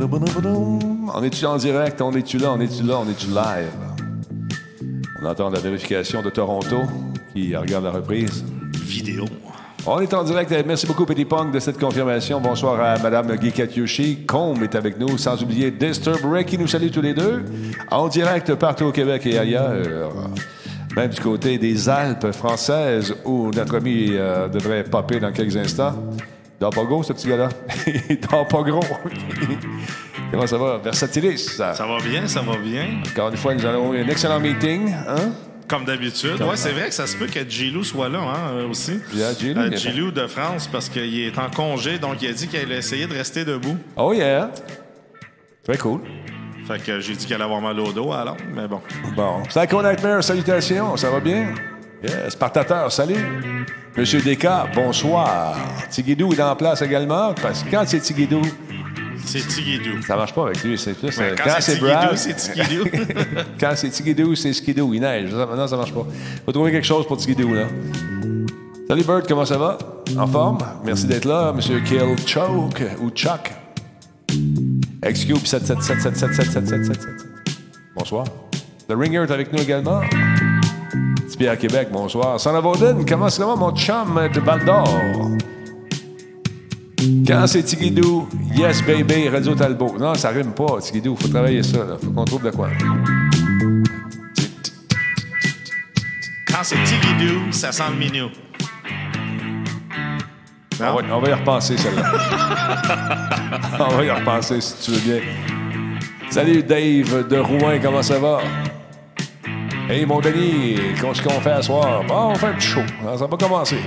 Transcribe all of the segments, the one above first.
On est-tu en direct? On est-tu là? On est-tu là? On est-tu live? On entend la vérification de Toronto qui regarde la reprise. Vidéo. On est en direct. Merci beaucoup, Petit Punk, de cette confirmation. Bonsoir à Mme Gikatyoshi. Combe est avec nous, sans oublier Disturb Ray qui nous salue tous les deux. En direct partout au Québec et ailleurs. Même du côté des Alpes françaises, où notre ami euh, devrait popper dans quelques instants. Il dort pas gros, ce petit gars-là. Il dort pas gros. Comment ça va? Versatilis. Ça va bien, ça va bien. Encore une fois, nous allons un excellent meeting. Hein? Comme d'habitude. Oui, c'est vrai que ça se peut que Gilou soit là hein, euh, aussi. Yeah, Gilou, Euh, Gilou de France, parce qu'il est en congé, donc il a dit qu'il allait essayer de rester debout. Oh yeah! Très cool. Fait que j'ai dit qu'elle allait avoir mal au dos, alors, mais bon. Bon. Psycho Nightmare, salutations, ça va bien? Yes. Spartateur, salut. Monsieur Desca, bonsoir. Tigidou est en place également, parce que quand c'est Tigidou, C'est Tigidou. ça marche pas avec lui. C'est plus. Ouais, euh, quand c'est Brad, c'est Tigidou. quand c'est Tigidou, c'est Skidou. Il neige. Ça- Non, ça marche pas. Faut trouver quelque chose pour Tigidou, là. Salut Bert, comment ça va? En forme? Merci d'être là, Monsieur Kill Choke ou Chuck. Xcube 777777777. Bonsoir. The Ringer est avec nous également. Petit Pierre Québec, bonsoir. Son Voden, comment ça va, mon chum de Val d'Or? Quand c'est Tigidou, yes baby, Radio Talbot. Non, ça rime pas, Tigidou. Faut travailler ça, là. Faut qu'on trouve de quoi. Quand c'est Tigidou, ça sent le minou. On va, on va y repenser, celle-là. on va y repenser, si tu veux bien. Salut, Dave de Rouen, comment ça va? Hey, mon Denis, qu'est-ce qu'on fait à soir? Bon, on fait un petit show. Ça va commencer.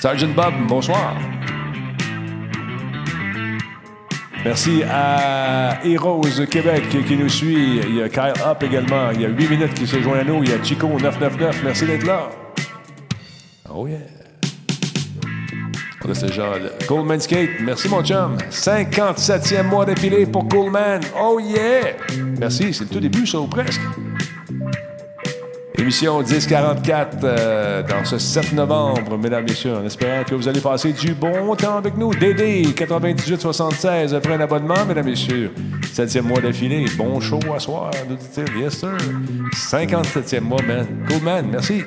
Sergeant Bob, bonsoir. Merci à Heroes Québec qui nous suit. Il y a Kyle Up également. Il y a 8 minutes qui se joint à nous. Il y a Chico 999. Merci d'être là. Oh yeah. Là, c'est genre le- Coleman Skate. Merci, mon chum. 57e mois d'affilée pour Coleman. Oh yeah! Merci, c'est le tout début, ça, ou presque. Émission 1044 euh, dans ce 7 novembre, mesdames, messieurs, en espérant que vous allez passer du bon temps avec nous. DD 9876 après un abonnement, mesdames, messieurs. 7e mois d'affilée. Bon show à soir, nous dit-il. Yes, sir. 57e mois, man. Cool, man. Merci.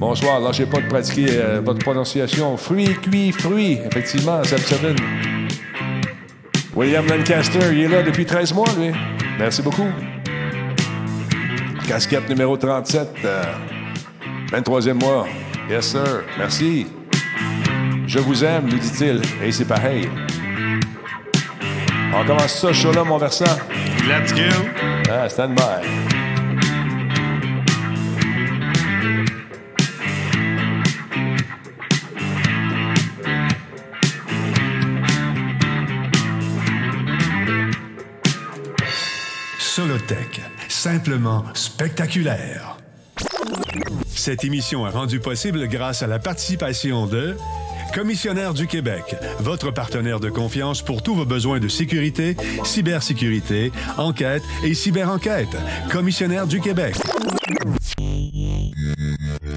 Bonsoir, lâchez pas de pratiquer euh, votre prononciation. Fruit, cuit, fruit. Effectivement, cette semaine. William Lancaster, il est là depuis 13 mois, lui. Merci beaucoup. Casquette numéro 37, euh, 23e mois. Yes, sir. Merci. Je vous aime, nous dit-il. Et c'est pareil. On commence ça, show-là, mon versant. Let's go. Ah, stand by. Simplement spectaculaire. Cette émission est rendue possible grâce à la participation de Commissionnaire du Québec, votre partenaire de confiance pour tous vos besoins de sécurité, cybersécurité, enquête et cyberenquête. Commissionnaire du Québec.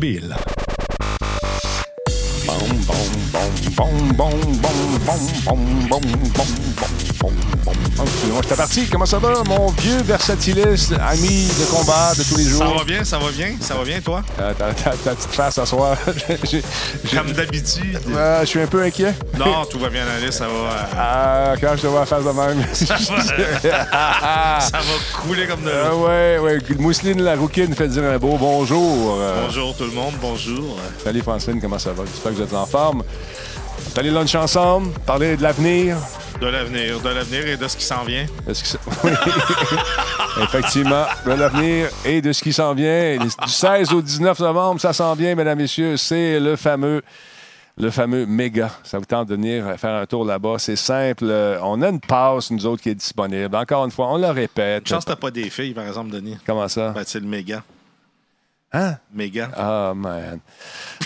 bil. Bom, bom, bom, bom, bom, bom, bom, bom, bom, bom, bom. J'étais parti. Comment ça va, mon vieux versatiliste, ami de combat de tous les Ça jours? va bien, ça va bien, ça va bien, toi? Ta, ta- petite face à soir. Comme d'habitude. Euh, je suis un peu inquiet. Non, tout va bien aller, ça va, euh, Ah, quand je te vois la face de même. ça va couler comme de l'eau. ouais, ouais. Mousseline la rouquine fait dire un beau bonjour. Euh, Bonjour tout le monde, bonjour. Salut Francine, comment ça va? J'espère que vous êtes en forme. On est allé lunch ensemble, parler de l'avenir? De l'avenir, de l'avenir et de ce qui s'en vient. Est-ce que ça- Oui. Effectivement, de l'avenir et de ce qui s'en vient. Du 16 au 19 novembre, ça s'en vient, mesdames, messieurs. C'est le fameux le fameux méga. Ça vous tente de venir faire un tour là-bas. C'est simple. On a une passe, nous autres, qui est disponible. Encore une fois, on le répète. Chance que t'as pas des filles, par exemple, Denis. Comment ça? Ben, c'est le méga. Hein? Méga. Ah, man.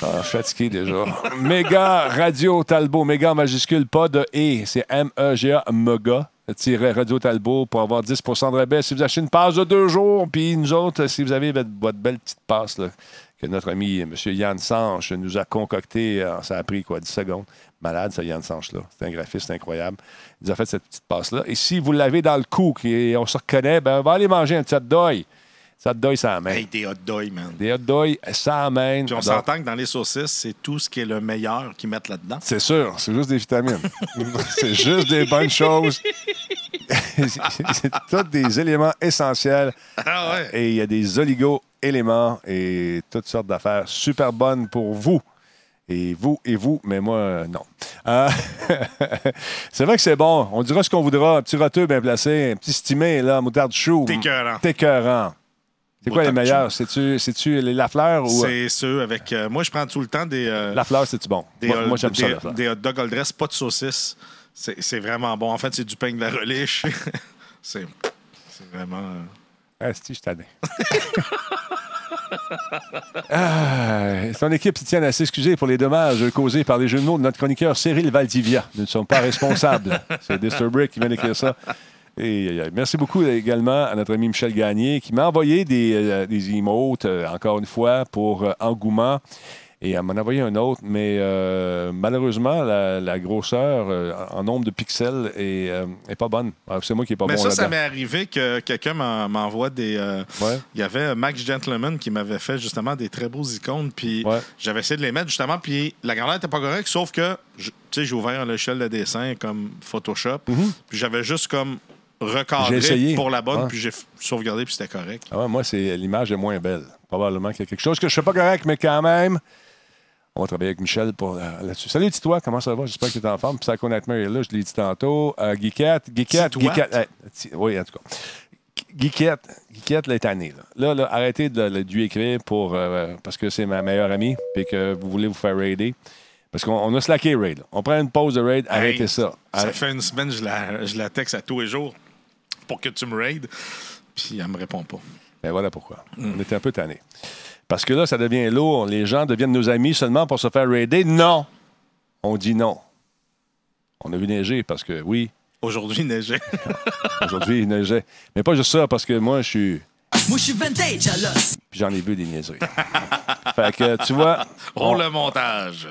Ah, je suis fatigué déjà. Méga Radio Talbot. Méga en majuscule, pas de E. C'est M-E-G-A, Mega. Radio Talbot pour avoir 10% de rabais si vous achetez une passe de deux jours. Puis nous autres, si vous avez votre, belle petite passe là, que notre ami M. Yann Sanche nous a concocté, euh, ça a pris quoi, 10 secondes. Malade, ça, Yann Sanche-là. C'est un graphiste incroyable. Il nous a fait cette petite passe-là. Et si vous l'avez dans le cou et on se reconnaît, ben, on va aller manger un petit dog. Ça dog, ça amène. Hey, des hot dogs, man. Des hot dogs, ça amène. Puis on s'entend que dans les saucisses, c'est tout ce qui est le meilleur qu'ils mettent là-dedans. C'est sûr, c'est juste des vitamines. c'est juste des bonnes choses. c'est tous des éléments essentiels. Ah ouais. Et il y a des oligo-éléments et toutes sortes d'affaires super bonnes pour vous. Et vous, et vous, mais moi, euh, non. Euh, c'est vrai que c'est bon. On dira ce qu'on voudra. Un petit roteux bien placé, un petit stimé, là, moutarde chou. T'es écœurant. C'est quoi les meilleurs? C'est-tu, c'est-tu les Lafleur ou. C'est ceux avec. euh, moi, je prends tout le temps des. euh, Lafleur, c'est-tu bon? des, moi, euh, moi, j'aime des, ça, Lafleur. des hot dogs all dress, pas de saucisses. C'est c'est vraiment bon. En fait, c'est du pain de la reliche. c'est c'est vraiment. euh, Ah, si, je t'admets. ah, son équipe s'y tient à s'excuser pour les dommages causés par les jeux de mots de notre chroniqueur Cyril Valdivia. Nous ne sommes pas responsables. C'est Disturbrick qui vient d'écrire ça. Et, euh, merci beaucoup également à notre ami Michel Gagné qui m'a envoyé des, euh, des emotes, euh, encore une fois, pour euh, engouement. Et elle m'en a envoyé un autre, mais malheureusement, la, la grosseur en nombre de pixels est, est pas bonne. C'est moi qui est pas Mais bon ça, ça là-dedans. m'est arrivé que quelqu'un m'en- m'envoie des. Ouais. Il y avait Max Gentleman qui m'avait fait justement des très beaux icônes. Puis Ouais. j'avais essayé de les mettre justement. Puis la grandeur n'était pas correcte, sauf que, je- j'ai ouvert un logiciel de dessin comme Photoshop. Puis j'avais juste comme Mm-hmm. Recadré essayé. pour la bonne. Puis j'ai sauvegardé, puis c'était correct. Ah ouais, moi, c'est l'image est moins belle. Probablement qu'il y a quelque chose que je ne fais pas correct, mais quand même, on va travailler avec Michel pour, euh, là-dessus. Salut, dis-toi, comment ça va? J'espère que tu es en forme. Puis Psycho Nightmare est là, je l'ai dit tantôt. Euh, Titoite. Geekette. eh, ti- oui, en tout cas. Geekette, Geekette, là, est tannée, Là, là, là arrêtez de, de lui écrire pour, euh, parce que c'est ma meilleure amie puis que vous voulez vous faire raider. Parce qu'on on a slacké raid. là. On prend une pause de raid, arrêtez Hey, ça. Ça fait une semaine, je la, je la texte à tous les jours pour que tu me raides. Puis elle me répond pas. Ben voilà pourquoi. On était un peu tannés. Parce que là, ça devient lourd. Les gens deviennent nos amis seulement pour se faire raider. Non! On dit non. On a vu neiger parce que, oui, Aujourd'hui, il neigeait. aujourd'hui, il neigeait. Mais pas juste ça, parce que moi, je suis. Moi, je suis vintage à l'os. Puis j'en ai vu des niaiseries. fait que, tu vois, Oh, on le montage.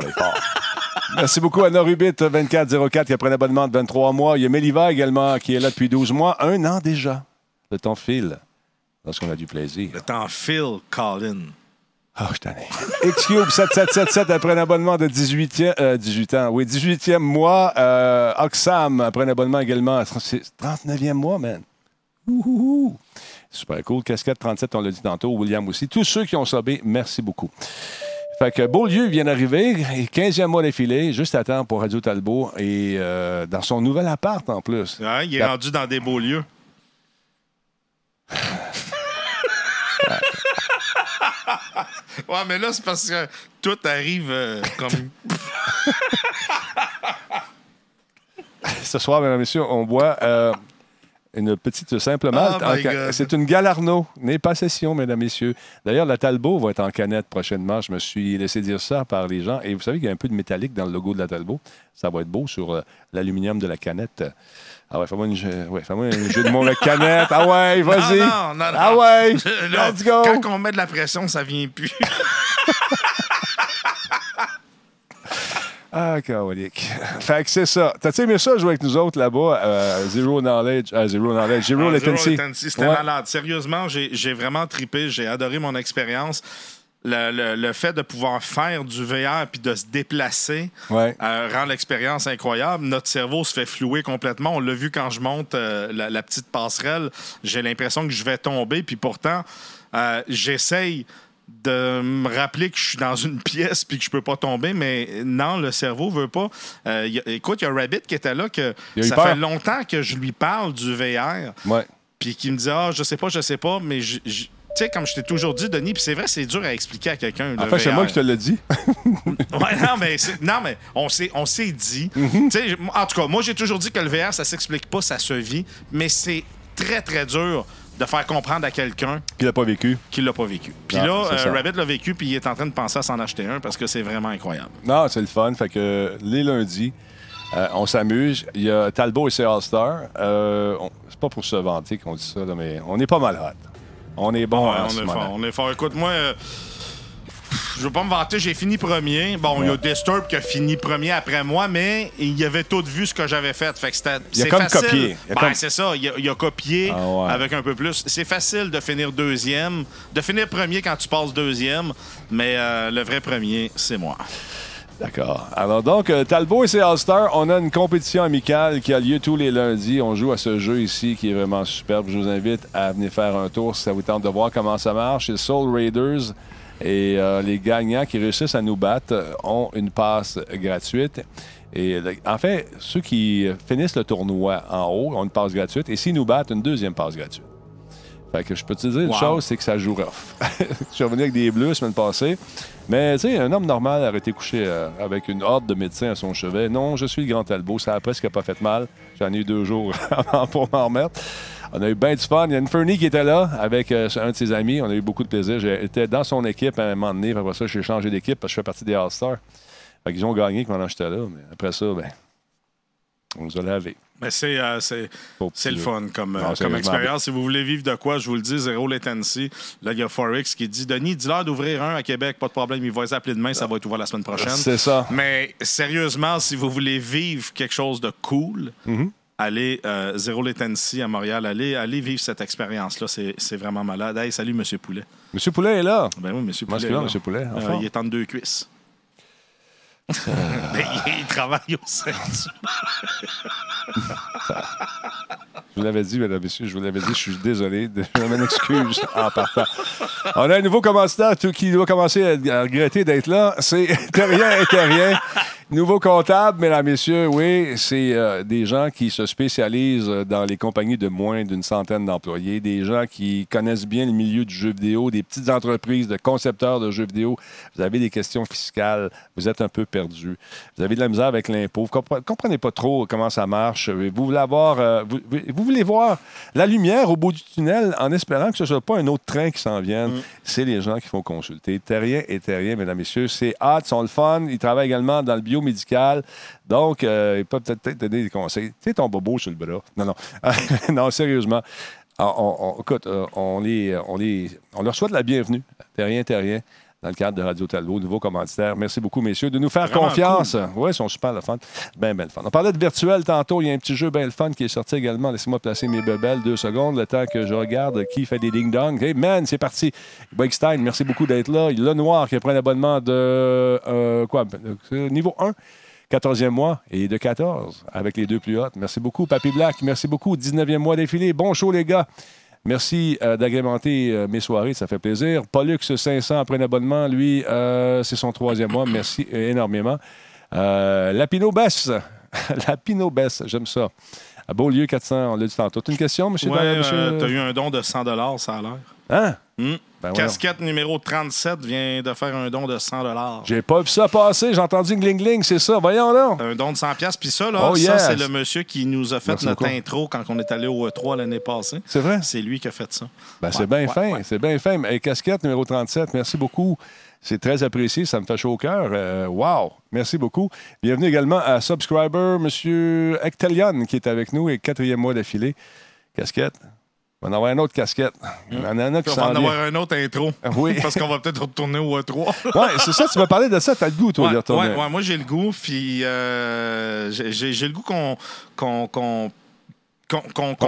Fort. Merci beaucoup à Norubit 2404 qui a pris un abonnement de 23 mois. Il y a Méliva également qui est là depuis 12 mois. Un an déjà. Le temps file lorsqu'on a du plaisir. Le temps Phil Collin. Ah, je t'en ai. Xcube 7777 après un abonnement de 18, euh, 18 ans. Oui, 18e mois. Euh, Oxam après un abonnement également. C'est 39e mois, man. Ouhouhou. Super cool. Casquette 37, on l'a dit tantôt. William aussi. Tous ceux qui ont sobé, merci beaucoup. Fait que Beaulieu vient d'arriver, et 15e mois d'affilée, juste à temps pour Radio Talbot, et euh, dans son nouvel appart en plus. Ouais, il est La- rendu dans des beaux lieux. ouais, mais là, c'est parce que tout arrive euh, comme. Ce soir, mesdames et messieurs, on boit euh, une petite simple malte. Oh en my ca- God. C'est une Galarno. N'est pas session, mesdames messieurs. D'ailleurs, la Talbot va être en canette prochainement. Je me suis laissé dire ça par les gens. Et vous savez qu'il y a un peu de métallique dans le logo de la Talbot. Ça va être beau sur euh, l'aluminium de la canette. Ah ouais, fais-moi une jeu, ouais, fais-moi un jeu de mots avec canette. Ah ouais, vas-y. Non, non, non, non. Ah ouais, Là, let's go. Quand on met de la pression, ça vient plus. Ah. Fait que c'est ça. T'as-tu aimé ça jouer avec nous autres là-bas? euh, zero knowledge? euh, zero knowledge. Zero Ah, latency. C'était Ouais. malade. Sérieusement, j'ai j'ai vraiment tripé. J'ai adoré mon expérience. Le, le- le fait de pouvoir faire du VR puis de se déplacer Ouais. euh, rend l'expérience incroyable. Notre cerveau se fait flouer complètement. On l'a vu quand je monte euh, la, la petite passerelle. J'ai l'impression que je vais tomber. Puis pourtant, euh, j'essaye de me rappeler que je suis dans une pièce puis que je peux pas tomber, mais non, le cerveau veut pas. Euh, y a- écoute, il y a Rabbit qui était là que ça peur. fait longtemps que je lui parle du VR Ouais. puis qui me dit ah je sais pas je sais pas mais j- sais, comme je t'ai toujours dit, Denis, puis c'est vrai, c'est dur à expliquer à quelqu'un. En le fait, c'est moi qui te l'ai dit. Ouais, non, mais, non, mais on s'est, on s'est dit. Mhm. Tu sais, En tout cas, moi, j'ai toujours dit que le VR, ça s'explique pas, ça se vit, mais c'est très, très dur de faire comprendre à quelqu'un Qui l'a pas vécu. qui l'a pas vécu. Puis Non, là, euh. Rabbit l'a vécu, puis il est en train de penser à s'en acheter un parce que c'est vraiment incroyable. Non, c'est le fun. Fait que les lundis, euh, on s'amuse. Il y a Talbot et ses All-Stars. Euh, c'est pas pour se vanter qu'on dit ça, là, mais on est pas malade. On est bon Ouais, en on ce est moment. fort. On est fort. Écoute, moi, je veux pas me vanter, j'ai fini premier. Bon, il y a Disturb qui a fini premier après moi, mais il avait tout vu ce que j'avais fait. Fait que c'était. Il a c'est comme facile. copié. Il a Ben, comme- c'est ça. Il a, il a copié Ah ouais. avec un peu plus. C'est facile de finir deuxième, de finir premier quand tu passes deuxième, mais euh, le vrai premier, c'est moi. D'accord. Alors donc, euh, Talbot et ses All-Stars, on a une compétition amicale qui a lieu tous les lundis. On joue à ce jeu ici qui est vraiment superbe. Je vous invite à venir faire un tour si ça vous tente de voir comment ça marche. C'est Soul Raiders. Et euh, les gagnants qui réussissent à nous battre euh, ont une passe gratuite. Et le- en fait, ceux qui finissent le tournoi en haut ont une passe gratuite. Et s'ils nous battent, une deuxième passe gratuite. Fait que je peux te dire une Wow. chose, c'est que ça joue rough. je suis revenu avec des bleus la semaine passée. Mais tu sais, un homme normal aurait été couché euh, avec une horde de médecins à son chevet. Non, je suis le grand Talbot. Ça a presque pas fait mal. J'en ai eu deux jours avant pour m'en remettre. On a eu bien du fun. Il y a une Fernie qui était là avec euh, un de ses amis. On a eu beaucoup de plaisir. J'étais dans son équipe à un moment donné. Après ça, j'ai changé d'équipe parce que je fais partie des All-Stars. Fait qu'ils ont gagné pendant que j'étais là. Mais après ça, ben, on nous a lavé. Mais c'est, euh, c'est, c'est le fun comme, euh, Non, comme sérieusement. expérience. Si vous voulez vivre de quoi, je vous le dis, zéro latency. Là, il y a Forex qui dit Denis, dis-leur d'ouvrir un à Québec, pas de problème, il va les appeler demain, ça va être ouvert la semaine prochaine. C'est ça. Mais sérieusement, si vous voulez vivre quelque chose de cool, Mm-hmm. Allez euh, zéro latency à Montréal, allez, allez vivre cette expérience-là. C'est, vraiment malade. Hey, salut, Monsieur Poulet. Monsieur Poulet est là. Ben oui, Monsieur Poulet. Monsieur Poulet? En Euh, forme? il est entre deux cuisses. Ben, il, il travaille au sein Je vous l'avais dit, mesdames et messieurs, je vous l'avais dit, je suis désolé. Je m'en excuse en partant. On a un nouveau commentateur tout- qui doit commencer à, à regretter d'être là. C'est Terrien et Terrien. Nouveau comptable, mesdames et messieurs, oui, c'est euh, des gens qui se spécialisent dans les compagnies de moins d'une centaine d'employés, des gens qui connaissent bien le milieu du jeu vidéo, des petites entreprises de concepteurs de jeux vidéo. Vous avez des questions fiscales, vous êtes un peu perdu, vous avez de la misère avec l'impôt, vous compre- comprenez pas trop comment ça marche, vous voulez avoir, euh, vous, voulez voir la lumière au bout du tunnel en espérant que ce ne soit pas un autre train qui s'en vienne. C'est les gens qu'il faut consulter. Terrien et Terrien, mesdames messieurs, c'est ils sont le fun. Ils travaillent également dans le biomédical. Donc, euh, ils peuvent peut-être donner des conseils. Tu sais, ton bobo sur le bras. Non, non. non, sérieusement. On, on- écoute, euh, on, les, on, les, on leur souhaite la bienvenue. Terrien, Terrien, dans le cadre de Radio Talbot, nouveau commanditaire. Merci beaucoup, messieurs, de nous faire Vraiment confiance. Oui, ils sont super le fun. Ben, ben le fun. On parlait de virtuel tantôt. Il y a un petit jeu bien le fun qui est sorti également. Laissez-moi placer mes bebelles deux secondes, le temps que je regarde qui fait des ding-dong. Hey, man, c'est parti. Stein, merci beaucoup d'être là. Le Noir qui a pris un abonnement de euh, quoi? Euh, Niveau 1. 14e mois et de 14 avec les deux plus hautes. Merci beaucoup, Papy Black. Merci beaucoup. 19e mois défilé. Bon show, les gars. Merci euh, d'agrémenter euh, mes soirées, ça fait plaisir. Pollux 500 après un abonnement, lui, euh, c'est son troisième mois. Merci énormément. Lapino Bess. Lapino j'aime ça. À Beaulieu 400, on l'a dit tantôt. T'as une question, monsieur? Ouais, monsieur? euh, t'as eu un don de 100 ça a l'air. Hein? Hmm. Ben. Casquette numéro 37 vient de faire un don de 100 J'ai pas vu ça passer. J'ai entendu gling-gling, c'est ça. Voyons là. Un don de 100 pièces Puis ça, là, Oh, ça, c'est le monsieur qui nous a fait Merci notre beaucoup. intro quand on est allé au E3 l'année passée. C'est vrai? C'est lui qui a fait ça. Ben, c'est bien ouais, fin, c'est bien fin. Et casquette numéro 37, merci beaucoup. C'est très apprécié, ça me fait chaud au cœur. Euh, wow, merci beaucoup. Bienvenue également à Subscriber, M. Ectelion, qui est avec nous et quatrième mois d'affilée. Casquette. On va en avoir une autre casquette. Il y en a autre On qui va en avoir un autre intro. Oui. Parce qu'on va peut-être retourner au E3. Ouais, c'est ça, tu m'as parlé de ça, t'as le goût, toi, Ouais, d'y retourner. ouais, ouais, moi j'ai le goût, puis euh, j'ai le goût qu'on qu'on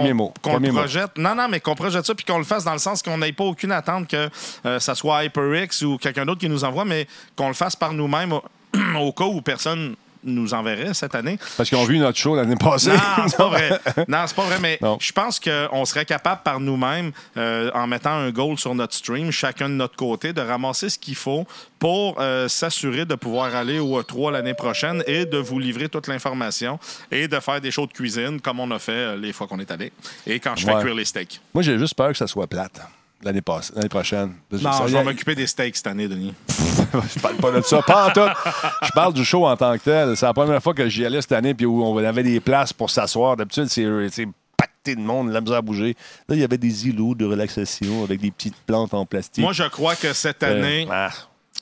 le mot. projette. Non, non, mais qu'on projette ça puis qu'on le fasse dans le sens qu'on n'ait pas aucune attente que euh, ça soit HyperX ou quelqu'un d'autre qui nous envoie, mais qu'on le fasse par nous-mêmes au, au cas où personne nous enverrait cette année. Parce qu'ils ont vu notre show l'année passée. Non, c'est pas vrai. Non, c'est pas vrai, mais Non. je pense qu'on serait capable par nous-mêmes, euh, en mettant un goal sur notre stream, chacun de notre côté, de ramasser ce qu'il faut pour euh, s'assurer de pouvoir aller au E3 l'année prochaine et de vous livrer toute l'information et de faire des shows de cuisine comme on a fait euh, les fois qu'on est allé et quand je fais Ouais. cuire les steaks. Moi, j'ai juste peur que ça soit plate. L'année prochaine. Non, je vais m'occuper des steaks cette année, Denis. je parle pas de ça. Pas en tout. Je parle du show en tant que tel. C'est la première fois que j'y allais cette année, puis où on avait des places pour s'asseoir. D'habitude, c'est pacté de monde, la misère à bouger. Là, il y avait des îlots de relaxation avec des petites plantes en plastique. Moi, je crois que cette Euh, année, ah.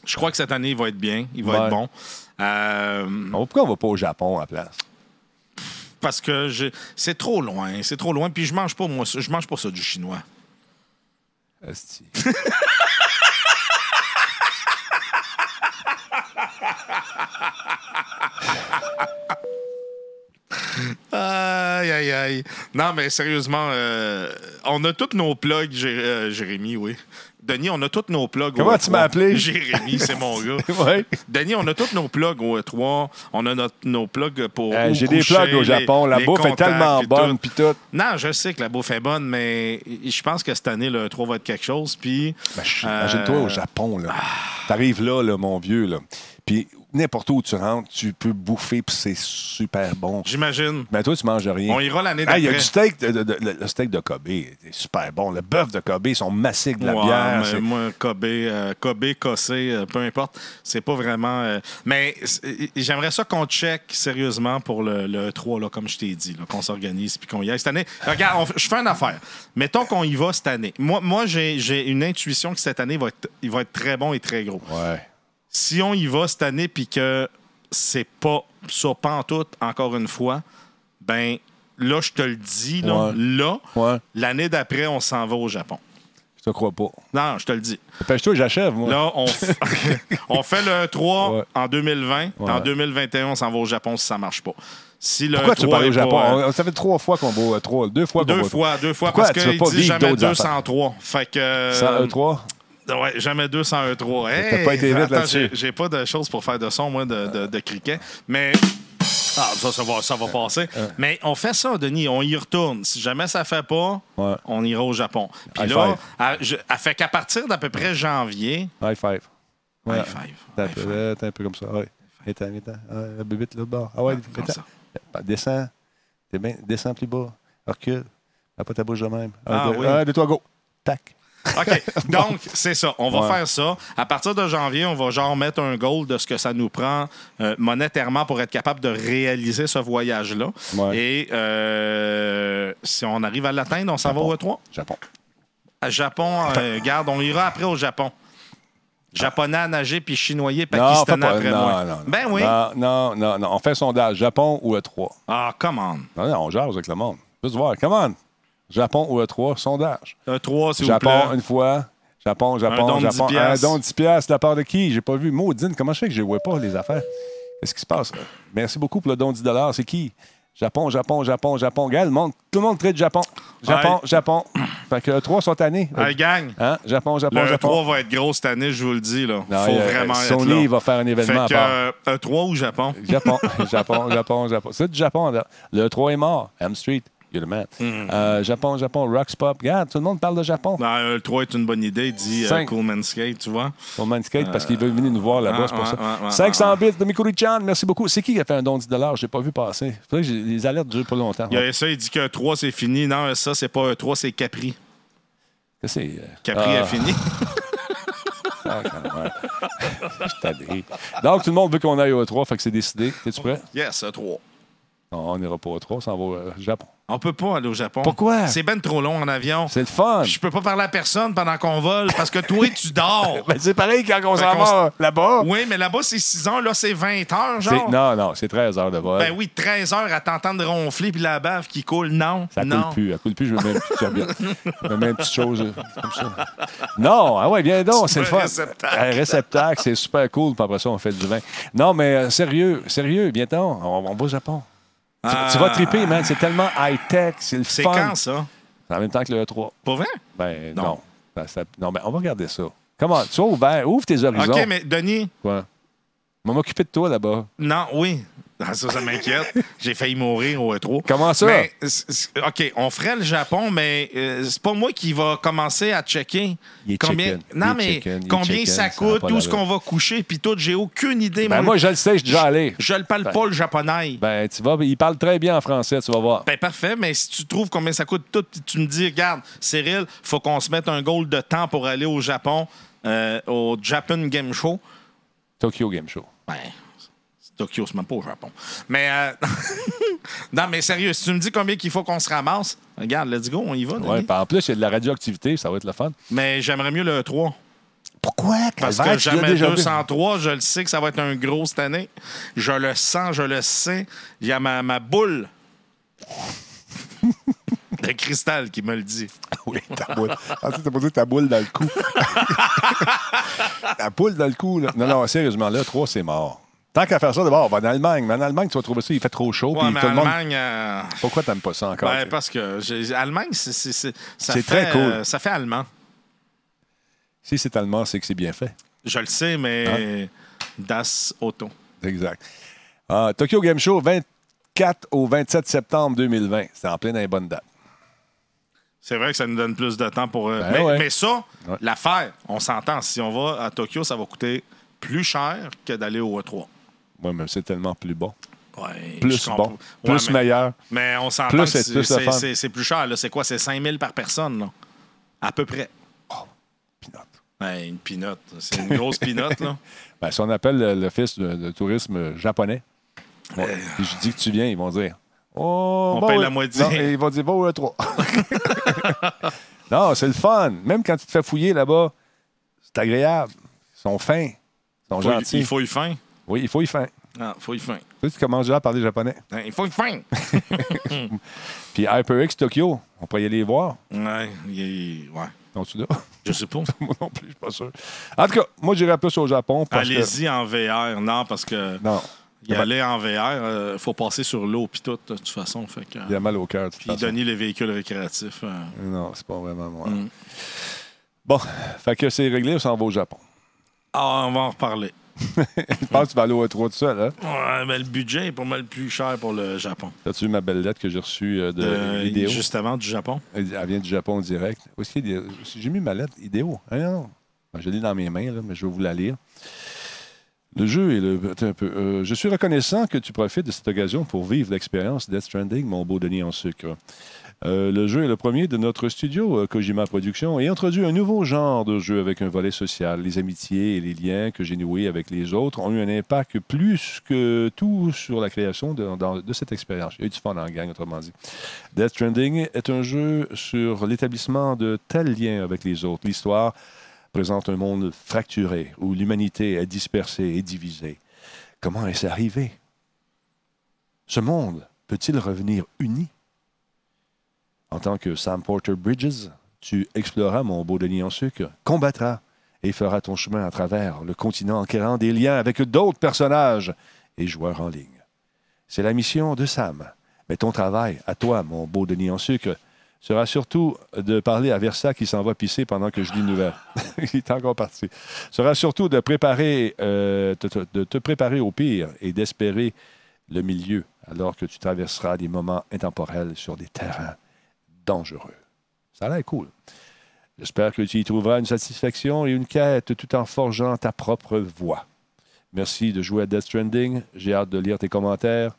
je crois que cette année, il va être bien. Il va Ouais. être bon. Euh, Bon, Pourquoi on va pas au Japon à la place? parce que je- c'est trop loin. C'est trop loin. Puis je mange pas, moi, je mange pas ça du chinois. Aïe, aïe, aïe. Non, mais sérieusement, euh, on a tous nos plugs, Jé- euh, Jérémy, oui. Denis, on a tous nos plugs. Comment tu E3. m'as appelé? Jérémy, c'est mon gars. ouais. Denis, on a tous nos plugs au E3. On a notre- nos plugs pour. Euh, J'ai des plugs au Japon. La bouffe est tellement bonne, puis tout. Non, je sais que la bouffe est bonne, mais je pense que cette année, le E3 va être quelque chose. Puis. Ben, je- Euh, Imagine-toi au Japon, là. T'arrives là, là, mon vieux, là. Puis n'importe où tu rentres, tu peux bouffer, puis c'est super bon. J'imagine. Mais toi, tu manges rien. On ira l'année Ah, Il y a d'après. du steak, de- de- de- le- steak de Kobe, c'est super bon. Le bœuf de Kobe, ils sont massiques de la bière. mais moi, Kobe, euh, Kobe, Cossé, euh, peu importe. C'est pas vraiment. euh, mais j'aimerais ça qu'on check sérieusement pour le, le 3, là, comme je t'ai dit, qu'on s'organise puis qu'on y aille cette année. Regarde, je fais une affaire. Mettons qu'on y va cette année. Moi, moi j'ai j'ai une intuition que cette année va être, il va être très bon et très gros. Ouais. Si on y va cette année puis que c'est pas ça, pas en tout, encore une fois, ben là, je te le dis, là, Ouais. là Ouais. l'année d'après, on s'en va au Japon. Je te crois pas. Non, je te le dis. Dépêche-toi, j'achève, moi. Là, on, f- on fait le 3 Ouais. en 2020. Ouais. En 2021, on s'en va au Japon si ça marche pas. Si le Pourquoi tu 3 parles au Japon? pas, euh, Ça fait trois fois qu'on va au trois. Deux fois qu'on deux va au fois, deux fois, Pourquoi parce qu'il dit jamais d'autres 203. Fait que... euh, Sans E3? Ouais, jamais 200 E3. Hey, T'as pas été vite là-dessus. j'ai- pas de choses pour faire de son, moi, de, de, de criquet. Mais. Ah, ça, ça va, ça va passer. Mais on fait ça, Denis. On y retourne. Si jamais ça fait pas, Ouais. on ira au Japon. Puis là, elle, je- elle fait qu'à partir d'à peu près janvier. High five. Ouais. High five. T'es un peu, un comme ça. Ouais. Viens-t'en, viens-t'en. Ah, la bébite, là, bas. Ah ouais, Comme viens-t'en. ça. Ah, Descends. T'es bien. Descends plus bas. Recule. Fais pas ta bouche de même. Ah Un, deux, oui. un, deux, trois, go. Tac. OK. Donc, c'est ça. On va Ouais. faire ça. À partir de janvier, on va genre mettre un goal de ce que ça nous prend euh, monétairement pour être capable de réaliser ce voyage-là. Ouais. Et euh, si on arrive à l'atteindre, on s'en va au 3. Japon. À Japon, euh, garde, on ira après au Japon. Japonais à nager puis fais pakistanais après Non, moi. non, non. ben oui. Non, non, non, non. On fait un sondage. Japon ou E3? Ah, come on. Non, non, on jase avec le monde. Juste voir. Come on. Japon ou E3? Sondage. Un 3, s'il vous Japon plaît. une fois. Japon, Japon, don de 10 Japon. Un piastres. don de 10 piastres de la part de qui? J'ai pas vu. Maudine, comment je fais que je ne vois pas les affaires? Qu'est-ce qui se passe? Merci beaucoup pour le don de 10 C'est qui? Japon, Japon, Japon, Japon. Regarde, le monde, tout le monde traite Japon. Japon. Japon. Fait que trois sont tannés. Hey, gang, Hein? Japon, Japon, le Japon. 3 va être gros cette année, je vous le dis. Là. Non, faut il y a- vraiment être Sony là. va faire un Fait événement à que, part. euh, un 3 ou Japon? Japon, Japon, Japon, Japon. C'est du Japon. là. Le 3 est mort. M Street, Hmm. Euh, Japon, Japon, Rocks Pop. Regarde, tout le monde parle de Japon. Non, euh, le 3 est une bonne idée, dit euh, Cinq. Coolman Skate, tu vois. Pour Manskate, parce qu'il veut venir nous voir là-bas, c'est pour ça. ouais, ouais, 500 bits de Mikuri-chan, merci beaucoup. C'est qui qui a fait un don de 10 Je n'ai pas vu passer. Faudrait que j'ai- les alertes durent pas longtemps. Il y a ça, il dit que 3 c'est fini. Non, ça, c'est pas un 3, c'est Capri. Qu'est-ce que c'est? euh? Capri Ah, est fini. ah, quand même. Je. Donc, tout le monde veut qu'on aille au 3, fait que c'est décidé. T'es-tu prêt? yes, un 3. Non, on n'ira pas au 3, on s'en va au euh, Japon. On peut pas aller au Japon. Pourquoi? C'est ben trop long en avion. C'est le fun. Puis Je peux pas parler à personne pendant qu'on vole parce que toi, tu dors. Ben, c'est pareil quand on s'en qu'on va là-bas. Oui, mais là-bas, c'est 6 heures, là, c'est 20 heures, C'est- genre. Non, non, c'est 13 heures de vol. Ben oui, 13 heures à t'entendre ronfler puis la bave qui coule. Non. Ça non. coule plus. Ça coule plus, je me mets une petite serviette. Je me mets une petite chose euh, comme ça. Non, ah ouais, viens donc, c'est le Un fun. réceptacle. Un réceptacle, c'est super cool. Puis après ça, on fait du vin. Non, mais euh, sérieux, sérieux, bientôt, on, on va au Japon. Tu, Ah. tu vas triper, man. C'est tellement high-tech, c'est le C'est fun. quand, ça? En même temps que le E3. Pas vrai? Ben non. Non. Ben, ça- non, ben on va regarder ça. Comment? Sois ouvert, ouvre tes horizons. OK, mais Denis, Quoi? On va m'occuper de toi là-bas. non, oui. Ah, Ça, ça m'inquiète. J'ai failli mourir au E3. Comment ça? Mais, OK, on ferait le Japon, mais euh, c'est pas moi qui va commencer à checker Il est combien. chicken. Non, Il mais chicken. Il est combien chicken. ça Ça coûte, pas où est-ce d'allure. qu'on va coucher, puis tout. J'ai aucune idée. Ben, moi, je le sais, je suis déjà allé. Je le parle pas le japonais. Ben, tu vas, il parle très bien en français, tu vas voir. Ben parfait, mais si tu trouves combien ça coûte tout, tu me dis, regarde, Cyril, faut qu'on se mette un goal de temps pour aller au Japon, euh, au Japan Game Show. Tokyo Game Show. Ben, Tokyo, c'est même pas au Japon. Mais euh, non, mais sérieux, si tu me dis combien qu'il faut qu'on se ramasse, regarde, let's go, on y va. Ouais, en plus, il y a de la radioactivité, ça va être le fun. Mais j'aimerais mieux le 3. Pourquoi? Parce que jamais 203, je le sais que ça va être un gros cette année. Je le sens, je le sais. Il y a ma, ma boule de cristal qui me le dit. Oui, ta boule. Ah, tu t'as pas dit ta boule dans le cou. ta boule dans le cou, là. Non, non, sérieusement, là, 3, c'est mort. Tant qu'à faire ça, d'abord, on va en Allemagne. Mais en Allemagne, tu vas trouver ça, il fait trop chaud. Ouais, puis mais tout le monde... Allemagne, euh, Pourquoi t'aimes pas ça encore? ben, tu parce que j'ai- Allemagne, c'est, c'est, c'est- ça C'est fait, très cool. euh, ça fait allemand. Si c'est allemand, c'est que c'est bien fait. Je le sais, mais Das Auto. Exact. Ah, Tokyo Game Show, 24 au 27 septembre 2020. C'est en plein dans les bonnes dates. C'est vrai que ça nous donne plus de temps pour. euh, Ben mais, ouais. mais ça, Ouais. l'affaire, on s'entend. Si on va à Tokyo, ça va coûter plus cher que d'aller au E3. Oui, mais c'est tellement plus bon. Ouais, Plus bon. Ouais, Plus mais, meilleur. mais on s'entend que c'est- plus plus cher. là. C'est quoi? C'est 5 000 par personne, là. À peu près. Peanut. Ouais, une pinotte. C'est une grosse pinotte, là. Ben, si on appelle le- l'Office de, de tourisme japonais, bon, puis je dis que tu viens, ils vont dire Oh, On bon, paye oui. la moitié. Non, et ils vont dire Bon, le 3. non, c'est le fun. Même quand tu te fais fouiller là-bas, c'est agréable. Ils sont fins. Ils sont Faut gentils. il faut y fin. Oui, il faut y fin. Ah, faut y fin. Tu sais, tu commences déjà à parler japonais. Hein, Il faut y fin. Puis HyperX Tokyo, on pourrait y aller voir. ouais, il- ouais. Sont-tu là? Je sais pas. moi non plus, je suis pas sûr. En tout cas, moi, j'irais plus au Japon que. Allez-y en VR. Non, parce que Non, y aller en VR, euh, faut passer sur l'eau puis tout, de toute façon. Fait que, il y a mal au cœur. puis donner les véhicules récréatifs. euh, Non, c'est pas vraiment moi. Mm. Bon, fait que c'est réglé, on s'en va au Japon. Ah, on va en reparler. Je pense que tu vas aller au E3 tout seul, hein? Ouais, mais le budget est pas mal plus cher pour le Japon. As-tu vu ma belle lettre que j'ai reçue euh, de? Justement, du Japon. Elle elle vient du Japon direct. Où est-ce qu'il y a des- J'ai mis ma lettre Idéo. Non. Ben, je l'ai dans mes mains, là, mais je vais vous la lire. Le jeu est le. attends un peu. Euh, je suis reconnaissant que tu profites de cette occasion pour vivre l'expérience Death Stranding, mon beau Denis en sucre. Euh, le jeu est le premier de notre studio euh, Kojima Productions et introduit un nouveau genre de jeu avec un volet social. Les amitiés et les liens que j'ai noués avec les autres ont eu un impact plus que tout sur la création de, cette expérience. A eu du fun en gang, autrement dit. Death Stranding est un jeu sur l'établissement de tels liens avec les autres. L'histoire présente un monde fracturé où l'humanité est dispersée et divisée. Comment est-ce arrivé? Ce monde peut-il revenir uni? En tant que Sam Porter Bridges, tu exploreras mon beau Denis en sucre, combattras et feras ton chemin à travers le continent en créant des liens avec d'autres personnages et joueurs en ligne. C'est la mission de Sam. Mais ton travail, à toi, mon beau Denis en sucre, sera surtout de parler à Versa qui s'en va pisser pendant que je lis une nouvelle. Il est encore parti. Sera surtout euh, de te préparer au pire et d'espérer le milieu alors que tu traverseras des moments intemporels sur des terrains dangereux. Ça a l'air cool. J'espère que tu y trouveras une satisfaction et une quête tout en forgeant ta propre voix. Merci de jouer à Death Stranding. J'ai hâte de lire tes commentaires.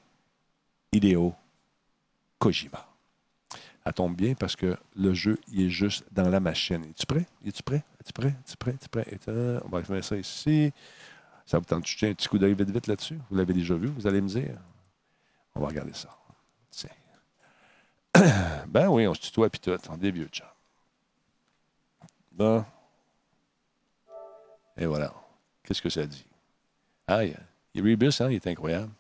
Idéo Kojima. Ça tombe bien parce que le jeu, il est juste dans la machine. Es-tu prêt? Es-tu prêt? Es-tu prêt? Es-tu prêt? Es-tu prêt? Et, euh, on va mettre ça ici. Ça vous tente de jeter un petit coup d'œil vite vite là-dessus? Vous l'avez déjà vu, vous allez me dire. On va regarder ça. Ben oui, on se tutoie puis tout. On est vieux, chum. Bon. Et voilà. Qu'est-ce que ça dit? Ah, il, il Rebus, hein, il est incroyable.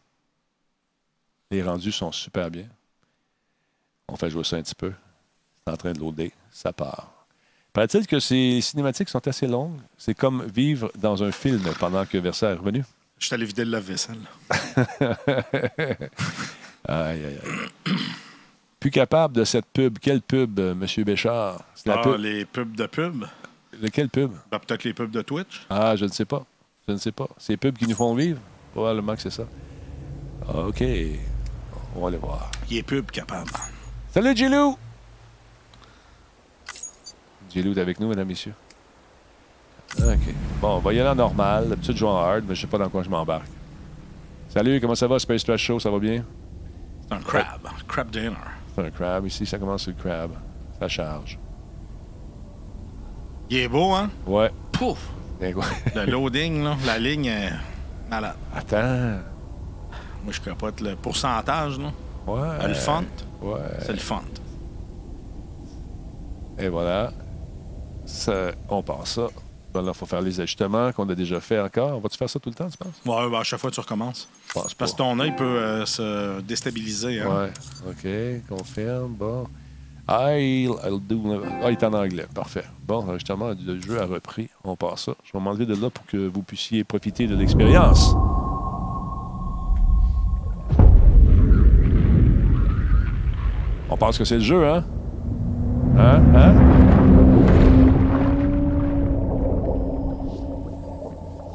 Les rendus sont super bien. On fait jouer ça un petit peu. C'est en train de loader. Ça part. Paraît-il que ces cinématiques sont assez longues. C'est comme vivre dans un film pendant que Versailles est revenu. Je suis allé vider le lave-vaisselle. Aïe, aïe, aïe. Plus capable de cette pub. Quelle pub, euh, M. Béchard? C'est la Ah, pub. les pubs de pub? Lequel pub? Ben, Peut-être les pubs de Twitch. Ah, je ne sais pas. Je ne sais pas. Ces pubs qui nous font vivre? Probablement que c'est ça. OK. On va aller voir. Il est pub capable. Salut, Gilou! Gilou est avec nous, mesdames, messieurs. OK. Bon, on va y aller en normal. D'habitude, je joue en hard, mais je sais pas dans quoi je m'embarque. Salut, comment ça va, Space Trash Show? Ça va bien? C'est un crab. Crab dinner. C'est un crab. Ici, ça commence sur le crab. Ça charge. Il est beau, hein? Ouais. Pouf! Quoi? Le loading, là, la ligne est malade. Attends. Moi, je capote le pourcentage, là. Ouais. Le font, Ouais. c'est le font. Et voilà. Ça, on passe ça. Là, il faut faire les ajustements qu'on a déjà fait encore. Va-tu faire ça tout le temps, tu penses? Ouais, ben, à chaque fois, tu recommences. Je pense pas. Parce que ton œil peut euh, se déstabiliser. Hein? Ouais. OK. Confirme. Bon. I'll, I'll do... Ah, il est en anglais. Parfait. Bon, justement, le jeu a repris. On passe ça. Je vais m'enlever de là pour que vous puissiez profiter de l'expérience. On pense que c'est le jeu, hein? Hein? Hein?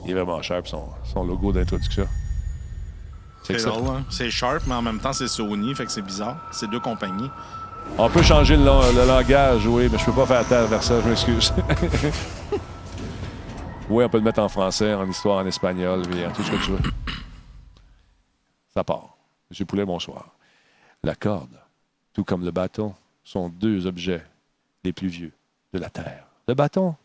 Il est vraiment cher, son, son logo d'introduction. C'est ça. drôle, hein? C'est Sharp, mais en même temps, c'est Sony, fait que c'est bizarre. C'est deux compagnies. On peut changer le, lang- le langage, oui, mais je peux pas faire tard vers ça, je m'excuse. oui, on peut le mettre en français, en histoire, en espagnol, puis en tout ce que tu veux. Ça part. Monsieur Poulet, bonsoir. La corde, tout comme le bâton, sont deux objets les plus vieux de la Terre. Le bâton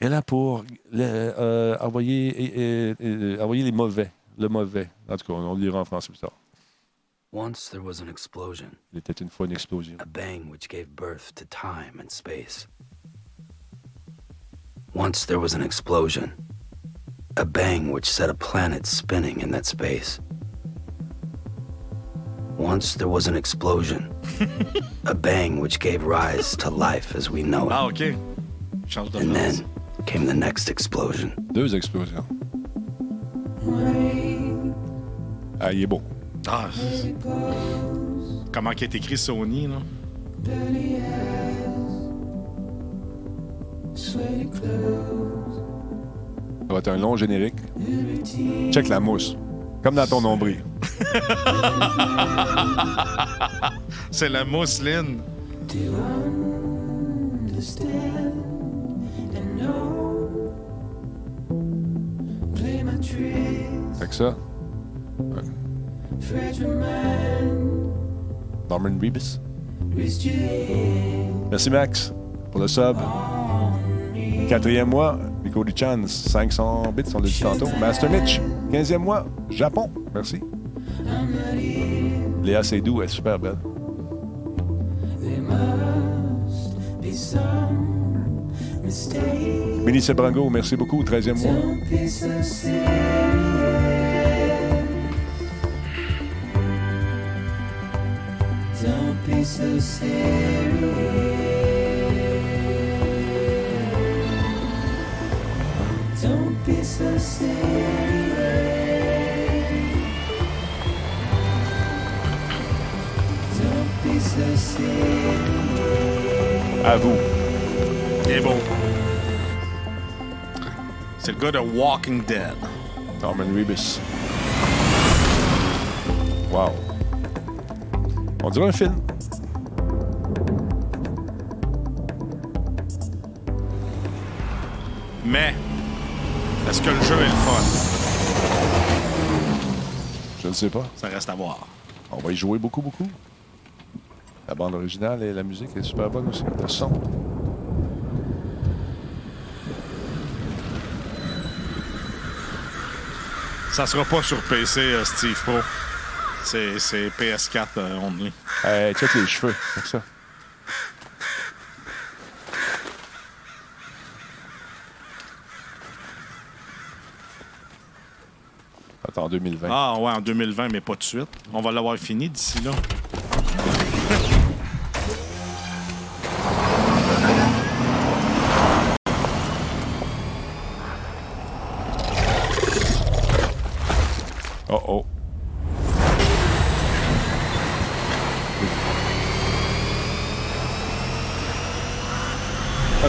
est là pour le- euh, envoyer, et- et- et- envoyer les mauvais, le mauvais. En tout cas, on le lira en français plus tard. Once there was an explosion, Il était une fois une explosion. a bang which gave birth to time and space. Once there was an explosion, a bang which set a planet spinning in that space. Once there was an explosion, a bang which gave rise to life as we know it. Ah, OK. Change de And place. then came the next explosion. Deux explosions. Ah, il est beau. Ah, c'est- Comment qui est écrit Sony, là? Ça va être un long générique. Check la mousse. Comme dans ton nombril. C'est la mousseline. Fait que ça. ouais. Norman Rebus. Merci Max pour le sub. Quatrième mois, Cody Chan, 500 bits, on l'a dit tantôt. Master Mitch, 15e mois, Japon. Merci. Léa Seydoux est super belle. Mini Sebrango, merci beaucoup, 13e mois. À vous. Il est beau. C'est le gars de Walking Dead. Norman Rebus. Wow. On dirait un film. Mais, est-ce que le jeu est le fun? Je ne sais pas. Ça reste à voir. On va y jouer beaucoup, beaucoup. La bande originale et la musique est super bonne aussi. Le son. Ça sera pas sur PC, euh, Steve Pro. C'est c'est PS4 euh, only. Hey, check les cheveux. Check ça. Attends, 2020. Ah ouais, en 2020, mais pas tout de suite. On va l'avoir fini d'ici là.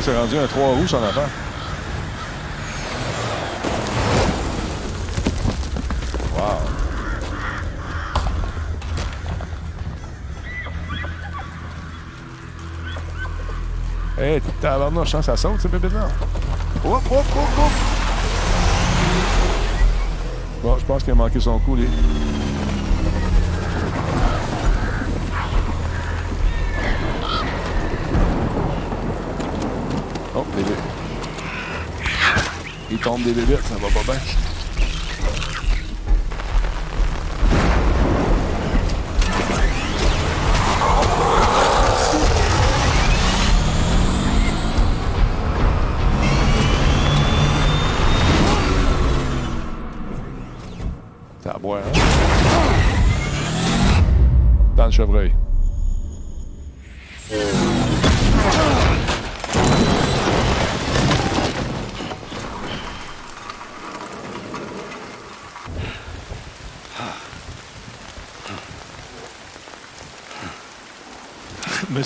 c'est rendu un 3 roues en avant. Wow. Hey, tabarnouche, hein, ça saute, ces bébés là Hop, hop, hop. Bon, je pense qu'il a manqué son coup, les... Tombe des bébés, ça va pas bien.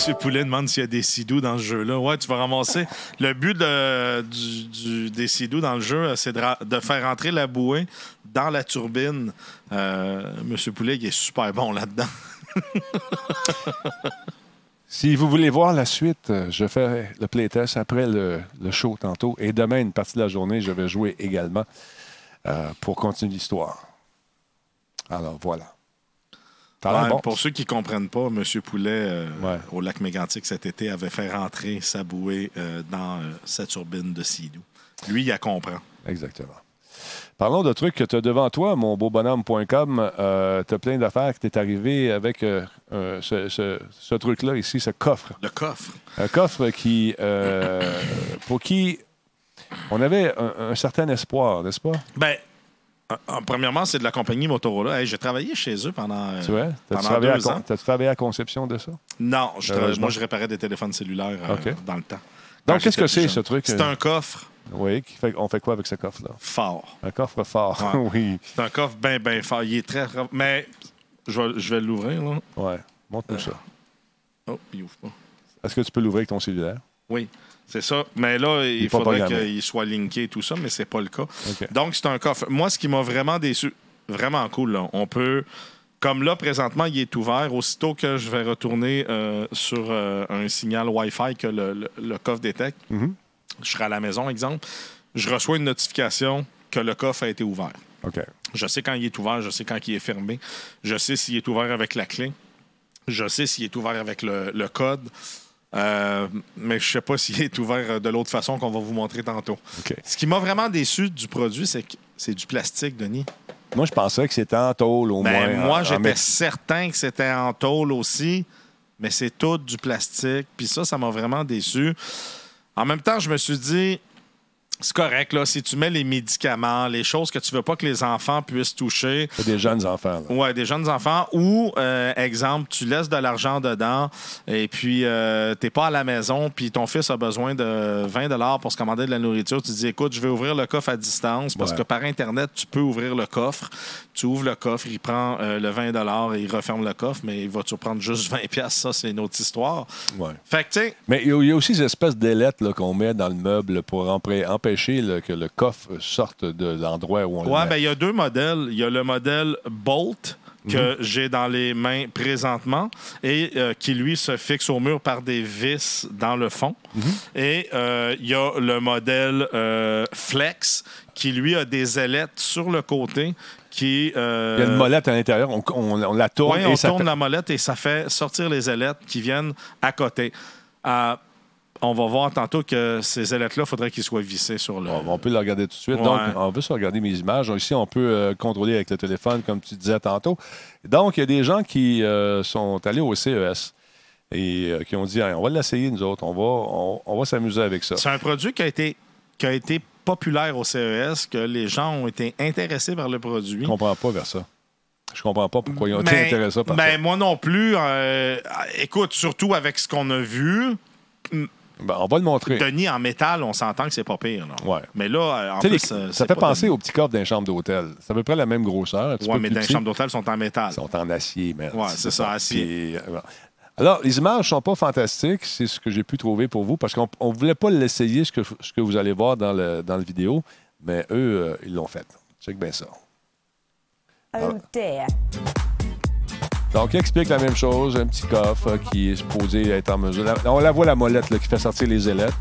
Monsieur Poulet demande s'il y a des sidous dans ce jeu-là. Ouais, tu vas ramasser. Le but des sidous dans le jeu, c'est de, faire entrer la bouée dans la turbine. Euh, Monsieur Poulet, il est super bon là-dedans. Si vous voulez voir la suite, euh, je fais le playtest après le, le show tantôt. Et demain, une partie de la journée, je vais jouer également euh, pour continuer l'histoire. Alors voilà. Ouais, bon. Pour ceux qui ne comprennent pas, Monsieur Poulet, euh, Ouais. au lac Mégantic cet été, avait fait rentrer sa bouée euh, dans euh, sa turbine de sidou. Lui, il a comprend. Exactement. Parlons de trucs que tu as devant toi, mon beau bonhomme.com. Euh, tu as plein d'affaires qui t'est arrivé avec euh, euh, ce, ce- ce truc-là ici, ce coffre. Le coffre. Un coffre qui, euh, pour qui on avait un, un certain espoir, n'est-ce pas? Ben, euh, euh, premièrement, c'est de la compagnie Motorola. Hey, J'ai travaillé chez eux pendant, euh, Tu vois? T'as-tu pendant travaillé, à deux ans. t'as-tu travaillé à la conception de ça? Non, je tra- Heureusement. moi, je réparais des téléphones cellulaires euh, dans le temps. Donc, qu'est-ce que c'est, ce truc? C'est un coffre Oui, on fait quoi avec ce coffre-là? fort. Un coffre fort. Ouais. oui. C'est un coffre bien, bien fort. Il est très. Mais je vais, je vais l'ouvrir, là. Ouais. Montre-nous ça. Oh, il ouvre pas. Est-ce que tu peux l'ouvrir avec ton cellulaire? Oui, c'est ça. Mais là, il, faudrait qu'il soit linké et tout ça, mais c'est pas le cas. Donc, c'est un coffre. Moi, ce qui m'a vraiment déçu, vraiment cool, là, on peut. Comme là, présentement, il est ouvert. Aussitôt que je vais retourner euh, sur euh, un signal Wi-Fi que le, le- le coffre détecte, Mhm. je serai à la maison, exemple, je reçois une notification que le coffre a été ouvert. Je sais quand il est ouvert, je sais quand il est fermé. Je sais s'il est ouvert avec la clé. Je sais s'il est ouvert avec le, le code. Euh, mais je ne sais pas s'il est ouvert de l'autre façon qu'on va vous montrer tantôt. Ce qui m'a vraiment déçu du produit, c'est que c'est du plastique, Denis. Moi, je pensais que c'était en tôle, au Ben, moins. moi, en- j'étais certain que c'était en tôle aussi, mais c'est tout du plastique. Puis ça, ça m'a vraiment déçu. En même temps, je me suis dit, c'est correct, là, si tu mets les médicaments, les choses que tu veux pas que les enfants puissent toucher, des jeunes enfants. là. Ouais, des jeunes enfants. Ou, euh, exemple, tu laisses de l'argent dedans et puis euh, t'es pas à la maison, puis ton fils a besoin de 20 pour se commander de la nourriture. Tu dis, écoute, je vais ouvrir le coffre à distance parce Ouais. que par Internet, tu peux ouvrir le coffre. Tu ouvres le coffre, il prend euh, le 20 et il referme le coffre, mais il va te prendre juste 20 Ça, c'est une autre histoire. Ouais. Fait que, Mais il y, a- aussi ces espèces d'ailettes qu'on met dans le meuble pour empêcher là, que le coffre sorte de l'endroit où on le Ouais, met. ben il y a deux modèles. Il y a le modèle Bolt que Mhm. j'ai dans les mains présentement et euh, qui, lui, se fixe au mur par des vis dans le fond. Mhm. Et euh, il y a le modèle euh, Flex qui, lui, a des ailettes sur le côté qui... euh, Il y a une molette à l'intérieur, on, on- on la tourne oui, et on ça tourne fait- la molette et ça fait sortir les ailettes qui viennent à côté. Euh, on va voir tantôt que ces ailettes-là, il faudrait qu'ils soient vissées sur le... On, peut le regarder tout de suite. Ouais. Donc, on peut se regarder mes images. Ici, on peut euh, contrôler avec le téléphone, comme tu disais tantôt. Donc, il y a des gens qui sont allés au CES et qui ont dit Hey, on va l'essayer, nous autres. On va, on, on va s'amuser avec ça. C'est un produit qui a été, qui a été populaire au CES, que les gens ont été intéressés par le produit. Je comprends pas vers ça. Je comprends pas pourquoi ils ont été intéressés par ben, ça. moi non plus. euh, écoute, surtout avec ce qu'on a vu, Ben, on va le montrer. Denis en métal, on s'entend que c'est pas pire. là. Ouais. Mais là, euh, en les- plus, euh, ça fait penser aux petits coffres d'un chambre d'hôtel. C'est à peu près la même grosseur. peu mais petit. chambres d'hôtel sont en métal. Ils sont en acier, merde. Ouais, c'est ça, acier. Puis. Alors, les images sont pas fantastiques, c'est ce que j'ai pu trouver pour vous, parce qu'on ne voulait pas l'essayer, ce que, ce que vous allez voir dans le, dans le vidéo, mais eux, euh, ils l'ont fait. Check bien ça. Oh dear. Donc, il explique la même chose, un petit coffre euh, qui est supposé être en mesure. on la voit la molette là, qui fait sortir les ailettes.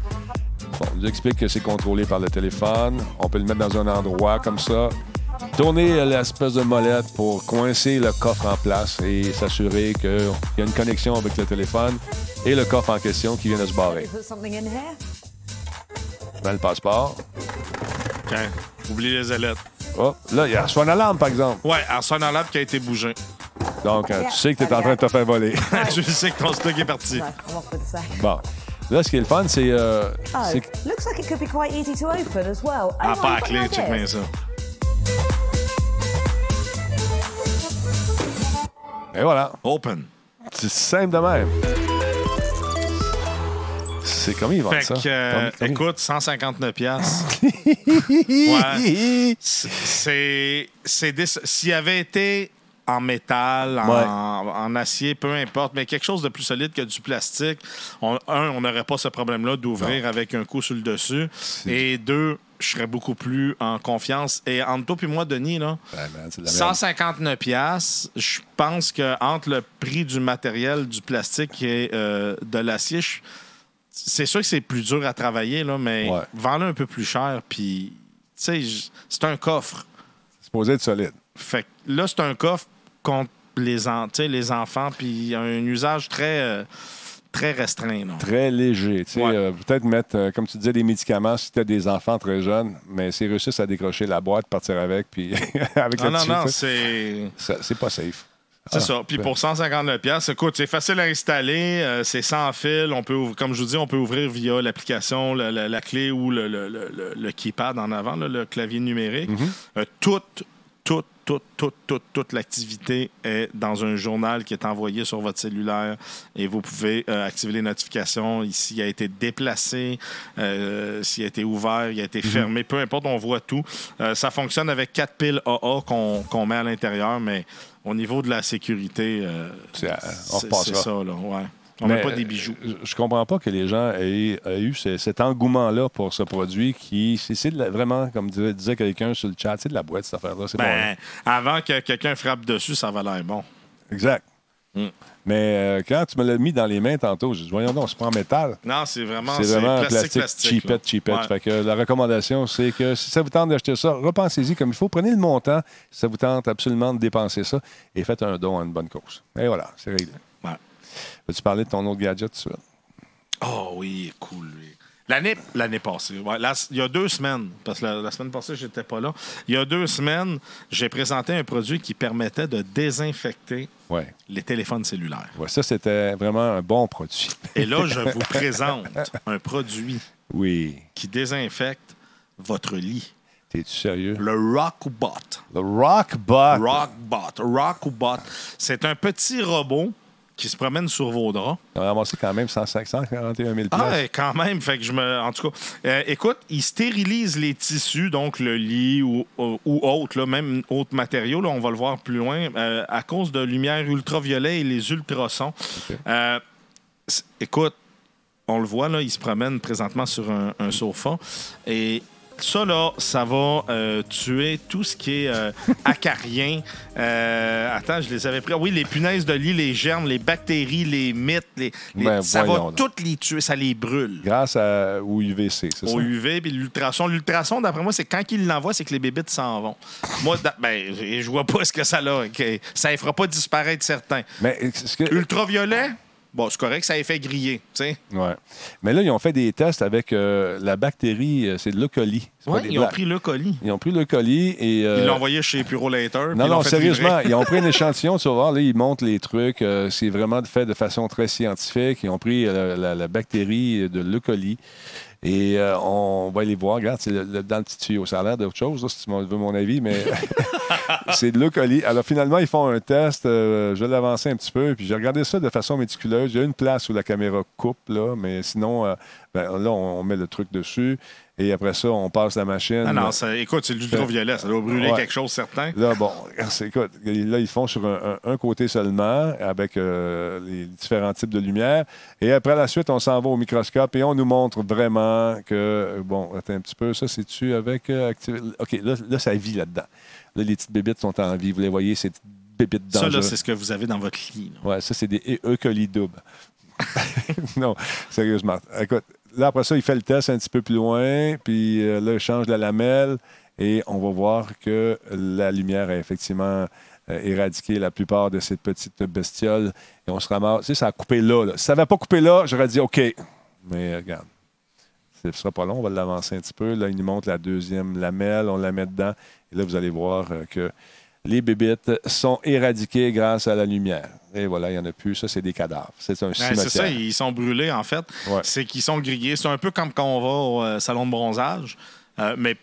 Bon, il nous explique que c'est contrôlé par le téléphone. On peut le mettre dans un endroit comme ça. Tourner l'espèce de molette pour coincer le coffre en place et s'assurer qu'il y a une connexion avec le téléphone et le coffre en question qui vient de se barrer. Dans le passeport. Tiens, oublie les ailettes. Oh, là, il y a soit une alarme, par exemple. Ouais, alors c'est un alarme qui a été bougé. Donc, euh, tu sais que tu es en train de te faire voler. tu sais que ton stock est parti. Bon. Là, ce qui est le fun, c'est. euh, Oh, looks like it could be quite easy to open as well. Ah, pas à clé, check bien ça. Et voilà. Open. C'est simple de même. C'est comme ils vendent Fait ça. que, euh, Comme- comme- écoute, 159 piastres. Ouais. C'est. S'il avait été en métal, en, Ouais. en acier, peu importe, mais quelque chose de plus solide que du plastique, on- un, on n'aurait pas ce problème-là d'ouvrir avec un coup sur le dessus. Et deux, je serais beaucoup plus en confiance. Et entre toi et moi, Denis, là, Ouais, man, c'est de la merde. 159 pièces. Je pense que entre le prix du matériel, du plastique et euh, de l'acier, je- c'est sûr que c'est plus dur à travailler, là, mais Ouais. vends-le un peu plus cher. Puis, tu sais, c'est un coffre. C'est supposé être solide. Fait que là, c'est un coffre contre les, en- les enfants, puis un usage très, euh, très restreint. là. Très léger. tu sais, Ouais. euh, Peut-être mettre, euh, comme tu disais, des médicaments si tu as des enfants très jeunes, mais s'ils réussissent à décrocher la boîte, partir avec, puis avec Non, le non, non, sais, c'est. c'est pas safe. C'est Ah, ça. Puis ben. pour 159 pièces, écoute, c'est facile à installer, euh, c'est sans fil. On peut, ouvrir- comme je vous dis, on peut ouvrir via l'application, la, la- la clé ou le, le- le- le- keypad en avant, là, le clavier numérique. Toute, toute, toute, toute, toute, toute l'activité est dans un journal qui est envoyé sur votre cellulaire et vous pouvez euh, activer les notifications. Ici, il a été déplacé, euh, s'il a été ouvert, il a été fermé, peu importe, on voit tout. Euh, ça fonctionne avec quatre piles AA qu'on met à l'intérieur, mais au niveau de la sécurité, c'est ça, là, ouais. On met pas des bijoux. euh, Je comprends pas que les gens aient, aient eu ce- cet engouement-là pour ce produit qui, c'est vraiment, comme disait, disait quelqu'un sur le chat, c'est de la boîte, cette affaire-là. Bon. Ben, là. avant que quelqu'un frappe dessus, ça va l'air bon. Exact. Mm. Mais euh, quand tu me l'as mis dans les mains tantôt, j'ai dit, voyons donc, c'est pas en métal. Non, c'est vraiment, C'est vraiment plastique, plastique, cheapette, cheapette. Ouais. Fait que la recommandation, c'est que si ça vous tente d'acheter ça, repensez-y comme il faut. Prenez le montant si ça vous tente absolument de dépenser ça et faites un don à une bonne cause. Et voilà, c'est réglé. Veux-tu parler de ton autre gadget tout de suite? Oh oui, cool, lui. L'année, l'année passée, ouais, la- il y a deux semaines, parce que la, la semaine passée, j'étais pas là. Il y a deux semaines, j'ai présenté un produit qui permettait de désinfecter les téléphones cellulaires. Ouais, ça, c'était vraiment un bon produit. Et là, je vous présente un produit Oui. qui désinfecte votre lit. T'es-tu sérieux? Le Rockbot. Le Rockbot. Rockbot. Rockbot. C'est un petit robot qui se promène sur vos draps. On a ramassé quand même 105 141 000 Ah, ouais, quand même. Fait que je me. En tout cas, euh, écoute, il stérilise les tissus, donc le lit ou, ou, ou autre, là, même autres matériaux. Là, on va le voir plus loin, euh, à cause de lumière ultraviolet et les ultrasons. Euh, écoute, on le voit, là, il se promène présentement sur un, un sofa. Et ça, là, ça va euh, tuer tout ce qui est euh, acarien. Euh, attends, je les avais pris. Ah Oui, les punaises de lit, les germes, les bactéries, les mythes, les, les- Ben, ça va voyons donc. toutes les tuer, ça les brûle. Grâce à, au UVC, c'est ça? Au UV puis l'ultrason. L'ultrason, d'après moi, c'est quand il l'envoie, c'est que les bébites s'en vont. Moi, da- ben, je vois pas ce que ça a. que Ça ne fera pas disparaître certains. Mais, est-ce que... Ultraviolet, bon, c'est correct, ça a fait griller. tu sais. Ouais. Mais là, ils ont fait des tests avec euh, la bactérie, euh, c'est pas Ouais, des ils ont pris le colis. Ils ont pris le colis et. euh, Ils l'ont envoyé chez Purolator. Non, non, sérieusement, ils ont pris un échantillon, tu vas voir, là, ils montrent les trucs. c'est vraiment fait de façon très scientifique. Ils ont pris la, la bactérie de l'E. coli. Et euh, on va aller voir. Regarde, c'est le- le- dans le petit tuyau. Ça a l'air d'autre chose, là, si tu veux mon avis, mais c'est de l'E. coli. Alors, finalement, ils font un test. euh, je vais l'avancer un petit peu. Puis j'ai regardé ça de façon méticuleuse. Il y a une place où la caméra coupe, là, mais sinon, euh, ben, là, on met le truc dessus. Et après ça, on passe la machine. Ah non, ça- écoute, c'est de l'ultraviolet. Ça doit brûler Ouais. quelque chose, certain. Là, bon, écoute, là, ils font sur un, côté seulement, avec euh, les différents types de lumière. Et après la suite, on s'en va au microscope et on nous montre vraiment que, bon, attends un petit peu, ça, c'est-tu avec. euh, OK, là, là, ça vit là-dedans. Là, les petites bébites sont en vie. Vous les voyez, c'est pépites Ça, là, c'est ce que vous avez dans votre lit. Ouais, ça, c'est des E. coli doubles. non, sérieusement. Écoute, là, après ça, il fait le test un petit peu plus loin, puis euh, là, il change la lamelle et on va voir que la lumière a effectivement euh, éradiqué la plupart de ces petites bestioles et on se ramasse. Tu sais, ça a coupé là. Si ça n'avait pas coupé là, j'aurais dit OK. Mais regarde, ce ne sera pas long, on va l'avancer un petit peu. Là, il nous montre la deuxième lamelle, on la met dedans. Et là, vous allez voir euh, que les bébites sont éradiquées grâce à la lumière. Et voilà, il n'y en a plus. Ça, c'est des cadavres. C'est un Ouais, cimetière. c'est ça, ils sont brûlés, en fait. Ouais. C'est qu'ils sont grillés. C'est un peu comme quand on va au euh, salon de bronzage, euh, mais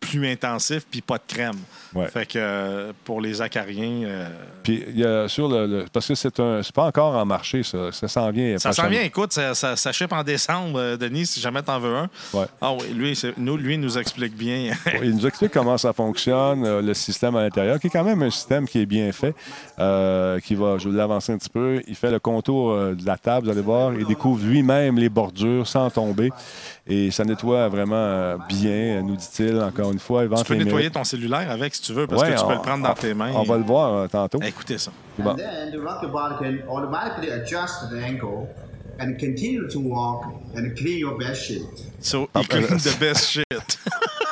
plus intensif, puis pas de crème. Ouais. Fait que euh, pour les acariens, euh, Puis, il y a sur le, le- parce que c'est un, c'est pas encore en marché, ça. Ça s'en vient. ça s'en vient. Écoute, ça, ça, ça ship en décembre, euh, Denis, si jamais t'en veux un. Ouais. Ah oui, lui, nous, lui nous explique bien. Il nous explique comment ça fonctionne, euh, le système à l'intérieur, qui est quand même un système qui est bien fait, qui va, je vais l'avancer un petit peu, il fait le contour de la table, vous allez voir, il découvre lui-même les bordures sans tomber, et ça nettoie vraiment euh, bien, nous dit-il, encore une fois. Tu peux nettoyer mérites. ton cellulaire avec, si tu veux, parce Ouais, que tu peux on- le prendre dans on- tes mains. On va le voir euh, tantôt. Écoutez ça. Bon. And then the rocker can automatically adjust the angle and continue to walk and clean your bed sheet. So, Ah, he cleaned ben, the best shit.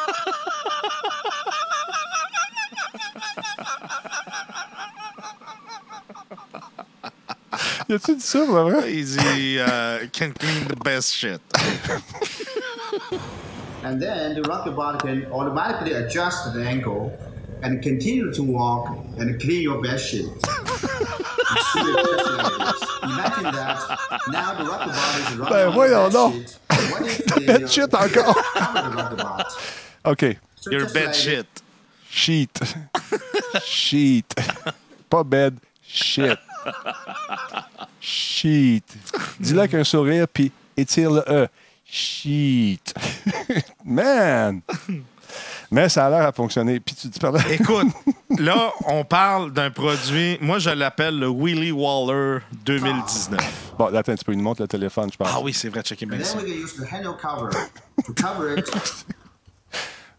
Y a-tu dit ça, pour vrai? Il dit euh, can clean the best shit. And then the rocker can automatically adjust the angle and continue to walk and clean your bed sheet. See the picture like this. Imagine that now the rocker is running Ben, on voyons the bed donc. sheet. What if the Shit encore. cover the OK. So Your just bed like shit. Sheet. Sheet. Pas bed. Shit. Sheet. Dis-le avec un sourire, puis étire le E. Sheet. Man! Mais ça a l'air à fonctionner. Puis tu dis, pardon. Écoute, là, on parle d'un produit, moi je l'appelle le Willy Waller 2019. Bon, là, attends un petit peu. Il nous montre le téléphone, je pense. Ah oui, c'est vrai, checker bien And ça. then we can use the handle cover to cover it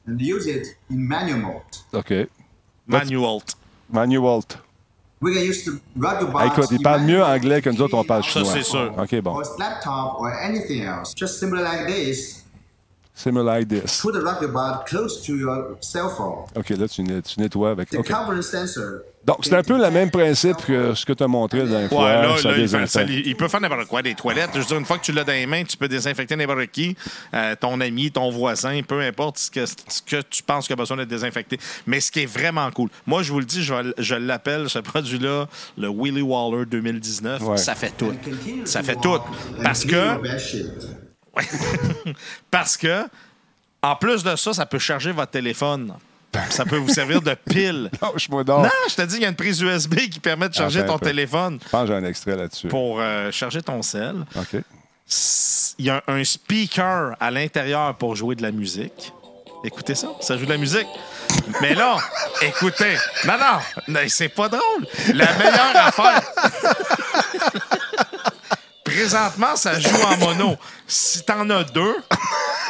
and use it in manual mode. OK. Manual. Manual. Ah, écoute, il in parle mieux anglais que nous autres, on parle Ça, chinois. c'est sûr. OK, bon. Similar like this. Put the rocker bar close to your cell phone. OK, là, tu, tu nettoies avec. The OK. cover sensor. Donc, c'est un peu le même principe que ce que tu as montré la dernière fois. Ouais, là, ça là, il, fait- désinfecte. ça- il peut faire n'importe quoi, des toilettes. Je veux dire, une fois que tu l'as dans les mains, tu peux désinfecter n'importe qui, euh, ton ami, ton voisin, peu importe ce que, ce que tu penses qu'il a besoin d'être désinfecté. Mais ce qui est vraiment cool, moi, je vous le dis, je, l'appelle, ce produit-là, le Willy Waller 2019. Ouais. Ça fait tout. Ça fait tout. Parce que. Parce que, en plus de ça, ça peut charger votre téléphone. Ça peut vous servir de pile. Lâche-moi donc. Non, je te dis, il y a une prise USB qui permet de charger Attends un ton peu. téléphone Je pense que j'ai un extrait là-dessus. pour euh, charger ton sel. OK. Il y a un speaker à l'intérieur pour jouer de la musique. Écoutez ça, ça joue de la musique. Mais là, écoutez, non, non, non, c'est pas drôle. La meilleure affaire. Présentement, ça joue en mono. Si t'en as deux,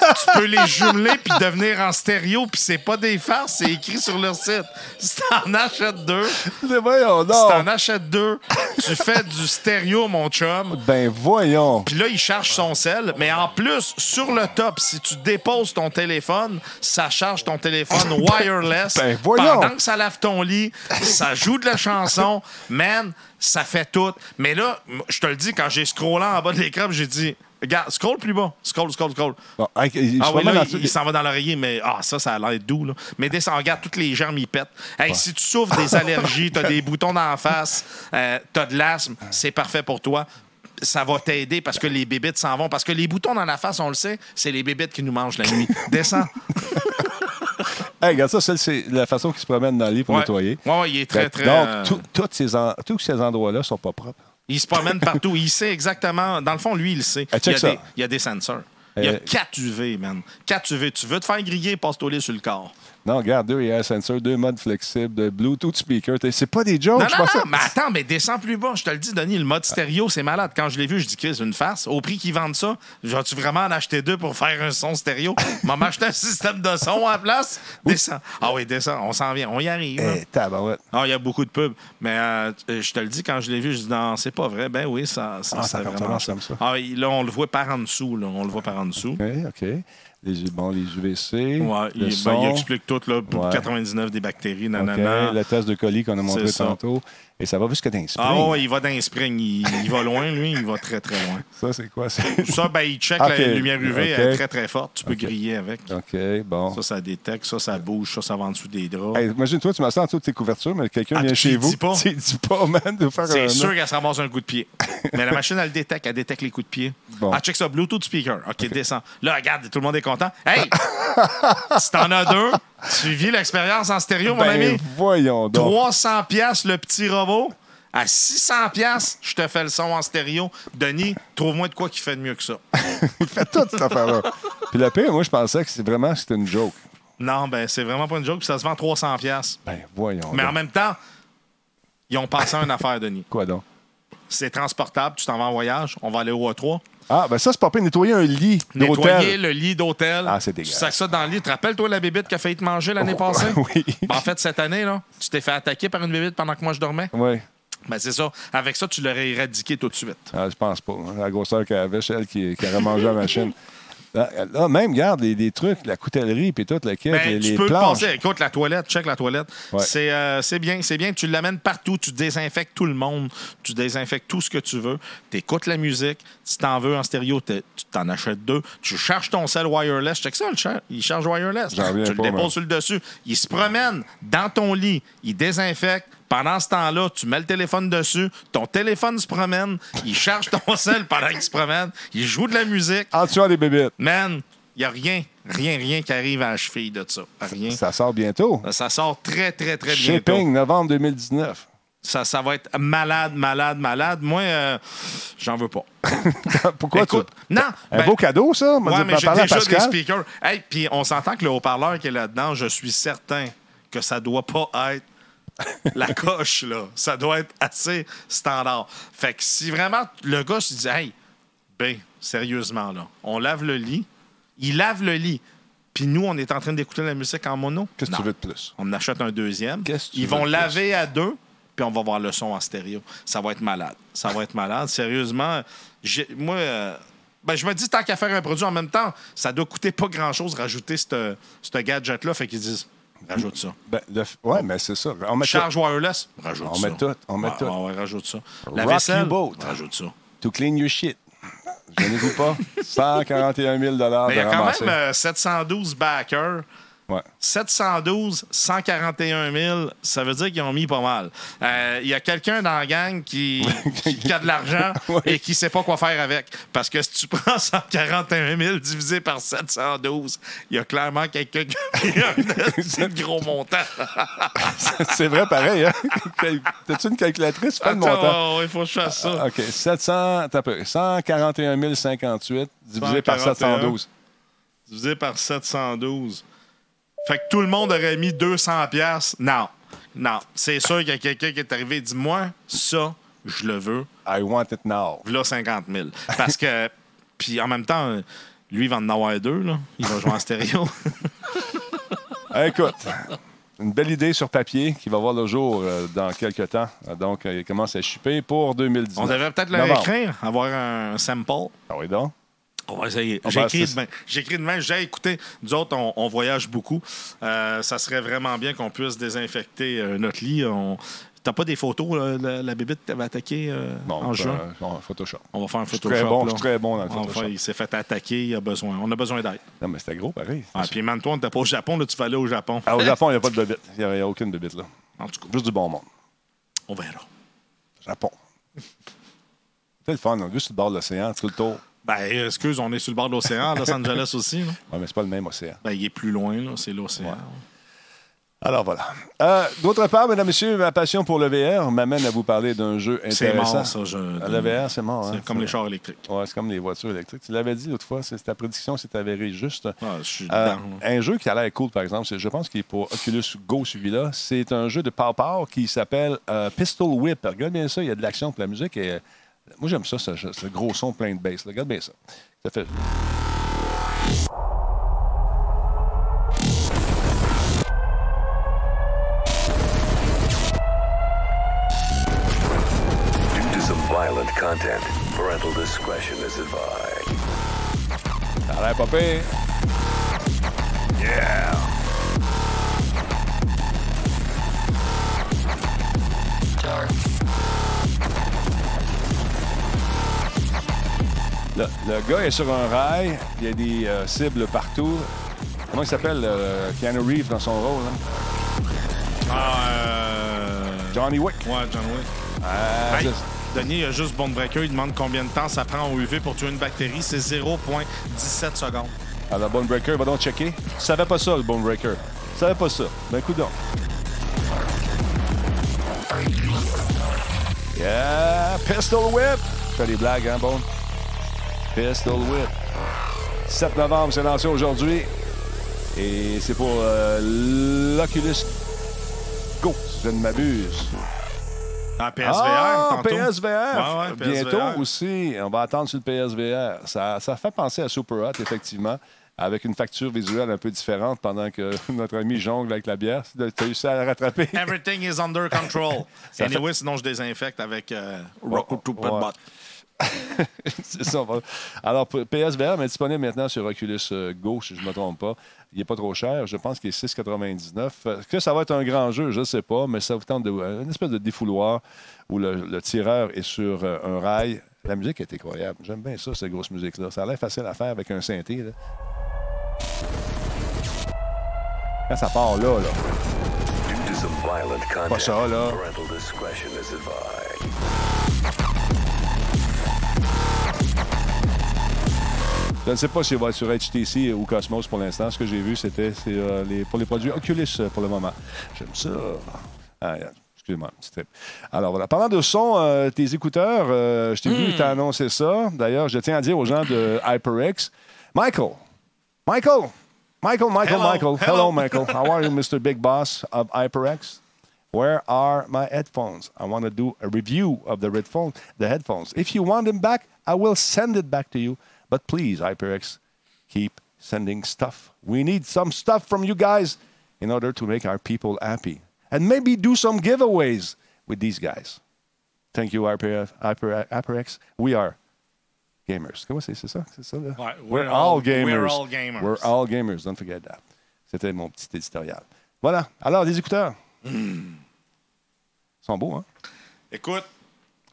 tu peux les jumeler puis devenir en stéréo, puis c'est pas des farces, c'est écrit sur leur site. Si t'en achètes deux, voyons si t'en achètes deux, tu fais du stéréo, mon chum. Ben voyons. Puis là, il charge son sel. Mais en plus, sur le top, si tu déposes ton téléphone, ça charge ton téléphone wireless. Ben, voyons. Pendant que ça lave ton lit, ça joue de la chanson. Man, ça fait tout. Mais là, je te le dis, quand j'ai scrollé en bas de l'écran, j'ai dit, regarde, scroll plus bas. Scroll, scroll, scroll. Bon, Ah oui, là, il, il s'en va dans l'oreiller, mais ah, ça, ça a l'air doux. Là. Mais descend, regarde, toutes les germes, ils pètent. Hey, Si tu souffres des allergies, tu as des boutons dans la face, euh, tu as de l'asthme, c'est parfait pour toi. Ça va t'aider parce que les bébites s'en vont. Parce que les boutons dans la face, on le sait, c'est les bébites qui nous mangent la nuit. Descends. Hey, regarde ça, ça, c'est la façon qu'il se promène dans le lit pour Ouais. nettoyer. Ouais, ouais, il est très, très. Donc, euh, toutes ces en- tous ces endroits-là sont pas propres. Il se promène partout. Il sait exactement. Dans le fond, lui, il le sait. Ah, il, y a des, il y a des sensors. Il y a Euh, 4 UV, man. 4 UV. Tu veux te faire griller, passe-toi sur le corps. Non, regarde, deux air sensor, deux modes flexibles, de Bluetooth speaker. T'sais, C'est pas des jokes, Non, je non, pensais- non, mais attends, mais descends plus bas. Je te le dis, Denis, le mode stéréo, c'est malade. Quand je l'ai vu, je dis c'est une farce. Au prix qu'ils vendent ça, vas-tu vraiment en acheter deux pour faire un son stéréo? M'en acheter un système de son à la place? Descends. Ah oui, descends. On s'en vient. On y arrive. Eh, tabarouette. Ah, il y a beaucoup de pubs. Mais euh, je te le dis, quand je l'ai vu, je dis non, c'est pas vrai. Ben oui, ça, ça, Ah, ça vraiment comme ça. Ah, là, on le voit par en dessous. Là. On le voit par en dessous. OK, OK. Les, bon, les UVC. Ouais, le il, ben, son. il explique tout, là, pour Ouais. 99 des bactéries, nanana. le test de colis qu'on a montré tantôt. Et ça va jusqu'à t'inspirer. Ah ouais, il va dans les springs. Il, il va loin, lui. Il va très, très loin. Ça, c'est quoi? Ça, ben, il check la lumière UV, elle est très, très forte. Tu peux griller avec. OK, bon. Ça, ça détecte. Ça, ça bouge. Ça, ça va en dessous des draps. Hey, Imagine-toi, tu m'as en dessous de tes couvertures, mais quelqu'un Ah, vient chez vous. pas? Tu dis pas, man, de faire. C'est sûr qu'elle se ramasse un coup de pied. Mais la machine, elle le détecte. Elle détecte les coups de pied. Bon. Ah, check ça. Bluetooth speaker. OK, descend. Là, regarde, tout le monde est content. Hey! si t'en as deux, tu vis l'expérience en stéréo, mon Ben, ami? voyons donc. 300 pièces le petit robot. À 600 pièces, je te fais le son en stéréo. Denis, trouve-moi de quoi qui fait de mieux que ça. Fais toute cette affaire-là. Puis le pire, moi, je pensais que c'est vraiment c'était une joke. Non, ben c'est vraiment pas une joke, puis ça se vend 300 pièces. Ben, voyons. Mais en même temps, ils ont pensé à une affaire, Denis. Quoi donc? C'est transportable, tu t'en vas en voyage, on va aller au A3. Ah, ben ça, c'est pas pire. Nettoyer un lit Nettoyer d'hôtel. le lit d'hôtel. Ah, c'est Tu dégueulasse. sacs ça dans le lit. Tu te rappelles, toi, la bébite qui a failli te manger l'année Oh, passée? oui. Ben, en fait, cette année, là, tu t'es fait attaquer par une bébite pendant que moi je dormais. Oui. Ben, c'est ça. Avec ça, tu l'aurais éradiqué tout de suite. Ah, je pense pas. La grosseur qu'elle avait, c'est elle qui, qui aurait mangé la machine. Là, là, même, garde les, les trucs, la coutellerie, puis tout, le kit, Ben, les, tu les peux planches. passer. Écoute, la toilette, check la toilette. Ouais. C'est euh, c'est bien, c'est bien. Tu l'amènes partout, tu désinfectes tout le monde, tu désinfectes tout ce que tu veux. Tu écoutes la musique. Si t'en veux en stéréo, tu t'en achètes deux. Tu charges ton sel wireless. Check ça, le char- il charge wireless. Tu le déposes sur le dessus. Il se promène dans ton lit. Il désinfecte. Pendant ce temps-là, tu mets le téléphone dessus. Ton téléphone se promène. Il charge ton sel pendant qu'il se promène. Il joue de la musique. En tuant des bébites. Man, il n'y a rien, rien, rien qui arrive à la cheville de ça. Rien. Ça sort bientôt. Ça sort très, très, très bientôt. Shipping, novembre 2019. Ça, ça va être malade, malade, malade. Moi, euh, j'en veux pas. Pourquoi Écoute, tu... non. Un ben, beau cadeau, ça? Ouais, mais m'a j'ai déjà des speakers. Hey, puis on s'entend que le haut-parleur qui est là-dedans, je suis certain que ça doit pas être la coche, là. Ça doit être assez standard. Fait que si vraiment le gars se dit, hey, ben, sérieusement, là, on lave le lit, il lave le lit, puis nous, on est en train d'écouter la musique en mono. Qu'est-ce que tu veux de plus? On en achète un deuxième. Qu'est-ce Ils vont laver à deux, puis on va voir le son en stéréo. Ça va être malade. Ça va être malade. Sérieusement, j'ai- moi, euh, ben, je me dis, tant qu'à faire un produit en même temps, ça doit coûter pas grand-chose rajouter ce ce gadget-là. Fait qu'ils disent, rajoute ça. Ben. Ouais, mais c'est ça. On met Charge wireless, rajoute On ça. met tout, on met tout. ouais, rajoute ça. La Rock vaisselle, U-boat. rajoute ça. tout. To clean your shit. Je ne vous pas. 141 000 de Mais il y a quand ramasser. même euh, 712 backers. Ouais. 712, 141 000, ça veut dire qu'ils ont mis pas mal. Euh, Il y a quelqu'un dans la gang qui, qui, qui a de l'argent Ouais. et qui sait pas quoi faire avec. Parce que si tu prends 141 000 divisé par 712, il y a clairement quelqu'un qui a un gros montant. c'est vrai, pareil. Hein? T'as-tu une calculatrice? Fais le montant. Il faut que je fasse ça. OK. 700, t'as peu, 141 058 divisé par 141. 712. Divisé par 712. Fait que tout le monde aurait mis 200 pièces. Non. Non. C'est sûr qu'il y a quelqu'un qui est arrivé et dit Moi, ça, je le veux. I want it now. Là, 50 000. Parce que. Puis en même temps, lui, il va en avoir deux. Là. Il va jouer en stéréo. Écoute, une belle idée sur papier qui va voir le jour euh, dans quelques temps. Donc, euh, il commence à shipper pour 2019. On devrait peut-être Novembre. l'écrire, avoir un sample. Ah oui, donc. On va essayer. Ben, J'écris demain. J'écris demain. J'ai écouté. Nous autres, on, on voyage beaucoup. Euh, ça serait vraiment bien qu'on puisse désinfecter euh, notre lit. On... T'as pas des photos, là, la, la bébite t'avait attaqué euh, Bon, en juin? bon, Photoshop. On va faire un Je suis Photoshop. très bon, là. je suis très bon dans le Photoshop. faire- il s'est fait attaquer. Il a besoin. On a besoin d'aide. Non, mais c'était gros, pareil. Ah, puis même toi, on n'était pas au Japon. Là, tu vas aller au Japon. Ah, au Japon, il n'y a pas de bébite. Il n'y a, a aucune bébite, là. En tout cas, Juste du bon monde. on verra. Japon. C'est le fun, on est juste sur le bord de l'océan, tout le tour. Ben, excuse, on est sur le bord de l'océan, à Los Angeles aussi. là. Ouais, mais c'est pas le même océan. Ben, il est plus loin, là. C'est l'océan. Alors voilà. Euh, D'autre part, mesdames, messieurs, ma passion pour le VR m'amène à vous parler d'un jeu C'est intéressant. mort, ça. Je... Ah, Le VR, c'est mort. C'est hein? comme les chars électriques. Ouais, c'est comme les voitures électriques. Tu l'avais dit l'autre fois, c'est ta prédiction s'est avérée juste. Ah, je suis Euh, dedans. un jeu qui a l'air cool, par exemple, c'est- je pense qu'il est pour Oculus Go, celui-là. C'est un jeu de pow pow qui s'appelle euh, Pistol Whip. Regarde bien ça, il y a de l'action, puis la musique est. Moi, j'aime ça, ce, ce gros son plein de bass. là. Regarde bien ça. Ça fait. Due to some violent content, parental discretion is advised. Ça a l'air pas pire. Le, le gars est sur un rail, il y a des euh, cibles partout. Comment il s'appelle, euh, Keanu Reeves, dans son rôle? hein? Ah, euh... Johnny Wick. Ouais, John Wick. Ah, Hey, c'est- Denis, il y a juste Breaker. Il demande combien de temps ça prend au UV pour tuer une bactérie. C'est 0,17 secondes. Alors, Bone Breaker, va donc checker. Tu savais pas ça, le Bone Breaker. Tu savais pas ça. Ben, coup donc. Yeah! Pistol Whip! Tu fais des blagues, hein, Bone? Pistol Whip. 7 novembre, c'est lancé aujourd'hui. Et c'est pour euh, l'Oculus Go, si je ne m'abuse. Ah, PSVR, Ah, tantôt. PSVR. Ouais, ouais, Bientôt PSVR. aussi. On va attendre sur le PSVR. Ça, ça fait penser à Super Hot, effectivement, avec une facture visuelle un peu différente pendant que notre ami jongle avec la bière. Tu as réussi à la rattraper? Everything is under control. Ça anyway, sinon je désinfecte avec euh, Ouais. C'est ça. va- Alors, PSVR est disponible maintenant sur Oculus euh, Go, si je ne me trompe pas. Il n'est pas trop cher. Je pense qu'il est 6,99. Euh, Est-ce que ça va être un grand jeu? Je ne sais pas, mais ça vous tente de, euh, une espèce de défouloir où le, le tireur est sur euh, un rail. La musique est incroyable. J'aime bien ça, cette grosse musique-là. Ça a l'air facile à faire avec un synthé. là. Quand ça part là, là. Pas ça, là. Je ne sais pas s'il va être sur HTC ou Cosmos pour l'instant. Ce que j'ai vu, c'était euh, les, pour les produits Oculus euh, pour le moment. J'aime ça. Ah. Excuse-moi. Alors voilà. Parlant de son, euh, tes écouteurs, euh, je t'ai vu, tu as annoncé ça. D'ailleurs, je tiens à dire aux gens de HyperX, Michael, Michael, Michael, Michael, Hello. Michael. Hello. Michael. How are you, Mr. Big Boss of HyperX? Where are my headphones? I want to do a review of the headphones. The headphones. If you want them back, I will send it back to you. But please, HyperX, keep sending stuff. We need some stuff from you guys in order to make our people happy, and maybe do some giveaways with these guys. Thank you, HyperX. Hyper, HyperX. We are gamers. Comment c'est c'est ça? C'est ça là? Ouais, we're, we're all all- gamers. we're all gamers. We're all gamers. Don't forget that. C'était mon petit éditorial. Voilà. Alors, les écouteurs. Hmm. Ils sont beaux, hein? Écoute,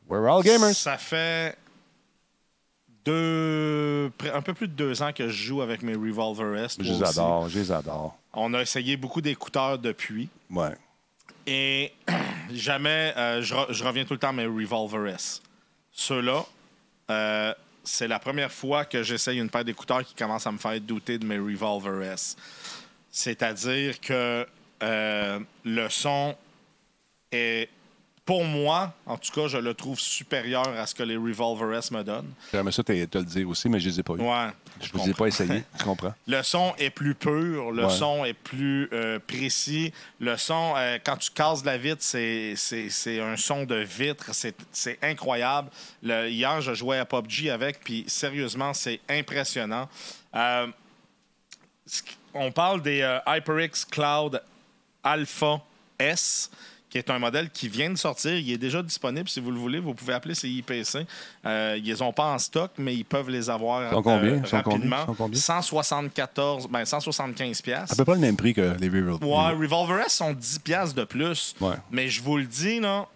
We're all gamers. ça fait deux, un peu plus de deux ans que je joue avec mes Revolver S. Je les adore, je les adore. On a essayé beaucoup d'écouteurs depuis. Ouais. Et jamais, euh, je, re- je reviens tout le temps à mes Revolver S. Ceux-là, euh, c'est la première fois que j'essaye une paire d'écouteurs qui commence à me faire douter de mes Revolver S. C'est-à-dire que euh, le son est, pour moi, en tout cas, je le trouve supérieur à ce que les Revolver S me donnent. J'aimerais ça te, te le dire aussi, mais je les ai pas eu. Ouais, je je ne les ai pas essayés. Tu comprends? Le son est plus pur, le Ouais. son est plus euh, précis. Le son, euh, quand tu casses la vitre, c'est, c'est, c'est un son de vitre. C'est, c'est incroyable. Le- hier, je jouais à PUBG avec, puis sérieusement, c'est impressionnant. Euh, on parle des HyperX Cloud Alpha S, qui est un modèle qui vient de sortir. Il est déjà disponible si vous le voulez. Vous pouvez appeler CIPC. Euh, ils les ont pas en stock, mais ils peuvent les avoir sont combien? euh, sont rapidement. Sont combien? 174, ben 175 À pièces. peu près le même prix que les Revolver. Ouais, Revolver S sont 10 pièces de plus. Ouais. Mais je vous le dis, là,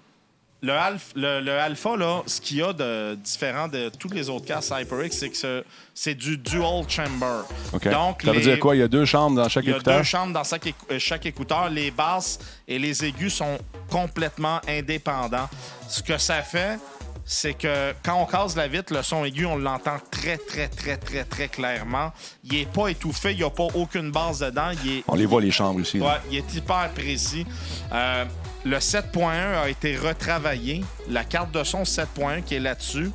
le, Alpha, le, le Alpha, là, ce qu'il y a de différent de tous les autres casques HyperX, c'est que c'est- du dual chamber. Donc, ça veut les- dire quoi? Il y a deux chambres dans chaque il y a écouteur? deux chambres dans chaque, euh, chaque écouteur. Les basses et les aigus sont complètement indépendants. Ce que ça fait, c'est que quand on casse la vitre, le son aigu, on l'entend très, très, très, très, très clairement. Il est pas étouffé, il n'y a pas aucune base dedans. Il est, On les voit, les chambres ici. Ouais, il est hyper précis. Euh, le 7.1 a été retravaillé. La carte de son 7.1 qui est là-dessus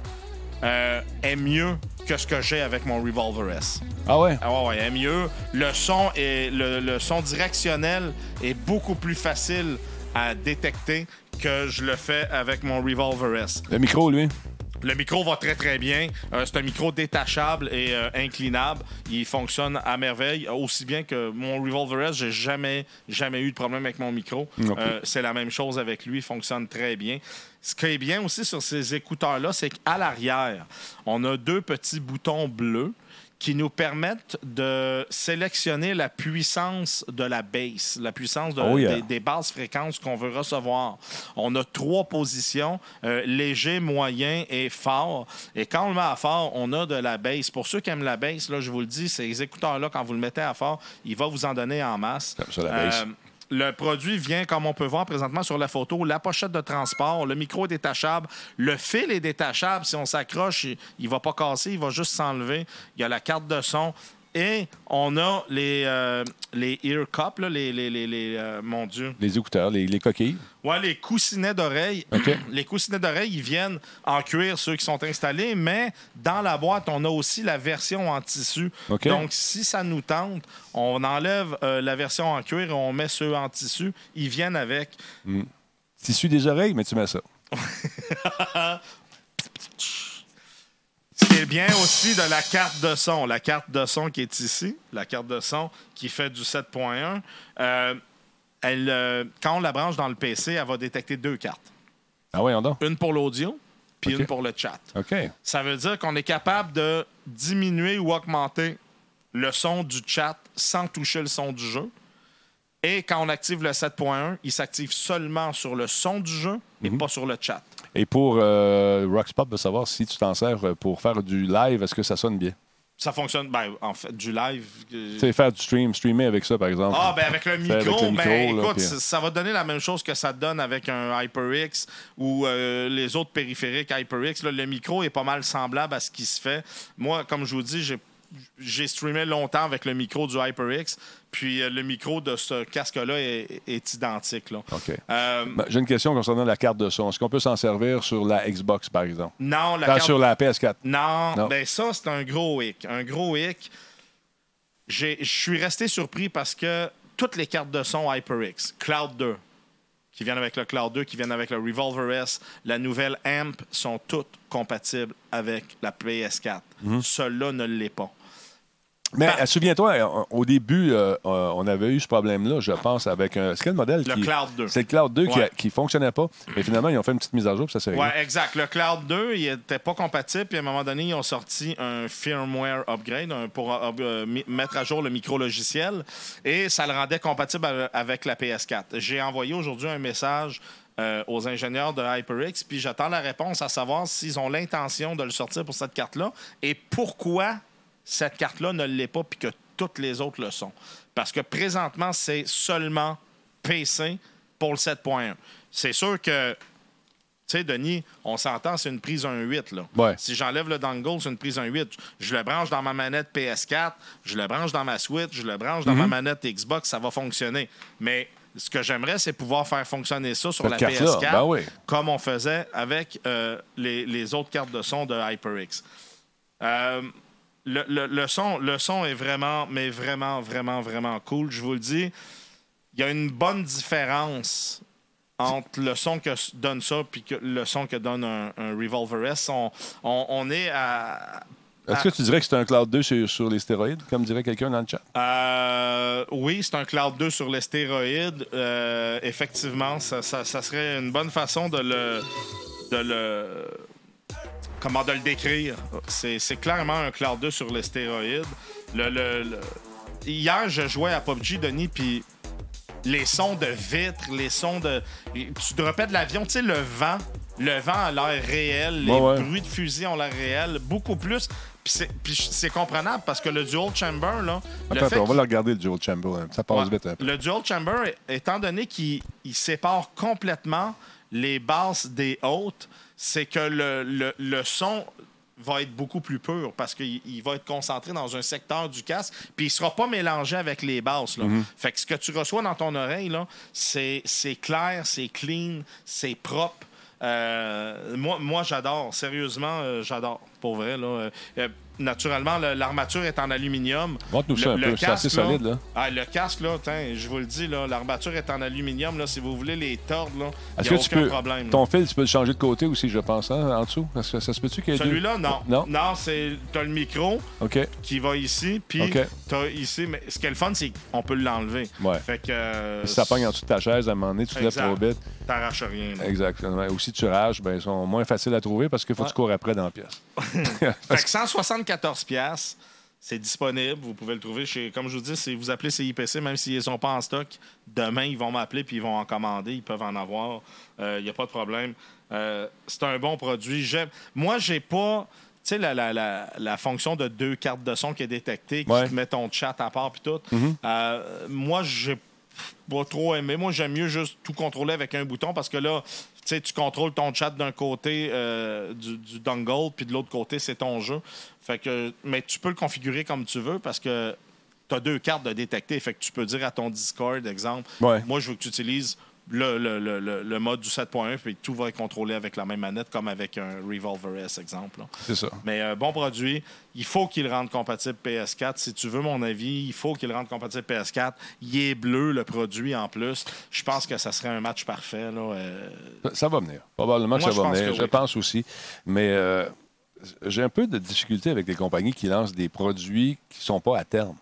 euh, est mieux que ce que j'ai avec mon Revolver S. Ah ouais? Ah ouais, est mieux. Le son, est, le, le son directionnel est beaucoup plus facile à détecter que je le fais avec mon Revolver S. Le micro, lui? Le micro va très très bien. Euh, c'est un micro détachable et euh, inclinable. Il fonctionne à merveille, aussi bien que mon Revolver S. J'ai jamais jamais eu de problème avec mon micro. Euh, c'est la même chose avec lui. Il fonctionne très bien. Ce qui est bien aussi sur ces écouteurs-là, c'est qu'à l'arrière, on a deux petits boutons bleus qui nous permettent de sélectionner la puissance de la bass, la puissance de- Oh yeah. des, des basses fréquences qu'on veut recevoir. On a trois positions, euh, léger, moyen et fort. Et quand on le met à fort, on a de la bass. Pour ceux qui aiment la bass, là, je vous le dis, ces écouteurs-là, quand vous le mettez à fort, il va vous en donner en masse. Comme ça, la bass. Euh, le produit vient, comme on peut voir présentement sur la photo, la pochette de transport, le micro est détachable, le fil est détachable. Si on s'accroche, il ne va pas casser, il va juste s'enlever. Il y a la carte de son. Et on a les, euh, les ear cups, là, les, les, les- les, euh, mon Dieu. Les écouteurs, les, les coquilles. Ouais, les coussinets d'oreilles. Les coussinets d'oreilles, ils viennent en cuir, ceux qui sont installés, mais dans la boîte, on a aussi la version en tissu. Donc, si ça nous tente, on enlève euh, la version en cuir et on met ceux en tissu. Ils viennent avec. Tissu des oreilles, mais tu mets ça. Ce qui est bien aussi de la carte de son. La carte de son qui est ici, la carte de son qui fait du 7.1, euh, elle, euh, quand on la branche dans le PC, elle va détecter deux cartes. Ah ouais, on. Une pour l'audio, puis une pour le chat. OK. Ça veut dire qu'on est capable de diminuer ou augmenter le son du chat sans toucher le son du jeu. Et quand on active le 7.1, il s'active seulement sur le son du jeu et Mhm. pas sur le chat. Et pour euh, Roxpop, de savoir si tu t'en sers euh, pour faire du live, est-ce que ça sonne bien? Ça fonctionne, ben, en fait, du live. euh, Tu sais, faire du stream, streamer avec ça, par exemple. Ah, ben avec le micro, avec le micro, ben, là, écoute, puis- ça- ça va donner la même chose que ça donne avec un HyperX ou euh, les autres périphériques HyperX. Là, le micro est pas mal semblable à ce qui se fait. Moi, comme je vous dis, j'ai j'ai streamé longtemps avec le micro du HyperX, puis euh, le micro de ce casque-là est, est identique. Là. OK. Euh, Ben, J'ai une question concernant la carte de son. Est-ce qu'on peut s'en servir sur la Xbox, par exemple? non, la carte- sur la PS4. Non, Non. ben ça, c'est un gros hic. Un gros hic. Je suis resté surpris parce que toutes les cartes de son HyperX, Cloud 2, qui viennent avec le Cloud 2, qui viennent avec le Revolver S, la nouvelle Amp, sont toutes compatibles avec la PS4. Mhm. Celle-là ne l'est pas. Mais euh, souviens-toi, euh, au début, euh, on avait eu ce problème-là, je pense, avec un. C'est quel modèle Le qui. Cloud 2. C'est le Cloud 2 qui, Ouais. qui fonctionnait pas. Mais finalement, ils ont fait une petite mise à jour, puis ça s'est. Ouais, exact. Le Cloud 2, il n'était pas compatible. Puis à un moment donné, ils ont sorti un firmware upgrade un- pour euh, mettre à jour le micro-logiciel. Et ça le rendait compatible ave- avec la PS4. J'ai envoyé aujourd'hui un message euh, aux ingénieurs de HyperX. Puis j'attends la réponse à savoir s'ils ont l'intention de le sortir pour cette carte-là et pourquoi cette carte-là ne l'est pas puis que toutes les autres le sont. Parce que présentement, c'est seulement PC pour le 7.1. C'est sûr que tu sais, Denis, on s'entend, c'est une prise 1.8. Là. Ouais. Si j'enlève le dongle, c'est une prise 1.8. Je le branche dans ma manette PS4, je le branche dans ma Switch, je le branche dans ma manette Xbox, ça va fonctionner. Mais ce que j'aimerais, c'est pouvoir faire fonctionner ça sur Cette la carte-là, PS4, ben oui. comme on faisait avec euh, les, les autres cartes de son de HyperX. Euh, le, le- le son, le son est vraiment, mais vraiment, vraiment, vraiment cool. Je vous le dis, il y a une bonne différence entre le son que donne ça et le son que donne un, un Revolver S. On, on- on est à. Est-ce que tu dirais que c'est un Cloud 2 sur, sur les stéroïdes, comme dirait quelqu'un dans le chat? Euh, oui, c'est un Cloud 2 sur les stéroïdes. Euh, effectivement, ça, ça- ça serait une bonne façon de le. De le comment de le décrire? C'est clairement un Cloud 2 sur les stéroïdes. Le, le- le- Hier, je jouais à PUBG, Denis, puis les sons de vitres, les sons de. Tu te de l'avion, tu sais, le vent. Le vent a l'air réel, les Ouais, bruits de fusil ont l'air réel, beaucoup plus. Puis c'est- comprenable parce que le dual chamber, là. le Attends, fait attends, on va le regarder, le Dual Chamber. hein. Ça passe Ouais. vite un peu. Le dual chamber, étant donné qu'il il sépare complètement les basses des hautes, c'est que le, le- le son va être beaucoup plus pur parce qu'il il va être concentré dans un secteur du casque, puis il sera pas mélangé avec les basses. Là. Fait que ce que tu reçois dans ton oreille, c'est clair, c'est clean, c'est propre. Euh, moi, moi j'adore. Sérieusement, euh, j'adore. Pour vrai, là. Euh, naturellement, le- l'armature est en aluminium. Montre-nous ça Le- un le peu. C'est assez là, solide, là. ah, le casque, là, je vous le dis, l'armature est en aluminium. Là, si vous voulez les tordre, là, il Est-ce n'y a que tu aucun peux. problème. là. Ton fil, tu peux le changer de côté aussi, je pense, hein, en dessous? Est-ce que ça se peut-tu qu'il y ait Celui-là, non. Non? Non, c'est. T'as le micro qui va ici, puis OK. t'as ici. Mais ce qui est le fun, c'est qu'on peut l'enlever. Ouais. Fait que. euh, Si ça pogne en dessut de ta chaise, à un moment donné, tu te lèves trop vite. T'arraches rien. Exactement. Ou si tu rages, ben, ils sont moins faciles à trouver parce qu'il faut que tu cours après dans la pièce. Fait que 174 pièces, c'est disponible. Vous pouvez le trouver chez, comme je vous dis, si vous appelez CIPC, même s'ils ne sont pas en stock, demain, ils vont m'appeler puis ils vont en commander. Ils peuvent en avoir. Il n'y a pas de problème. Euh, c'est un bon produit. J'aime. Moi, j'ai pas. Tu sais, la, la, la, la fonction de deux cartes de son qui est détectée, qui Ouais. te met ton chat à part puis tout. Euh, moi, j'ai pas trop aimé. Moi, j'aime mieux juste tout contrôler avec un bouton parce que là, sais, tu contrôles ton chat d'un côté euh, du, du dongle, puis de l'autre côté, c'est ton jeu. Fait que, mais tu peux le configurer comme tu veux parce que tu as deux cartes de détecter. Fait que tu peux dire à ton Discord, exemple, Ouais. moi, je veux que tu utilises le, le- le- le- le mode du 7.1, puis tout va être contrôlé avec la même manette, comme avec un Revolver S, exemple. C'est ça. Mais euh, bon produit. Il faut qu'il rende compatible PS4. Si tu veux mon avis, il faut qu'il rende compatible PS4. Il est bleu, le produit, en plus. Je pense que ça serait un match parfait. Là. euh, Ça- Ça va venir. Probablement que Moi, ça va venir. Je oui. pense aussi. Mais euh, j'ai un peu de difficulté avec les compagnies qui lancent des produits qui ne sont pas à terme.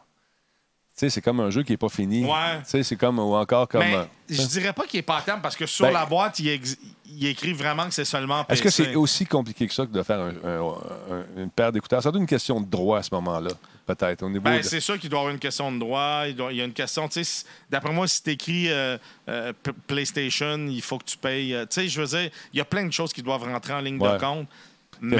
Sais, c'est comme un jeu qui n'est pas fini. Ouais. Tu sais, c'est comme, ou encore comme. Mais euh, je dirais pas qu'il est pas parce que sur Ben- la boîte, il, ex- il écrit vraiment que c'est seulement. Est-ce que c'est aussi compliqué que ça que de faire un- un- un- une paire d'écouteurs? Ça doit être une question de droit à ce moment-là, peut-être, Ben, de- c'est sûr qu'il doit y avoir une question de droit. Il, doit- il y a une question, tu sais, d'après moi, si tu écris PlayStation, il faut que tu payes. euh, tu sais, je veux dire, il y a plein de choses qui doivent rentrer en ligne Ouais. de compte. Mais.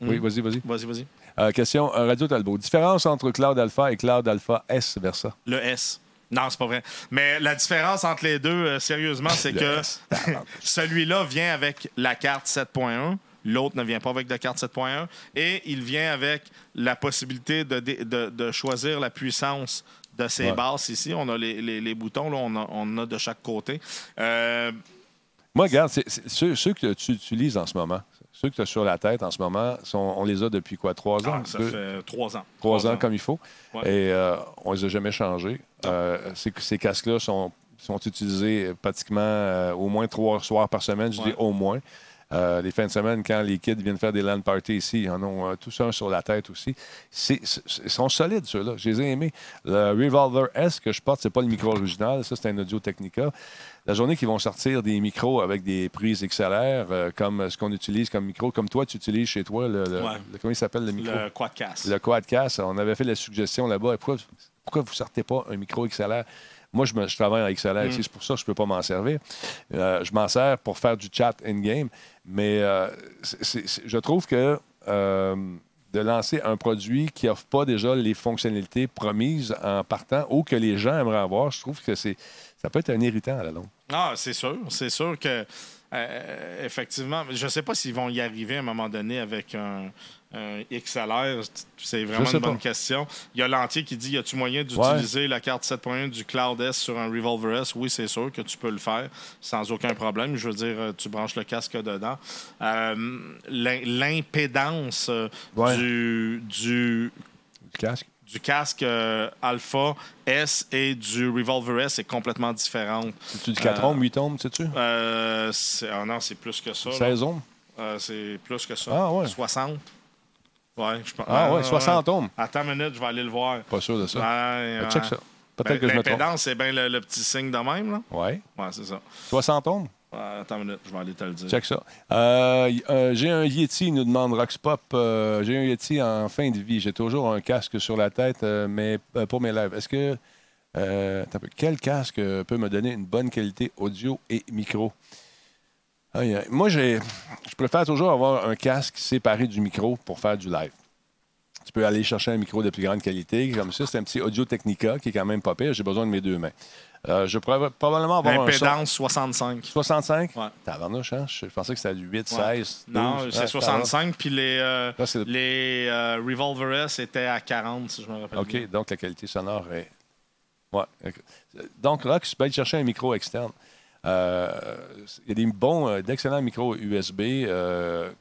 Oui, Hmm. vas-y, vas-y. Vas-y, vas-y. Euh, question, euh, Radio Talbot. Différence entre Cloud Alpha et Cloud Alpha S versa? Le S. Non, c'est pas vrai. Mais la différence entre les deux, euh, sérieusement, c'est que celui-là vient avec la carte 7.1. L'autre ne vient pas avec la carte 7.1. Et il vient avec la possibilité de, dé- de- de choisir la puissance de ces Ouais. basses ici. On a les, les- les boutons, là, on, a, on a de chaque côté. Euh, Moi, regarde, c'est- c'est- ceux, ceux que tu utilises en ce moment, ceux que tu as sur la tête en ce moment, sont- on les a depuis quoi? Trois ans? ah, ça Deux- fait trois ans. Trois ans comme il faut. Ouais. Et euh, on ne les a jamais changés. Euh, ces, ces casques-là sont, sont utilisés pratiquement euh, au moins trois soirs par semaine. Je dis au moins. Euh, les fins de semaine, quand les kids viennent faire des land parties ici, ils en ont euh, tous un sur la tête aussi. Ils sont solides, ceux-là. Je les ai aimés. Le Revolver S que je porte, c'est pas le micro original. Ça, c'est un Audio Technica. La journée qu'ils vont sortir des micros avec des prises XLR, euh, comme ce qu'on utilise comme micro, comme toi, tu utilises chez toi, le, le- Ouais. le- comment il s'appelle le micro? Le Quadcast. Le Quadcast, on avait fait la suggestion là-bas. Pourquoi, pourquoi vous ne sortez pas un micro XLR? Moi, je, me- je travaille en XLR ici, c'est pour ça que je ne peux pas m'en servir. Euh, je m'en sers pour faire du chat in-game, mais euh, c'est- c'est- c'est- je trouve que de lancer un produit qui n'offre pas déjà les fonctionnalités promises en partant ou que les gens aimeraient avoir, je trouve que c'est ça peut être un irritant à la longue. Ah, c'est sûr. C'est sûr que, euh, effectivement, je ne sais pas s'ils vont y arriver à un moment donné avec un, un XLR. C'est vraiment une bonne pas. question. Il y a l'entier qui dit y a-tu moyen d'utiliser la carte 7.1 du Cloud S sur un Revolver S? Oui, c'est sûr que tu peux le faire sans aucun problème. Je veux dire, euh, tu branches le casque dedans. Euh, l'im- L'impédance Ouais. du, du Du casque. Du casque euh, Alpha S et du Revolver S est complètement différente. C'est-tu du 4 Euh, ohms, 8 ohms, sais-tu? Euh, c'est- ah non, c'est plus que ça. là. 16 ohms? Euh, c'est plus que ça. Ah ouais. 60. Ouais, je pense. Ah ouais, 60 ohms. Attends une minute, je vais aller le voir. Pas sûr de ça. Ouais, Ben, ouais. check ça. Peut-être Ben, que je me trompe. L'impédance, c'est bien le, le petit signe de même, là. Ouais. Ouais, c'est ça. 60 ohms? Attends minute, je vais aller te le dire. Check ça. Euh, euh, j'ai un Yeti, nous demande Roxpop. Euh, j'ai un Yeti en fin de vie. J'ai toujours un casque sur la tête, euh, mais pour mes lives. Est-ce que. quel casque peut me donner une bonne qualité audio et micro? Moi, j'ai, je préfère toujours avoir un casque séparé du micro pour faire du live. Tu peux aller chercher un micro de plus grande qualité. Comme ça, c'est un petit Audio Technica qui est quand même pas pire. J'ai besoin de mes deux mains. Euh, je pourrais probablement avoir un son- Impédance 65. 65? Ouais. Tabarnouche, hein? Je pensais que c'était du 8, Ouais. 16, 12. Non, Ouais, c'est 65. Puis les, euh, Là, c'est le- les euh, Revolver S étaient à 40, si je me rappelle bien. OK, donc la qualité sonore est. Ouais. Donc là, tu peux aller chercher un micro externe. Il y a des bons, d'excellents micros USB,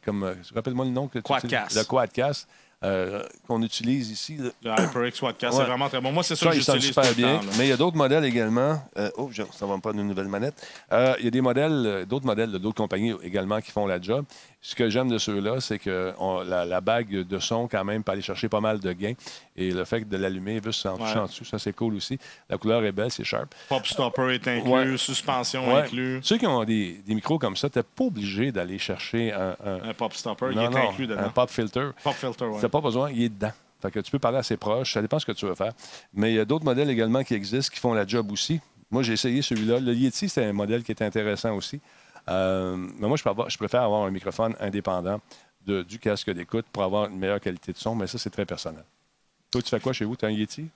comme, rappelle-moi le nom que tu Quadcast. Le Quadcast, euh, qu'on utilise ici. là. Le HyperX Quadcast, Ouais. c'est vraiment très bon. Moi, c'est ça, Ça, que j'utilise super le bien. temps. Mais il y a d'autres modèles également. Euh, oh, ça va me prendre une nouvelle manette. Euh, il y a des modèles, d'autres modèles de d'autres compagnies également qui font la job. Ce que j'aime de ceux-là, c'est que on- la, la bague de son, quand même, peut aller chercher pas mal de gains. Et le fait de l'allumer, juste en Ouais. touchant dessus, ça, c'est cool aussi. La couleur est belle, c'est sharp. Pop stopper est inclus, Ouais. suspension Ouais. inclus. Ceux qui ont des, des micros comme ça, tu n'es pas obligé d'aller chercher un, un- Un pop stopper, il non, est non, inclus dedans. un pop filter. Pop filter, ouais. Tu n'as pas besoin, il est dedans. Fait que tu peux parler assez proche, ça dépend ce que tu veux faire. Mais il y a d'autres modèles également qui existent qui font la job aussi. Moi, j'ai essayé celui-là. Le Yeti, c'est un modèle qui est intéressant aussi. Euh, mais moi, je, peux avoir- je préfère avoir un microphone indépendant de- du casque d'écoute pour avoir une meilleure qualité de son, mais ça, c'est très personnel. Toi, tu fais quoi chez vous? Tu as un Yeti?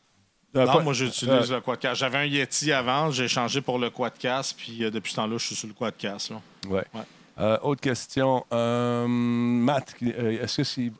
Euh, Non, pas- moi, j'utilise euh, le Quadcast. J'avais un Yeti avant, j'ai changé pour le Quadcast, puis euh, depuis ce temps-là, je suis sur le Quadcast. Là. Ouais. Ouais. Autre question. Matt, est-ce que c'est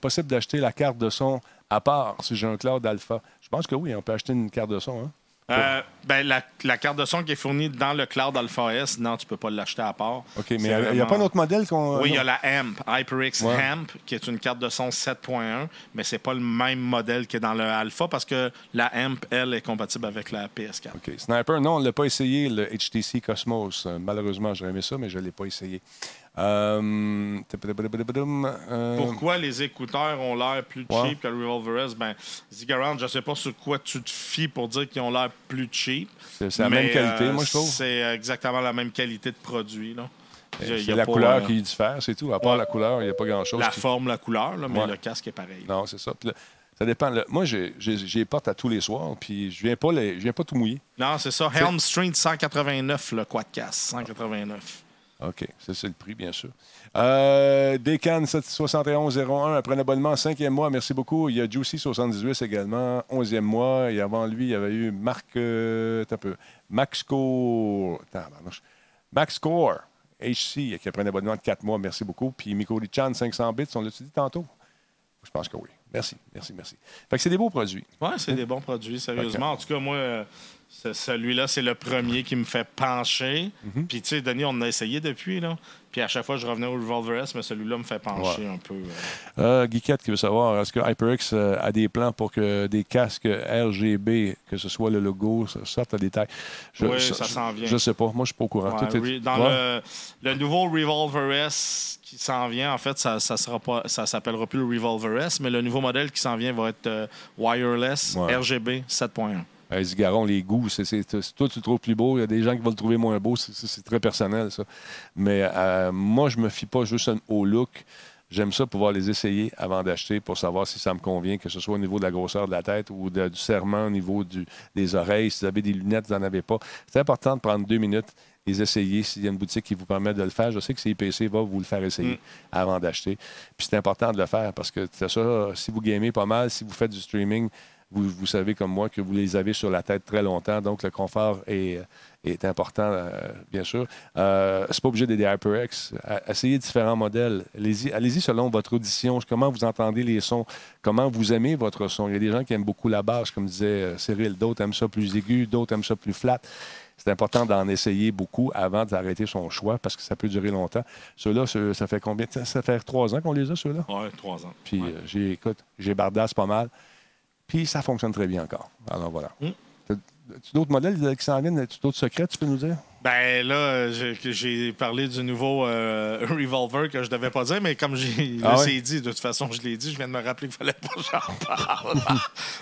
possible d'acheter la carte de son à part si j'ai un Cloud Alpha? Je pense que oui, on peut acheter une carte de son. Hein? Euh, ben, la, la carte de son qui est fournie dans le Cloud Alpha S, non, tu peux pas l'acheter à part. OK, mais il n'y a, vraiment- pas un autre modèle qu'on. Oui, il y a la AMP, HyperX Ouais. AMP, qui est une carte de son 7.1, mais c'est pas le même modèle que dans le Alpha parce que la AMP, elle, est compatible avec la PS4. OK. Sniper, non, on ne l'a pas essayé, le HTC Cosmos. Euh, malheureusement, j'aurais aimé ça, mais je ne l'ai pas essayé. Euh, euh, Pourquoi les écouteurs ont l'air plus Ouais. cheap que le Revolver S? Ben, Zigarand, je sais pas sur quoi tu te fies pour dire qu'ils ont l'air plus cheap. C'est la même qualité, euh, moi, je trouve. C'est exactement la même qualité de produit. Là. Il y a- il y C'est la couleur euh, qui diffère, c'est tout. À part ouais. la couleur, il n'y a pas grand-chose. La qui- forme, la couleur, là, mais Ouais. le casque est pareil. Non, c'est ça. Puis là, ça dépend. là, moi, j'ai portes à tous les soirs, puis je viens pas les- je viens pas tout mouiller. Non, c'est ça. Helm Street 189, le Quadcast. 189. OK, ça, c'est le prix, bien sûr. Euh, Decan 7101, après un abonnement, cinquième mois, merci beaucoup. Il y a Juicy 78 également, onzième mois. Et avant lui, il y avait eu Marc. euh, un peu. Max Score. attends, pardon. Max Score, HC, qui a pris un abonnement de 4 mois, merci beaucoup. Puis Mikoli Chan, 500 bits, on l'a-tu dit tantôt? Je pense que oui. Merci, merci, merci. Fait que c'est des beaux produits. Ouais, c'est des bons produits, sérieusement. En tout cas, moi, euh, celui-là, c'est le premier qui me fait pencher. Mhm. Puis, tu sais, Denis, on en a essayé depuis, là. Puis, à chaque fois, je revenais au Revolver S, mais celui-là me fait pencher un peu. euh. Guiquette qui veut savoir, est-ce que HyperX euh, a des plans pour que des casques RGB, que ce soit le logo, ça sorte à des tailles? Je, Oui, ça s'en vient. Je sais pas. Moi, je suis pas au courant. Ouais, Tout est- re- dans Ouais. le, le nouveau Revolver S qui s'en vient, en fait, ça ça sera pas, ça s'appellera plus le Revolver S, mais le nouveau modèle qui s'en vient va être euh, wireless. RGB 7.1. Hey, Zigaron, les goûts, c'est, c'est- c'est- toi, tu le trouves plus beau. Il y a des gens qui vont le trouver moins beau. C'est, très personnel, ça. Mais euh, moi, je me fie pas juste au look. J'aime ça pouvoir les essayer avant d'acheter pour savoir si ça me convient, que ce soit au niveau de la grosseur de la tête ou de- du serment, au niveau du- des oreilles. Si vous avez des lunettes, vous n'en avez pas. C'est important de prendre deux minutes, les essayer. S'il y a une boutique qui vous permet de le faire, je sais que CIPC va vous le faire essayer avant d'acheter. Puis c'est important de le faire parce que c'est ça, si vous gamez pas mal, si vous faites du streaming, vous, vous savez comme moi que vous les avez sur la tête très longtemps, donc le confort est, est important, euh, bien sûr. Euh, c'est pas obligé d'aider HyperX. À- Essayez différents modèles. Allez-y, allez-y selon votre audition, comment vous entendez les sons, comment vous aimez votre son? Il y a des gens qui aiment beaucoup la basse, comme disait euh, Cyril. D'autres aiment ça plus aigu, d'autres aiment ça plus flat. C'est important d'en essayer beaucoup avant d'arrêter son choix parce que ça peut durer longtemps. Ceux-là, ceux- ça fait combien? Ça fait trois ans qu'on les a, ceux-là? Ouais, trois ans. Puis euh, j'ai, écoute, j'ai bardasse pas mal. Puis ça fonctionne très bien encore. Alors voilà. Mm. D'autres modèles qui s'en viennent? As-tu d'autres secrets, tu peux nous dire? Ben là, j'ai- parlé du nouveau euh, Revolver que je devais pas dire, mais comme j'ai Ah ouais? dit, de toute façon, je l'ai dit, je viens de me rappeler qu'il fallait pas que j'en parle.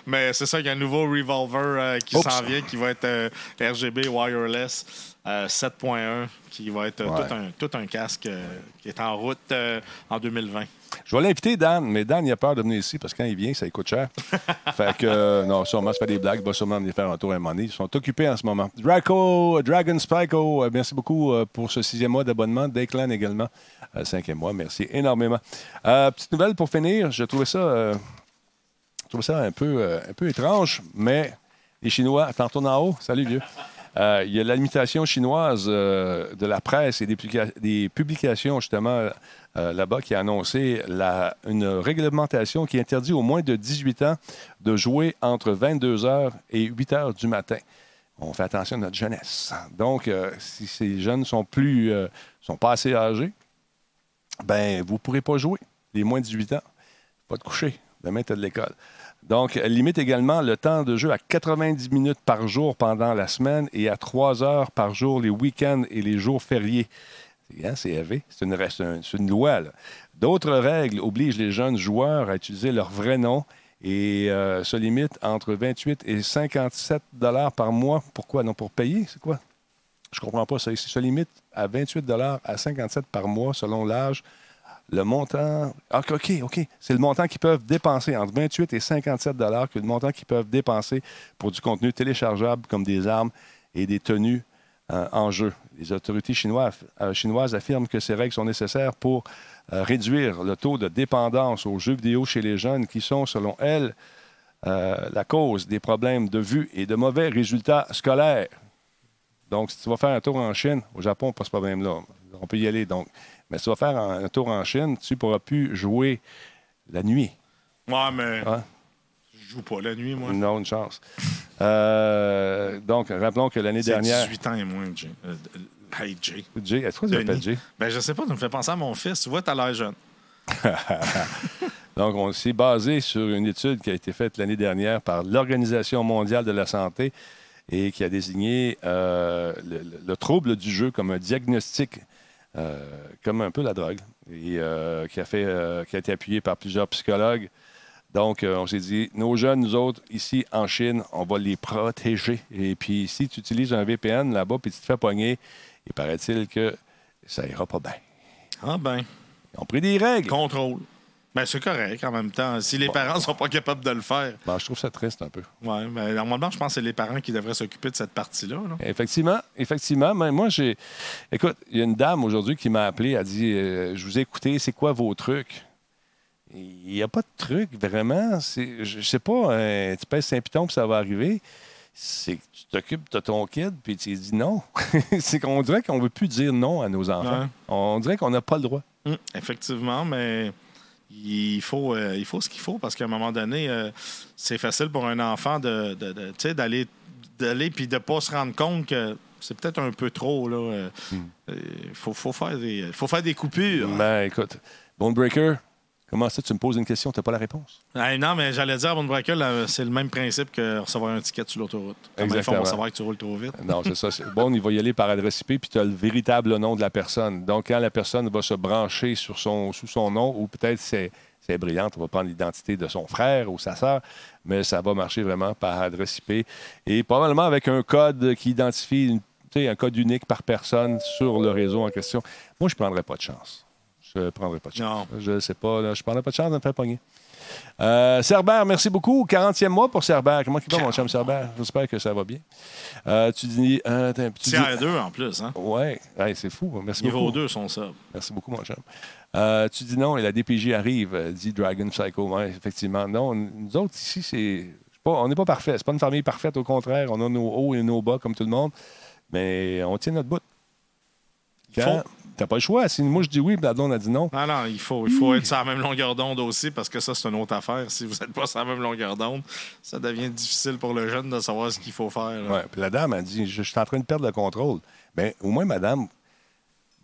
mais c'est ça, il y a un nouveau Revolver euh, qui s'en vient, qui va être euh, RGB wireless euh, 7.1, qui va être euh, Ouais. tout, un, tout un casque euh, qui est en route euh, en 2020. Je vais l'inviter, Dan, mais Dan, il a peur de venir ici parce que quand il vient, ça lui coûte cher. fait que, euh, non, sûrement, se fait des blagues, il va sûrement venir faire un tour à un moment donné. Ils sont occupés en ce moment. Draco, Dragon Spyco, euh, merci beaucoup euh, pour ce sixième mois d'abonnement. Declan également, euh, cinquième mois, merci énormément. Euh, petite nouvelle pour finir, je trouvais ça. euh, trouve ça un peu, euh, un peu étrange, mais les Chinois, t'en retournes en haut? Salut, vieux. Euh, il y a la limitation chinoise euh, de la presse et des, publica- des publications, justement, euh, là-bas, qui a annoncé une réglementation qui interdit au moins de 18 ans de jouer entre 22 h et 8 h du matin. On fait attention à notre jeunesse. Donc, si ces jeunes sont plus, sont pas assez âgés, ben vous ne pourrez pas jouer. Les moins de 18 ans, pas de coucher. Demain, tu de l'école. Donc, elle limite également le temps de jeu à 90 minutes par jour pendant la semaine et à 3 heures par jour les week-ends et les jours fériés. C'est hein, c'est. C'est une, loi. D'autres règles obligent les jeunes joueurs à utiliser leur vrai nom et euh, se limitent entre 28 et 57 dollars par mois. Pourquoi? Non, pour payer? C'est quoi? Je comprends pas ça. Se limite à 28 à 57 par mois selon l'âge. Le montant. Ah, OK, OK. C'est le montant qu'ils peuvent dépenser entre 28 et 57 que le montant qu'ils peuvent dépenser pour du contenu téléchargeable comme des armes et des tenues euh, en jeu. Les autorités chinoises, euh, chinoises affirment que ces règles sont nécessaires pour euh, réduire le taux de dépendance aux jeux vidéo chez les jeunes qui sont, selon elles, la cause des problèmes de vue et de mauvais résultats scolaires. Donc, si tu vas faire un tour en Chine, au Japon, pas ce problème-là. On peut y aller. Donc, mais si tu vas faire un, un tour en Chine, tu ne pourras plus jouer la nuit. Ouais, mais Hein? je joue pas la nuit, moi. Non, une chance. Euh, donc, rappelons que l'année dernière. 18 ans et moins, Jay. Euh, hey, Jay. Jay, est-ce que tu Denis. l'appelles Jay? Ben, je sais pas, tu me fais penser à mon fils. Tu vois, t'as l'air jeune. Donc, on s'est basé sur une étude qui a été faite l'année dernière par l'Organisation mondiale de la santé et qui a désigné euh, le, le- le trouble du jeu comme un diagnostic, comme un peu la drogue, et euh, qui, a fait, euh, qui a été appuyé par plusieurs psychologues. Donc, euh, on s'est dit, nos jeunes, nous autres, ici en Chine, on va les protéger. Et puis, si tu utilises un VPN là-bas puis tu te fais pogner, il paraît-il que ça ira pas bien. Ah ben, Ils ont pris des règles. contrôle. Ben, c'est correct en même temps. Si les parents sont pas capables de le faire. Bon, je trouve ça triste un peu. Ouais, ben, normalement, je pense que c'est les parents qui devraient s'occuper de cette partie-là. là. Effectivement, effectivement. Mais moi, j'ai. Écoute, il y a une dame aujourd'hui qui m'a appelé, elle a dit euh, Je vous ai écouté, c'est quoi vos trucs Il n'y a pas de truc, vraiment. C'est- Je sais pas, euh, tu pèses Saint-Piton puis ça va arriver. C'est que tu t'occupes de ton kid puis tu dis non. c'est qu'on dirait qu'on ne veut plus dire non à nos enfants. Ouais. On dirait qu'on n'a pas le droit. Hum, effectivement, mais il faut, euh, il faut ce qu'il faut parce qu'à un moment donné, euh, c'est facile pour un enfant de, d'aller d'aller puis de pas se rendre compte que c'est peut-être un peu trop. Il faut, faut, faire des, faut faire des coupures. Ben, écoute, Bone Breaker, comment ça, tu me poses une question, tu n'as pas la réponse? Non, mais j'allais dire, à Breaker, là, c'est le même principe que recevoir un ticket sur l'autoroute. Ils font pour savoir que tu roules trop vite? Non, c'est ça. Bon, il va y aller par adresse IP, puis tu as le véritable nom de la personne. Donc, quand la personne va se brancher sur son, sous son nom, ou peut-être c'est, c'est brillante, on va prendre l'identité de son frère ou sa sœur, mais ça va marcher vraiment par adresse IP. Et probablement avec un code qui identifie, une- tu sais, un code unique par personne sur le réseau en question. Moi, je ne prendrais pas de chance. Je ne prendrais pas de chance. Je ne sais pas. là, je ne prendrais pas de chance de me faire pogner. Euh, Cerbère, merci beaucoup. 40e mois pour Cerbère. Comment il va, mon chum Cerbère? J'espère que ça va bien. Euh, tu dis. euh, tu dis- Tiers 2 en plus. Hein? Ouais, Hey, c'est fou. Merci Niveau beaucoup. 2 sont ça. Merci beaucoup, mon chum. Euh, tu dis non et la DPJ arrive, euh, dit Dragon Psycho. Ouais, effectivement. Non, nous autres, ici, c'est. c'est Pas, on n'est pas parfait. C'est pas une famille parfaite, au contraire. On a nos hauts et nos bas, comme tout le monde. Mais on tient notre bout. Quand- T'as pas le choix. Si moi je dis oui, Bladon a dit non. Non, non, il faut, il faut être sur la même longueur d'onde aussi parce que ça, c'est une autre affaire. Si vous n'êtes pas sur la même longueur d'onde, ça devient difficile pour le jeune de savoir ce qu'il faut faire. Ouais, puis la dame a dit je, suis en train de perdre le contrôle. Bien, au moins, madame,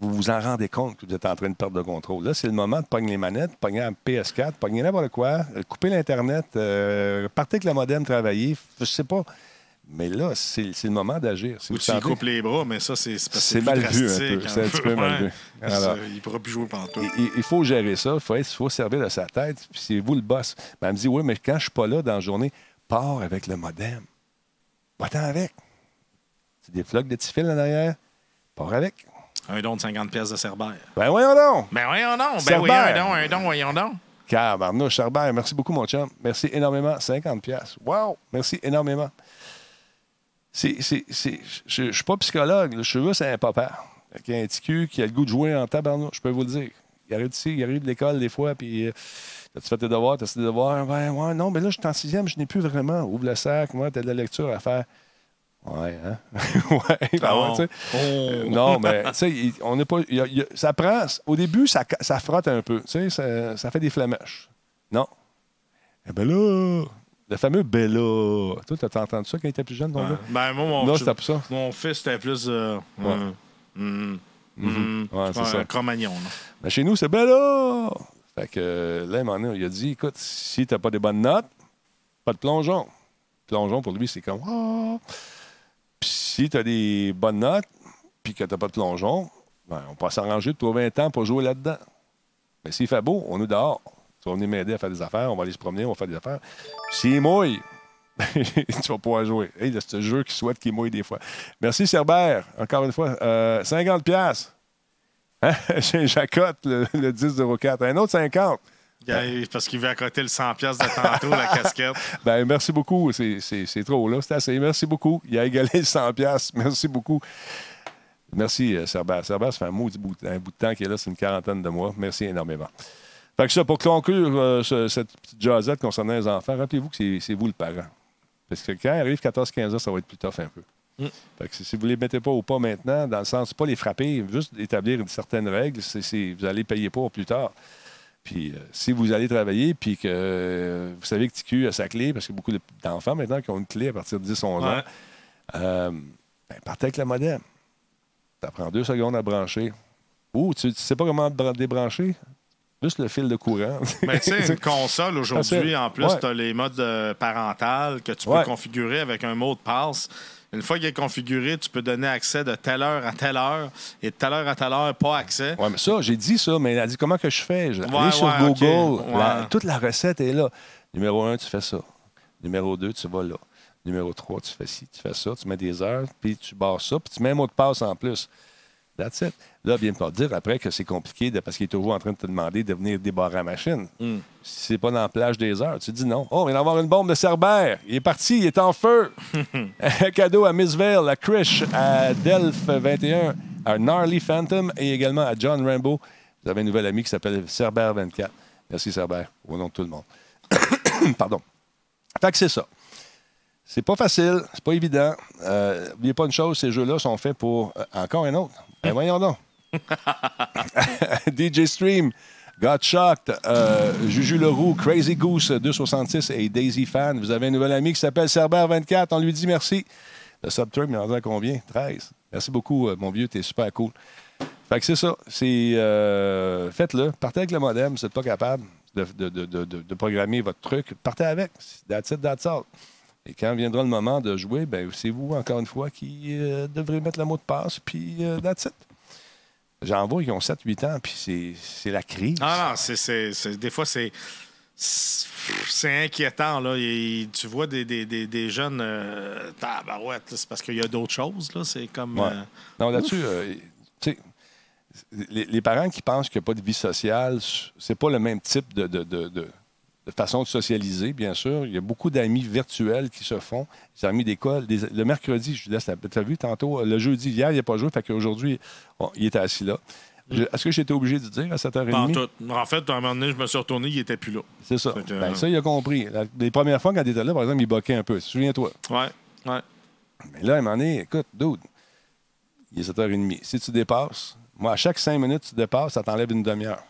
vous vous en rendez compte que vous êtes en train de perdre le contrôle. Là, c'est le moment de pogner les manettes, pogner la PS4, pogner n'importe quoi, couper l'Internet, euh, partez avec le modem, travailler. Je sais pas. Mais là, c'est c'est le moment d'agir. Si Ou tu coupes les bras, mais ça, c'est parce que C'est mal vu un peu. C'est un petit peu mal vu. Alors- il ne pourra plus jouer pendant tout. il, il faut gérer ça. Il faut, être- il faut servir de sa tête. Puis c'est vous le boss. Ben, elle me dit Oui, mais quand je suis pas là dans la journée, pars avec le modem. Va-t'en avec. C'est des flocs de petits fils en arrière. Pars avec. Un don de 50 pièces de Cerbère. Ben voyons donc! Ben voyons donc. Ben oui, un don, un don, voyons donc. Car Cerbère, merci beaucoup, mon chum. Merci énormément. 50 pièces. Wow! Merci énormément. C'est, c'est, c'est- je ne suis pas psychologue. là. Je suis juste un papa. Avec un petit cul qui a le goût de jouer en tabarnouche, je peux vous le dire. il arrive ici, il arrive de l'école des fois, puis euh, tu fait tes devoirs, t'as tes devoirs? Ben, ouais, non, mais là, je suis en sixième, je n'ai plus vraiment. Ouvre le sac, moi, t'as de la lecture à faire. Ouais, hein? ouais, ben tu sais. Euh, non, mais tu sais, on n'est pas. y a- y a- ça prend. Au début, ça, ça frotte un peu. Tu sais, ça, ça fait des flamèches. Non. Eh ben là, le fameux Bella. Toi, t'as entendu ça quand il était plus jeune, ton gars? Ben, moi, mon, Non, c'était pas ça. mon fils, c'était plus. euh, Ouais. euh, hum, Mhm. hum, Ouais, c'est un ça. Cro-Magnon, là. Mais chez nous, c'est Bella! Fait que euh, là, à un moment donné, il a dit écoute, si t'as pas des bonnes notes, pas de plongeon. Plongeon, pour lui, c'est comme Ah! Puis si t'as des bonnes notes, puis que t'as pas de plongeon, ben, on peut s'arranger de trouver un temps pour jouer là-dedans. Mais s'il fait beau, on est dehors. Vas venir m'aider à faire des affaires, on va aller se promener, on va faire des affaires. S'il mouille, tu vas pouvoir jouer. Hey, c'est ce jeu qui souhaite qu'il mouille des fois. Merci, Cerbère. Encore une fois, euh, 50 pièces. Hein? J'accote le, le 10-04. Un autre 50. Il y a- Parce qu'il veut accoter le 100$ piastres de tantôt, la casquette. Ben, merci beaucoup. C'est- C'est c'est trop, là. C'est assez. Merci beaucoup. Il a égalé le 100 pièces. Merci beaucoup. Merci, euh, Cerbère. Cerbère, ça fait un, bout, un bout de temps qu'il est là. C'est une quarantaine de mois. Merci énormément. Fait que ça, pour conclure euh, ce- cette petite jasette concernant les enfants, rappelez-vous que c'est- c'est vous le parent. Parce que quand arrive 14-15 ans, ça va être plus tough un peu. Fait que si vous ne les mettez pas au pas maintenant, dans le sens, pas les frapper, juste établir une certaine règle, c'est- c'est- vous allez payer pour plus tard. Puis euh, si vous allez travailler, puis que euh, vous savez que TQ a sa clé, parce qu'il y a beaucoup de- d'enfants maintenant qui ont une clé à partir de 10-11 ans, Ouais. euh, ben, partez avec le modem. Ça prend deux secondes à brancher. Ou tu ne sais pas comment bra- débrancher? Juste le fil de courant. Mais tu sais, une console aujourd'hui, en plus, Ouais. tu as les modes euh, parentales que tu peux Ouais. configurer avec un mot de passe. Une fois qu'il est configuré, tu peux donner accès de telle heure à telle heure et de telle heure à telle heure, pas accès. Oui, mais ça, j'ai dit ça, mais elle a dit comment que je fais? Je Ouais, sur. Google. la- toute la recette est là. Numéro un, tu fais ça. Numéro 2, tu vas là. Numéro 3, tu fais ci, tu fais ça, tu mets des heures, puis tu barres ça, puis tu mets un mot de passe en plus. That's it. Là, viens pas dire après que c'est compliqué de- parce qu'il est toujours en train de te demander de venir débarrer la machine. Si c'est pas dans la plage des heures, tu dis non. Oh, il va avoir une bombe de Cerbère. Il est parti, il est en feu. cadeau à Miss Vale, à Krish, à Delph 21, à Gnarly Phantom et également à John Rambo. Vous avez un nouvel ami qui s'appelle Cerbère 24. Merci Cerbère, au nom de tout le monde. Pardon. Fait que c'est ça. C'est pas facile, c'est pas évident. Euh, N'oubliez pas une chose, ces jeux-là sont faits pour euh, encore un autre. Ben voyons donc. DJ Stream, Got Shocked, euh, Juju Leroux, Crazy Goose 266 et Daisy Fan. Vous avez un nouvel ami qui s'appelle Cerber24. On lui dit merci. Le subterm, il en a combien? 13. Merci beaucoup, euh, mon vieux, t'es super cool. Fait que c'est ça. C'est euh, faites-le. Partez avec le modem, vous n'êtes pas capable de, de- de- de- programmer votre truc. Partez avec. That's it, that's all. Et quand viendra le moment de jouer, ben, c'est vous, encore une fois, qui euh, devrez mettre le mot de passe, puis euh, that's it. J'en vois qui ont 7-8 ans, puis c'est- la crise. Ah non, c'est, des fois, c'est. C'est inquiétant, là. Et tu vois des, des, des, des jeunes. Euh, tabarouette, là, c'est parce qu'il y a d'autres choses, là. C'est comme. Ouais. euh, Non, là-dessus, tu sais, les, les parents qui pensent qu'il n'y a pas de vie sociale, c'est pas le même type de, de- de- de- de façon de socialiser, bien sûr. Il y a beaucoup d'amis virtuels qui se font. Des amis d'école. Des- le mercredi, je laisse la. Tu as vu tantôt, le jeudi, hier, il n'a pas joué, fait qu'aujourd'hui, bon, il était assis là. Je- Est-ce que j'étais obligé de dire à 7h30? pas en tout. En fait, à un moment donné, je me suis retourné, il n'était plus là. C'est ça. Que, Ben, euh, ça, il a compris. La- les premières fois, quand il était là, par exemple, il boquait un peu. Souviens-toi. Ouais, ouais. Mais là, à un moment donné, écoute, dude, il est 7h30. Si tu dépasses, moi, à chaque 5 minutes, tu dépasses, ça t'enlève une demi-heure.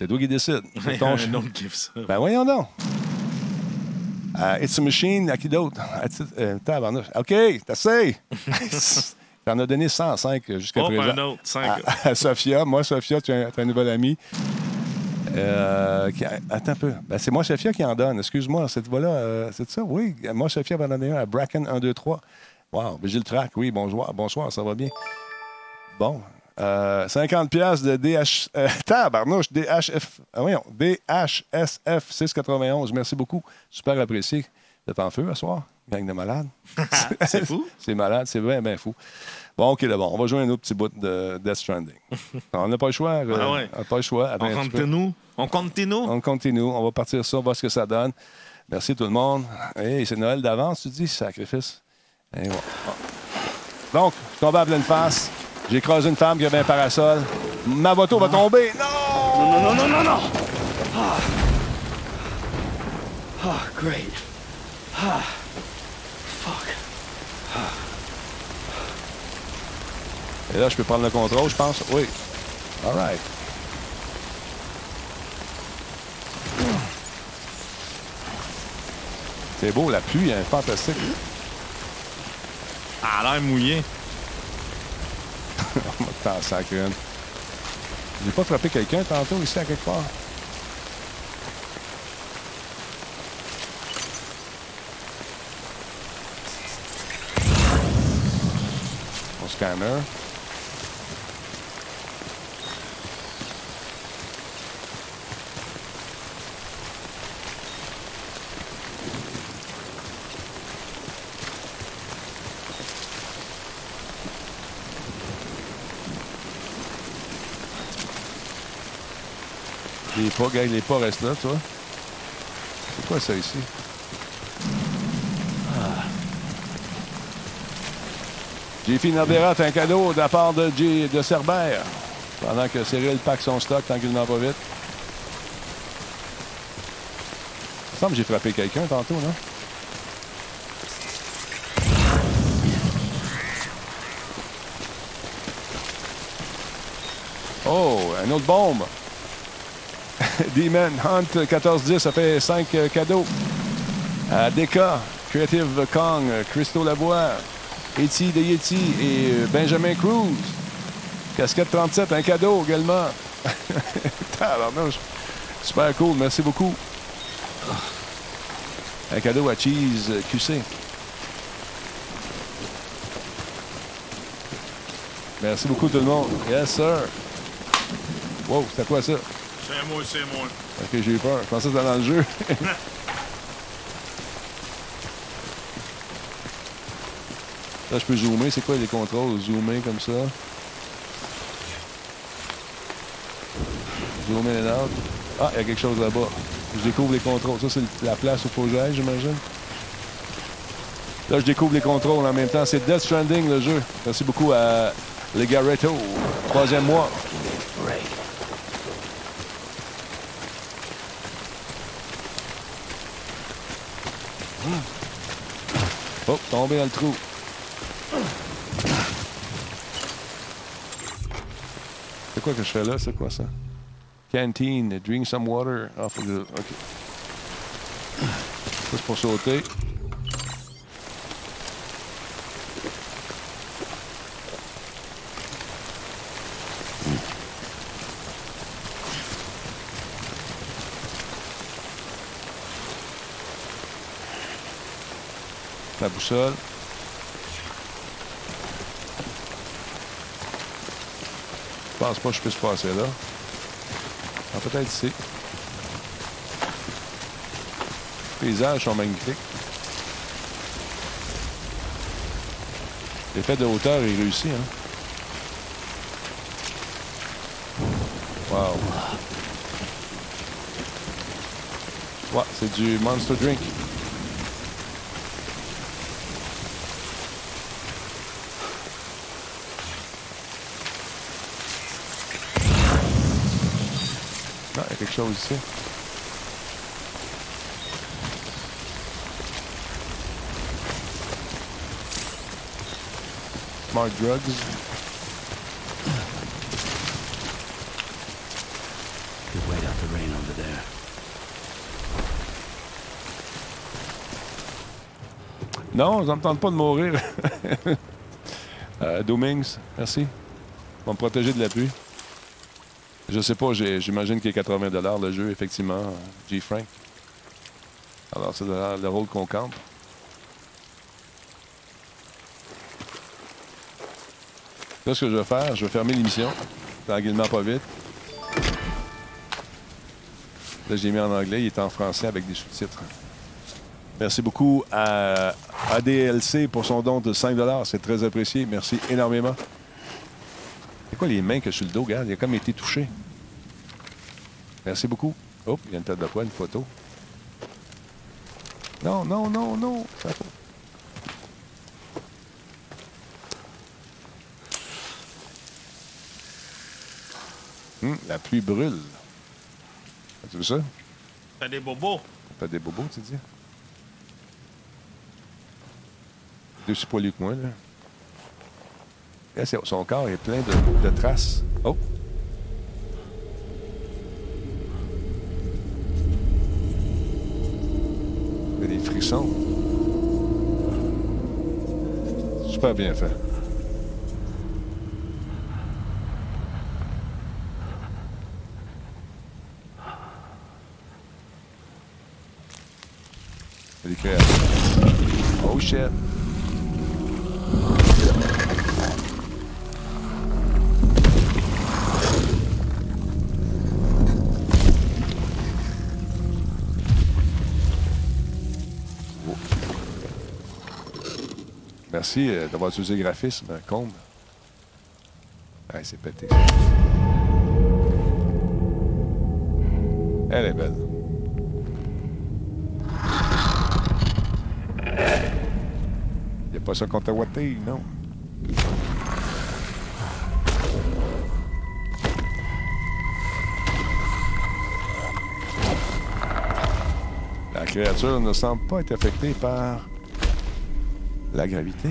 C'est toi qui décide. Il C'est y a ton un autre qui fait ça. Ben voyons donc. Euh, It's a Machine, à qui d'autre? À ti- euh, tabarnouche. OK. T'en as donné 105 jusqu'à Oh, présent. un autre, cinq. À, à Sophia. Moi, Sophia, tu as un nouvel ami. Euh, qui- attends un peu. Ben, c'est moi, Sophia, qui en donne. Excuse-moi, cette voix-là, euh, c'est ça? Oui. Moi, Sophia va en donner un à Bracken 1, 2, 3. Wow. Ben, J'ai le track. Oui, bonsoir. Bonsoir, ça va bien. Bon. Euh, 50 pièces de DH... Euh, tabarnouche, DHF... Ah, voyons, DHSF 691. Merci beaucoup. Super apprécié. Vous êtes en feu ce soir, gang de malades. C'est fou. C'est malade, c'est bien, bien fou. Bon, OK, là, bon, on va jouer un autre petit bout de Death Stranding. on n'a pas le choix. euh, Ah ouais. On n'a pas le choix. Attends On continue. On continue. On continue. On va partir ça, on va voir ce que ça donne. Merci tout le monde. Hey, c'est Noël d'avance, tu dis, sacrifice. Et voilà. Donc, je tombé à pleine face. J'ai écrasé une femme qui avait un parasol. Ma moto va tomber. Non! No, no, no, no, no, no! Ah. Ah, great. Ah. Fuck. Et là, je peux prendre le contrôle, je pense. Oui. All right. C'est beau, la pluie, hein, fantastique. Elle a l'air mouillée. On va t'en sacrer une. J'ai pas frappé quelqu'un tantôt ici à quelque part. Mon scanner. Les pas, gars, les pas restent là, toi. C'est quoi ça ici? Ah. JP Nardera, un cadeau de la part de, J, de. Pendant que Cyril pack son stock tranquillement pas vite. Il me semble que j'ai frappé quelqu'un tantôt, non? Oh, un autre bombe. D-Man Hunt 1410, ça fait 5 cadeaux. À Deka, Creative Kong, Christo Lavoie, Eti de Yeti et euh, Benjamin Cruz. Casquette 37, un cadeau également. Super cool, merci beaucoup. Un cadeau à Cheese QC. Merci beaucoup tout le monde. Yes, sir. Wow, c'était quoi ça? C'est moi, c'est moi. Ok, j'ai eu peur. Je pensais que c'était dans le jeu. Là, je peux zoomer. C'est quoi les contrôles? Zoomer comme ça. Zoomer et out. Ah, il y a quelque chose là-bas. Je découvre les contrôles. Ça, c'est la place où il faut que j'aille, j'imagine. Là, je découvre les contrôles en même temps. C'est Death Stranding, le jeu. Merci beaucoup à Legaretto. Troisième mois. Tombé dans le trou. C'est quoi que je fais là? C'est quoi ça? Canteen, drink some water off of the... OK. Ça, c'est pour sauter. La boussole. Je pense pas que je puisse passer là. Ah, peut-être ici. Les paysages sont magnifiques. L'effet de hauteur est réussi, hein? Wow. Ouais, c'est du Monster Drink. Non, il y a quelque chose ici. Smart drugs. Good wait out the rain over there. Non, ça me tente pas de mourir. euh, merci. Va me protéger de la pluie. Je sais pas, j'imagine qu'il est 80 le jeu, effectivement, G. Frank. Alors, c'est le, le rôle qu'on campe. Là, ce que je vais faire, je vais fermer l'émission, tranquillement, pas vite. Là, j'ai mis en anglais, il est en français avec des sous-titres. Merci beaucoup à ADLC pour son don de 5 C'est très apprécié. Merci énormément. Quoi les mains que sur le dos, regarde? Il a comme été touché. Merci beaucoup. Oh, il y a une tête de poids, une photo. Non, non, non, non. Ça. Hum, la pluie brûle. As-tu vu ça? T'as des bobos. T'as des bobos, tu dis? Deux aussi poilus que moi, là. Son corps est plein de, traces. Oh! Il y a des frissons. Super bien fait. Il. Oh shit! Merci euh, d'avoir utilisé le graphisme, euh, Combe. Ouais, c'est pété. Elle est belle. Il a pas ça contre Watté, non. La créature ne semble pas être affectée par la gravité.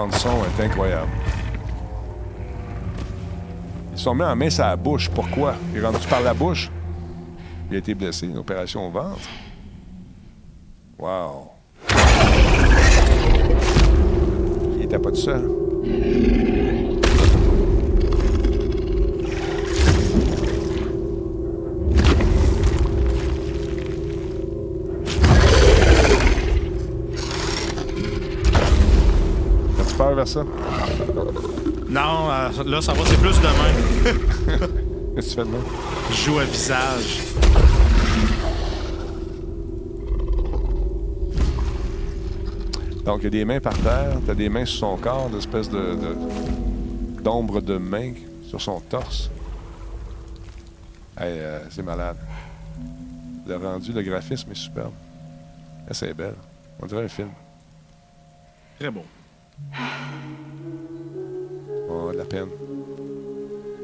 La bande son est incroyable. Ils sont mis en main sa bouche. Pourquoi? Il est rendu par la bouche? Il a été blessé. Une opération au ventre. Wow. Il était pas tout seul. Ça? Non, euh, là, ça va, c'est plus demain. Qu'est-ce que tu fais de même? Je joue à visage. Donc, il y a des mains par terre, tu as des mains sur son corps, une espèce de, de- d'ombre de main sur son torse. Hey, euh, c'est malade. Le rendu, le graphisme est superbe. Ah, c'est belle. On dirait un film. Très beau. A de la peine.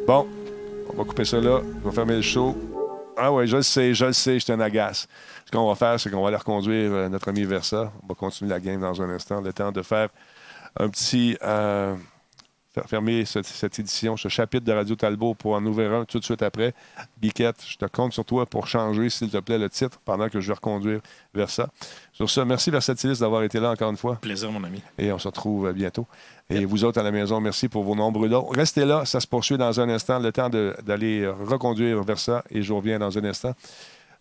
Bon, on va couper ça là. On va fermer le show. Ah ouais, je le sais, je le sais, je un agace. Ce qu'on va faire, c'est qu'on va aller reconduire euh, notre ami Versa. On va continuer la game dans un instant. Le temps de faire un petit... euh, fermer cette, cette édition, ce chapitre de Radio Talbot pour en ouvrir un tout de suite après. Biquette, je te compte sur toi pour changer, s'il te plaît, le titre pendant que je vais reconduire Versa. Sur ça, merci Versatilis d'avoir été là encore une fois. Plaisir, mon ami. Et on se retrouve bientôt. Et vous autres à la maison, merci pour vos nombreux dons. Restez là, ça se poursuit dans un instant. Le temps d'aller reconduire vers ça. Et je reviens dans un instant.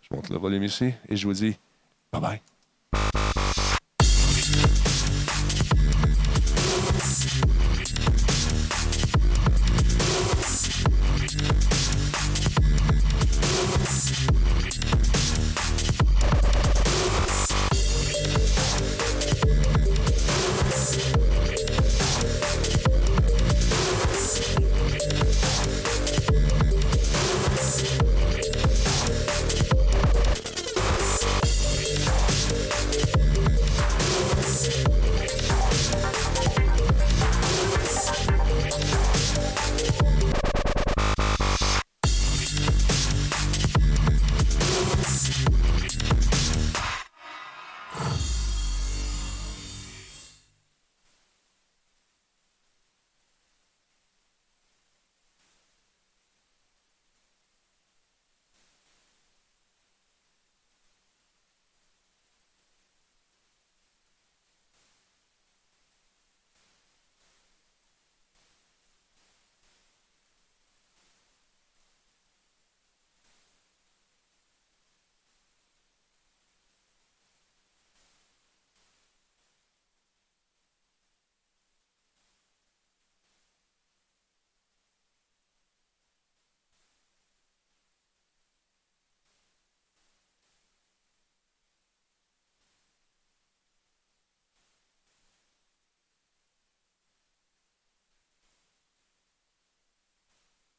Je monte le volume ici et je vous dis bye bye.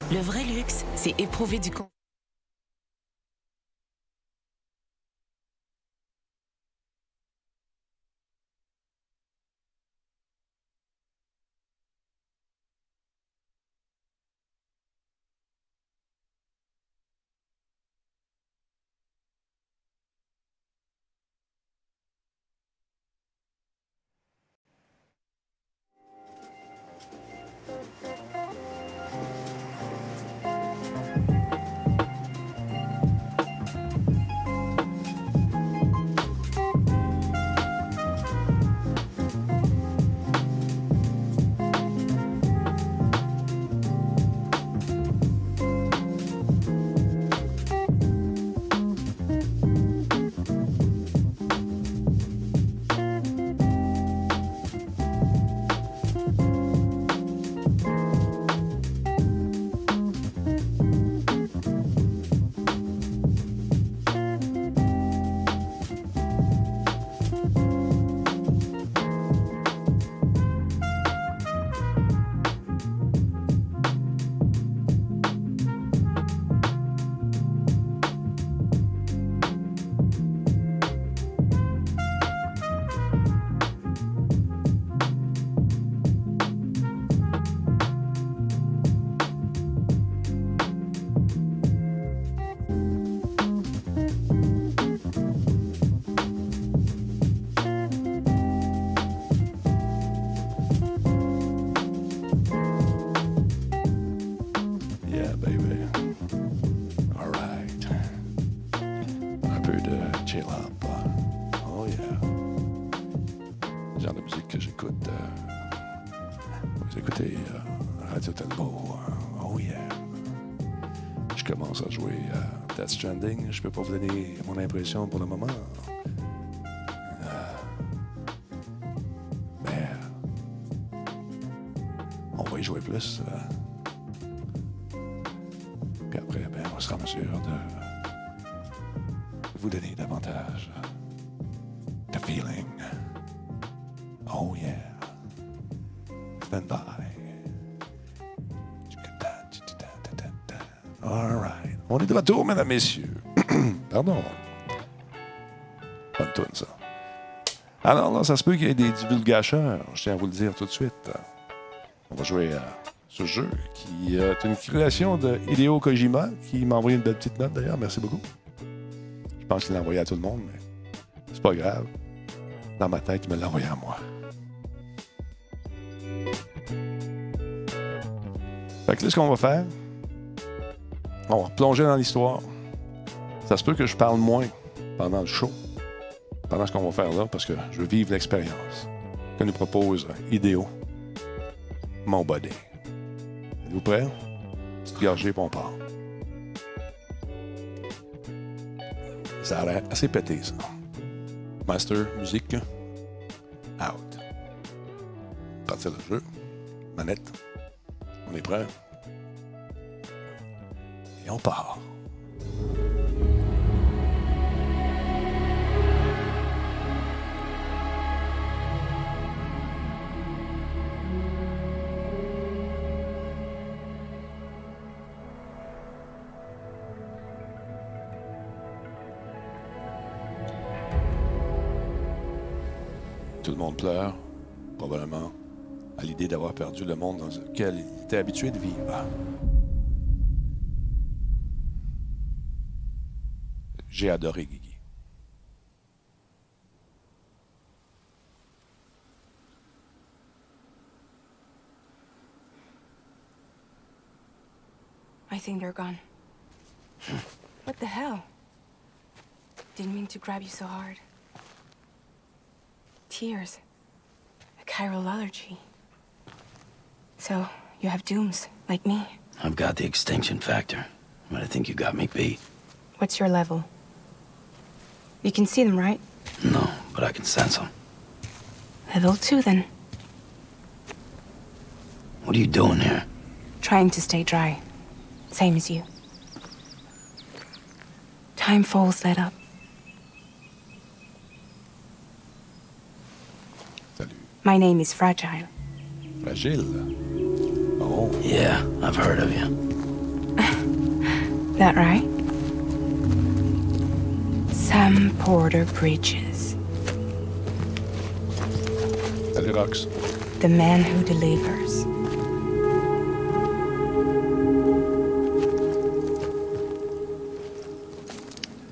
Le vrai luxe, c'est éprouver du con. Death Stranding. Je peux pas vous donner mon impression pour le moment. Euh, mais on va y jouer plus. euh, puis après, ben, on sera en mesure de vous donner davantage de feeling. Oh yeah. Stand by. All right. On est de retour, mesdames, messieurs. Pardon. Bonne tourne, ça. Alors là, ça se peut qu'il y ait des divulgateurs. Je tiens à vous le dire tout de suite. On va jouer à ce jeu qui est une création de Hideo Kojima qui m'a envoyé une belle petite note d'ailleurs. Merci beaucoup. Je pense qu'il l'a envoyé à tout le monde, mais c'est pas grave. Dans ma tête, il me l'a envoyé à moi. Fait que là, ce qu'on va faire, on va plonger dans l'histoire. Ça se peut que je parle moins pendant le show, pendant ce qu'on va faire là, parce que je veux vivre l'expérience que nous propose Hideo, mon body. Êtes-vous prêts? Petite gorgée, puis on part. Ça a l'air assez pété, ça. Master, musique, out. Partir le jeu. Manette. On est prêt? Et on part. Pleure, probablement, à l'idée d'avoir perdu le monde dans lequel il était habitué de vivre. J'ai adoré Guigui. I think they're gone. what the hell? Didn't mean to grab you so hard. Tears. Chiral allergy. So, you have dooms, like me. I've got the extinction factor, but I think you got me beat. What's your level? You can see them, right? No, but I can sense them. Level two, then. What are you doing here? Trying to stay dry. Same as you. Time falls let up. Salut. My name is Fragile. Fragile. Oh, Yeah, I've heard of you. That right? Sam Porter Bridges, Salut, Rox. the man who delivers.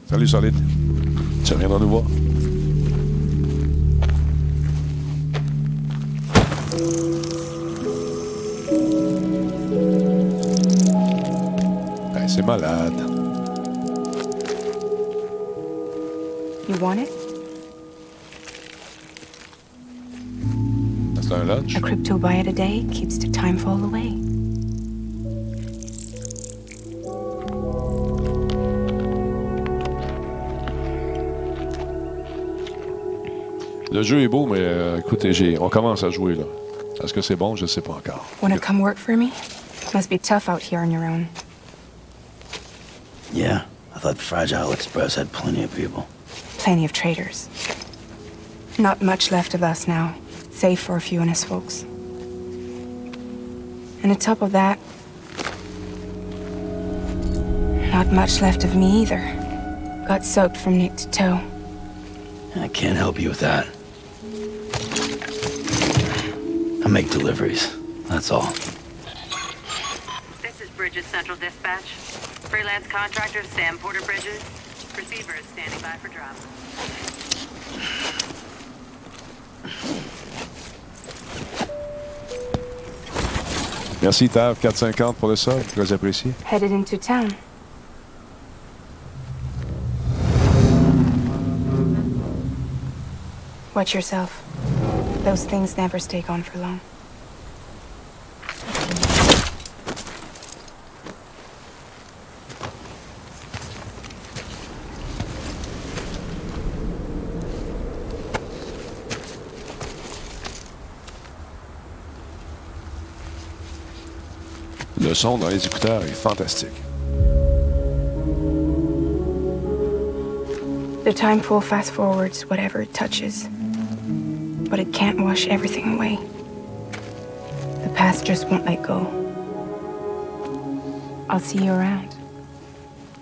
Salut, Solide. Tu reviendras nous voir. Malade. You want it? C'est un lunch. A crypto buy it a day keeps the time fall away. Le jeu est beau, mais euh, écoutez, j'ai- on commence à jouer là. Est-ce que c'est bon? Je ne sais pas encore. Wanna come work for me? Must be tough out here on your own. Yeah, I thought Fragile Express had plenty of people. Plenty of traitors. Not much left of us now, save for a few honest folks. And on top of that, not much left of me either. Got soaked from neck to toe. I can't help you with that. I make deliveries. That's all. This is Bridges Central Dispatch. Freelance contractor Sam Porter Bridges. Receiver is standing by for drop. Merci, Tav. 4,50 pour le sol. Très apprécié. Headed into town. Watch yourself. Those things never stay gone for long. Son dans les écouteurs est fantastique. The time full fast forwards whatever it touches. But it can't wash everything away. The past just won't let go. I'll see you around.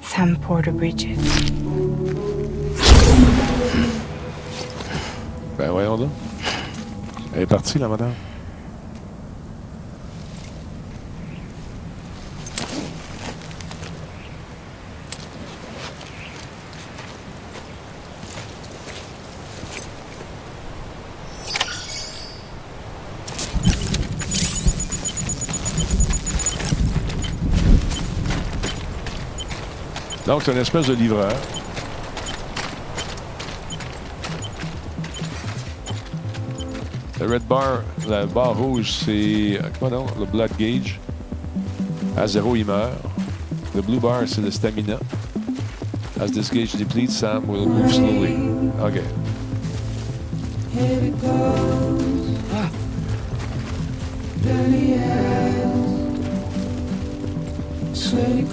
Sam Porter Bridges. Ben voyons donc. Elle est partie, la madame. Donc, c'est une espèce de livreur. Le red bar, la barre rouge, c'est. euh, Comment non? Le blood gauge. À zéro, il meurt. Le blue bar, c'est le stamina. As this gauge depletes, Sam will move slowly. OK.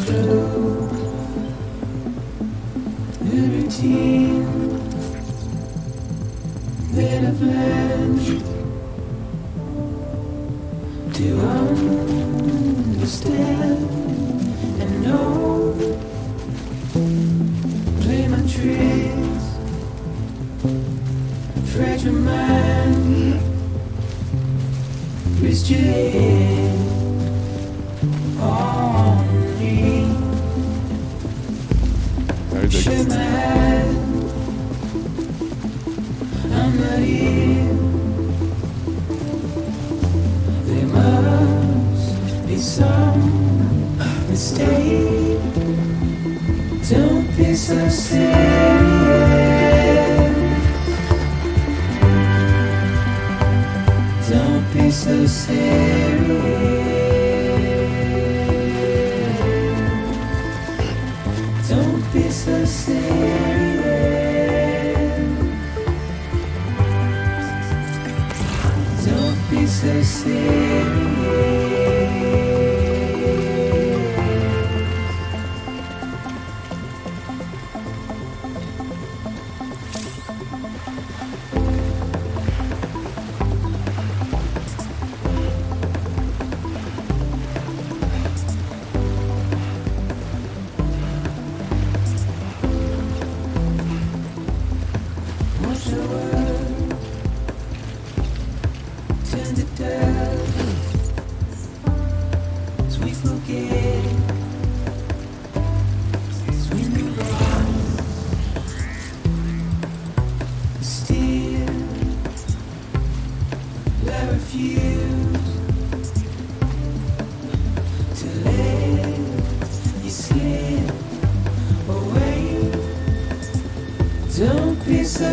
Goes. Then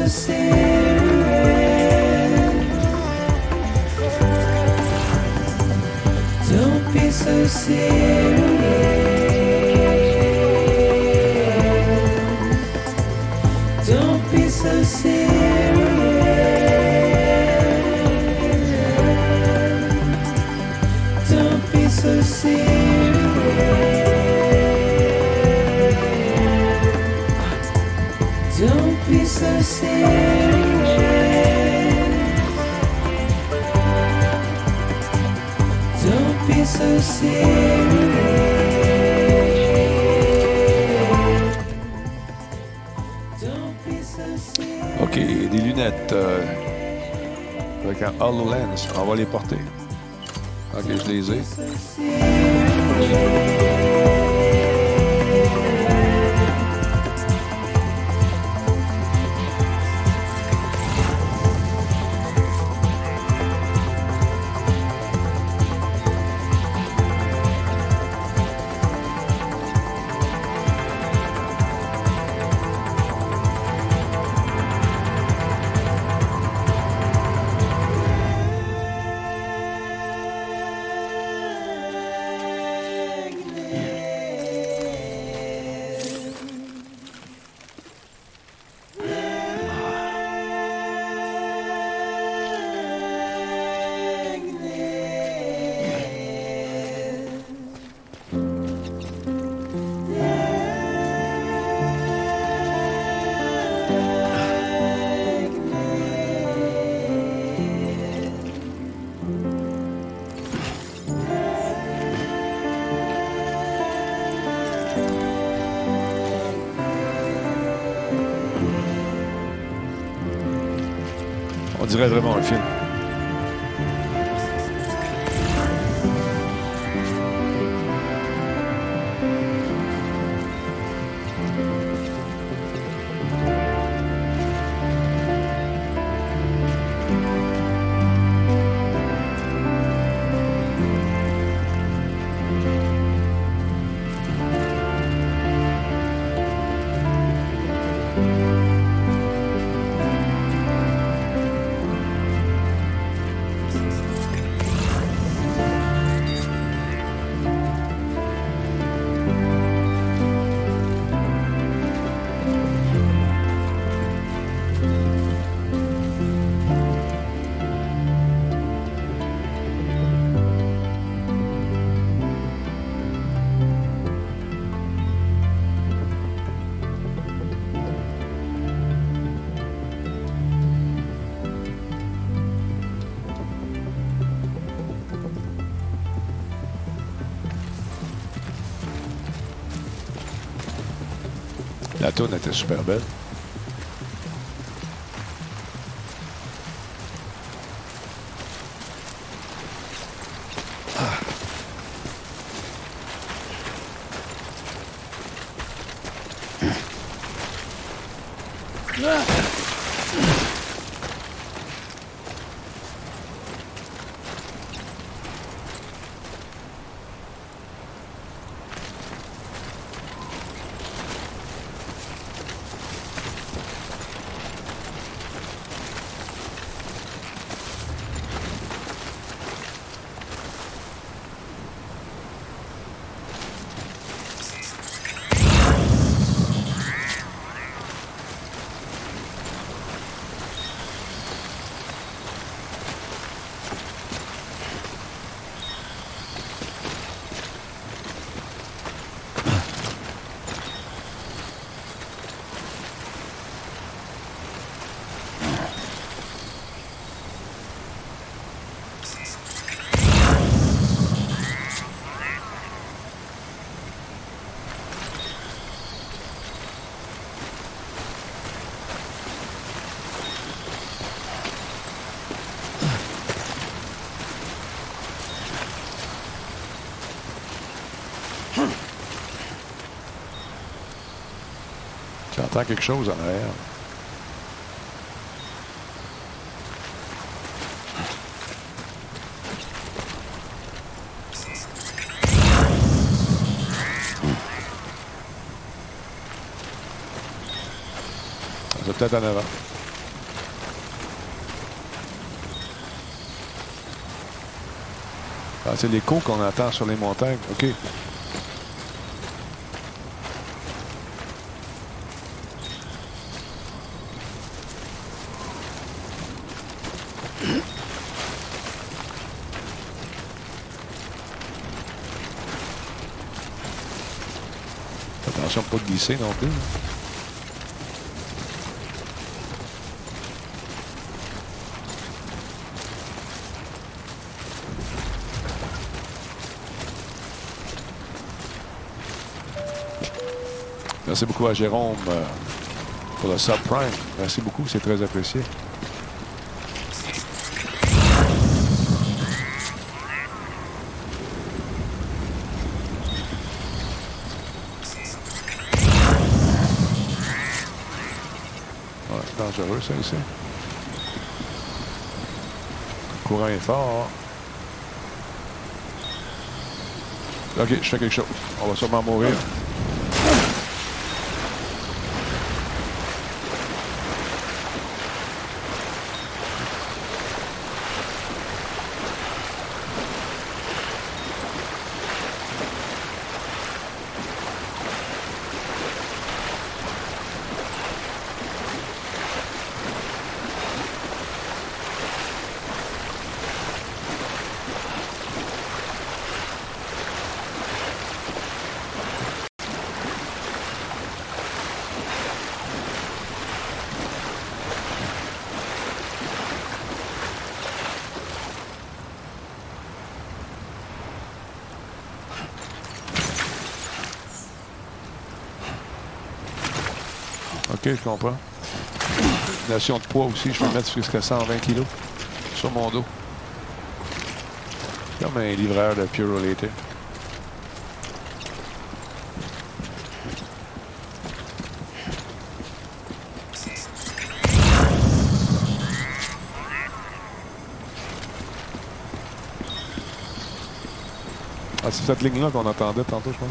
see dirait vraiment un film. Tourne était super belle. Quelque chose en arrière. C'est peut-être en avant. Ah, c'est l'écho qu'on entend sur les montagnes. OK. Attention de pas Merci beaucoup à Jérôme euh, pour le subprime. Merci beaucoup, c'est très apprécié. Le courant est fort. Ok, je fais quelque chose. On va sûrement mourir. Je comprends. Notion de poids aussi, je peux mettre jusqu'à 120 kg sur mon dos. Comme un livreur de Pure Related. Ah, c'est cette ligne-là qu'on entendait tantôt, je pense.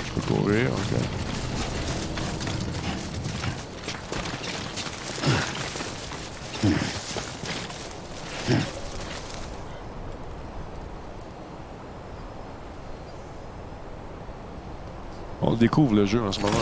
Je peux courir, ok. On le découvre le jeu en ce moment.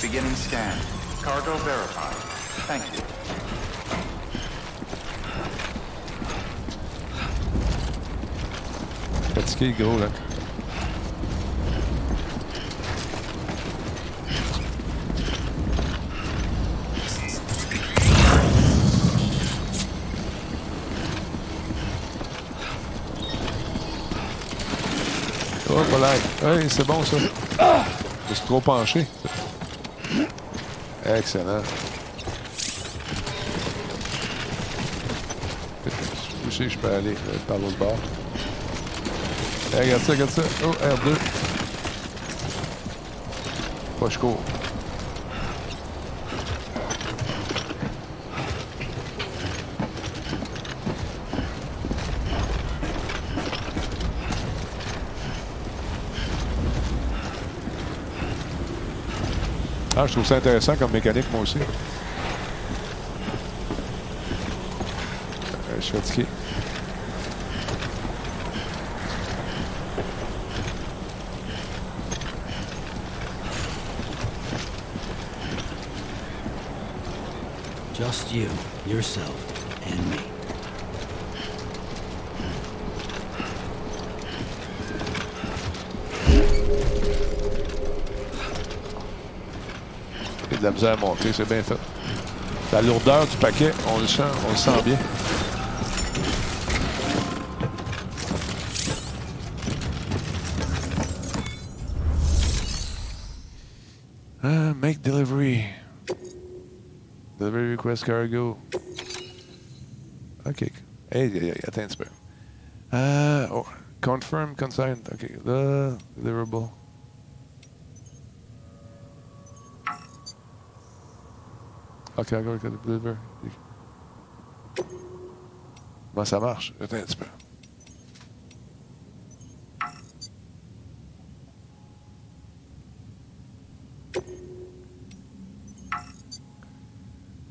Beginning scan. Cargo verified. Thank you. Fatigué, le gros, là. Oh, voilà. Hey, c'est bon, ça. Je suis trop penché. Excellent. Je sais, je peux aller euh, par l'autre bord. Regarde ça, regarde ça. Oh, R2. Pas je cours. Je trouve ça intéressant comme mécanique, moi aussi. Euh, je suis fatigué. Just you, yourself. C'est bien fait. La lourdeur du paquet, on le sent, on le sent bien. Uh, make delivery. Delivery request cargo. OK. Hey, hey, hey, attends un petit peu. Uh, oh, confirm consigned. OK. The deliverable. OK, ça marche? Attends un petit peu.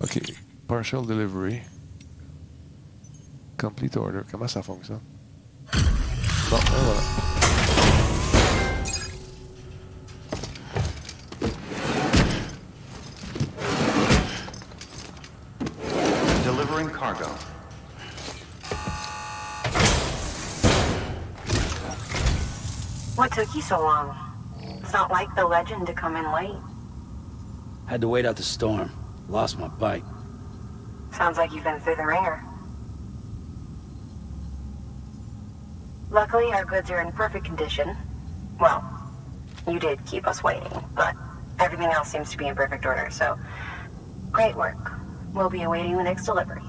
OK. Partial delivery. Complete order. Comment ça fonctionne? What took you so long? It's not like the legend to come in late. Had to wait out the storm. Lost my bike. Sounds like you've been through the ringer. Luckily, our goods are in perfect condition. Well, you did keep us waiting, but everything else seems to be in perfect order, so great work. We'll be awaiting the next delivery.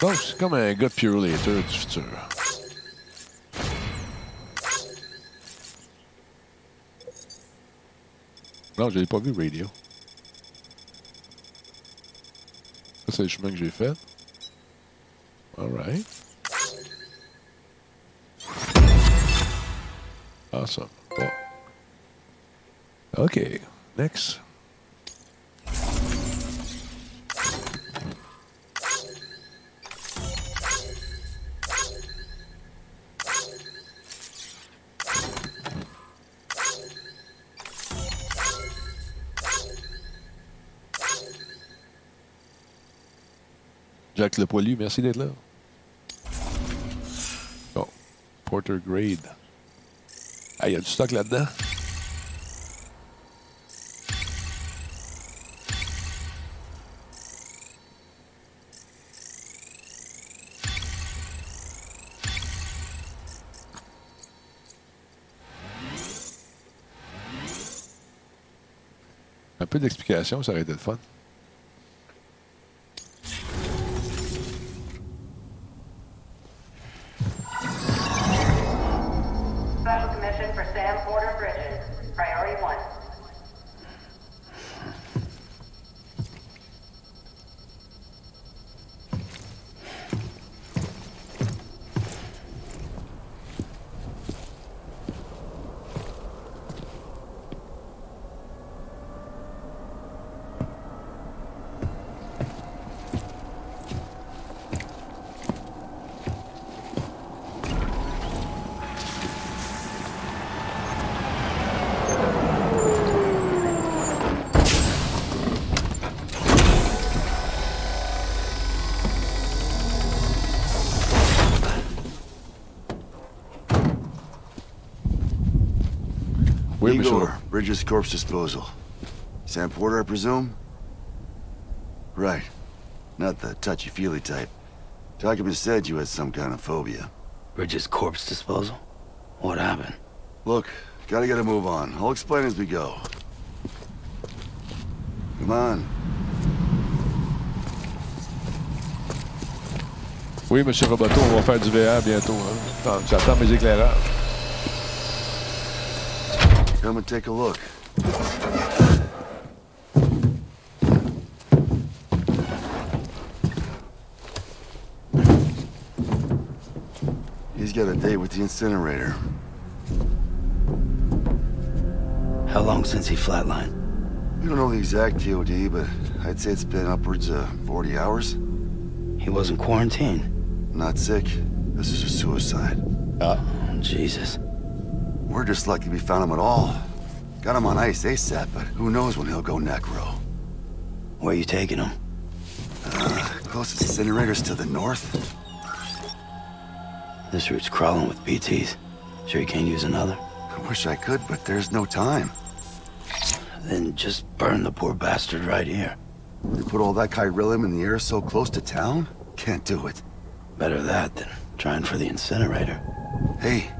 Donc, c'est comme un gars de du futur. Non, je pas vu, Radio. Ça, c'est le chemin que j'ai fait. Alright. Awesome. Bon. OK. Next. Jack Le Poilu, merci d'être là. Bon. Porter Grade. Ah, il y a du stock là-dedans. Un peu d'explication, ça aurait été le fun. Corpse Disposal. Sam Porter, I presume? Right. Not the touchy-feely type. Document said you had some kind of phobia. Bridges corpse disposal? What happened? Look, gotta get a move on. I'll explain as we go. Come on. Oui, monsieur Roboto, on va faire du VR bientôt. hein. Attends, J'attends mes éclairages. Come and take a look. He's got a date with the incinerator. How long since he flatlined? We don't know the exact TOD, but I'd say it's been upwards of 40 hours. He wasn't quarantined. Not sick. This is a suicide. Oh Jesus. We're just lucky we found him at all. Got him on ice ASAP, but who knows when he'll go necro. Where are you taking him? Uh, closest incinerators to the north. This route's crawling with BTs. Sure you can't use another? I wish I could, but there's no time. Then just burn the poor bastard right here. They put all that chiralium in the air so close to town? Can't do it. Better that than trying for the incinerator. Hey,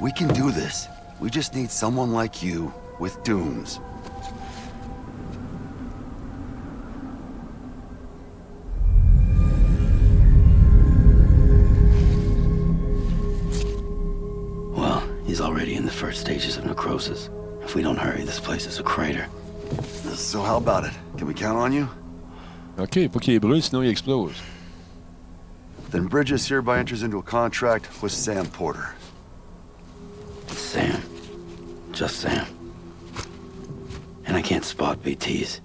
we can do this. We just need someone like you with dooms. Count on you? OK, faut qu'il brûle, sinon il explose. Then Bridges hereby enters into a contract with Sam Porter. Sam. Just Sam. And I can't spot BTs.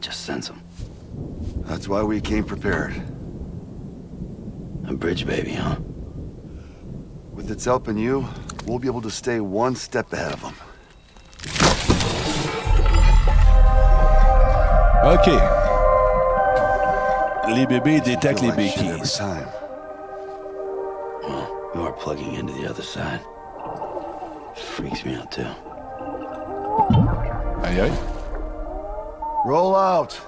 Just sense them. That's why we came prepared. A bridge baby, huh? With its help and you, we'll be able to stay one step ahead of them. OK. Les bébés détectent les. Well, you are plugging into the other side. Freaks me out too. Aïe aïe. Roll out!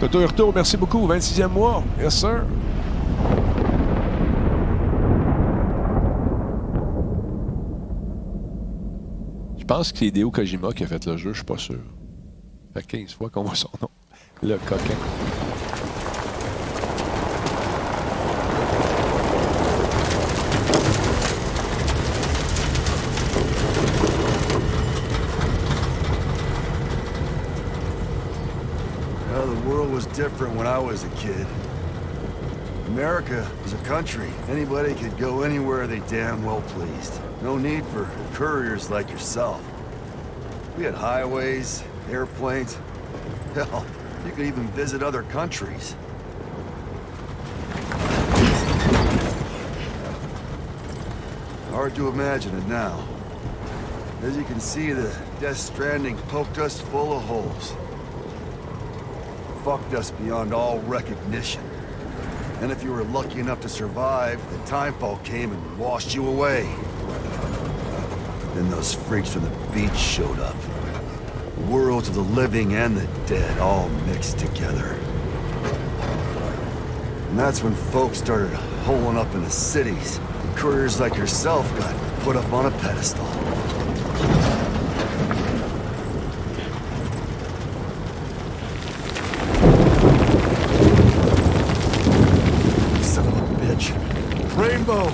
Toto Hurto, merci beaucoup. 26e mois. Yes, sir. Pense que c'est Hideo Kojima qui a fait le jeu, je suis pas sûr. Ça fait 15 fois qu'on voit son nom. Le coquin. America was a country. Anybody could go anywhere they damn well pleased. No need for couriers like yourself. We had highways, airplanes. Hell, you could even visit other countries. Hard to imagine it now. As you can see, the Death Stranding poked us full of holes fucked us beyond all recognition. And if you were lucky enough to survive, the timefall came and washed you away. Then those freaks from the beach showed up. Worlds of the living and the dead all mixed together. And that's when folks started holing up in the cities. Couriers like yourself got put up on a pedestal. Son of a bitch. Rainbow!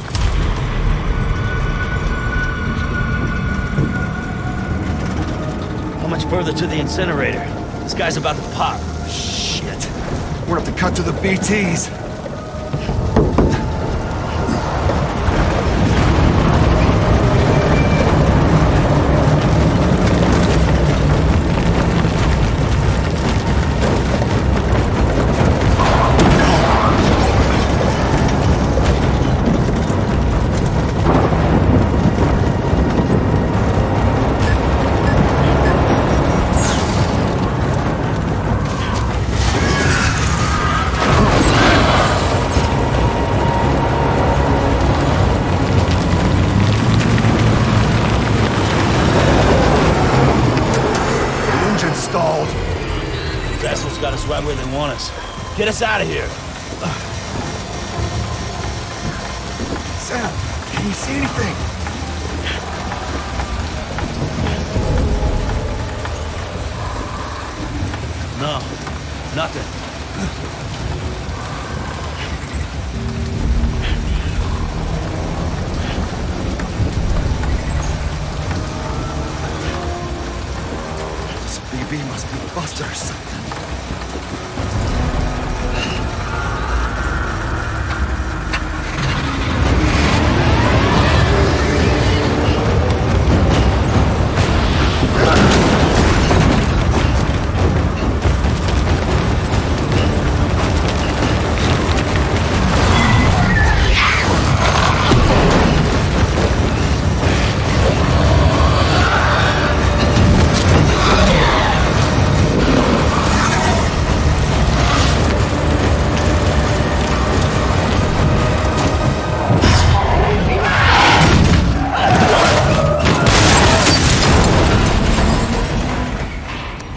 How much further to the incinerator? This guy's about to pop. Shit. We're gonna have to cut to the BTs. Get us out of here.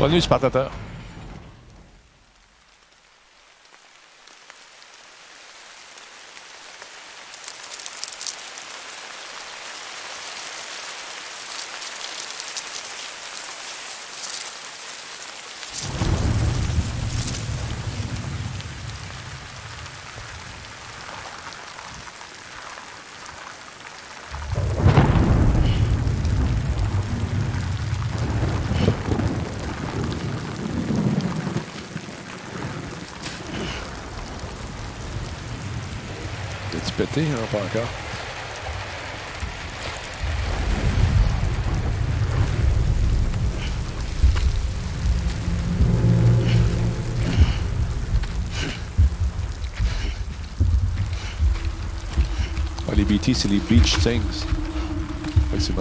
Bienvenue, Spartateur. 50 oh my god Oh, les BT, c'est les bleach things. Ouais, c'est.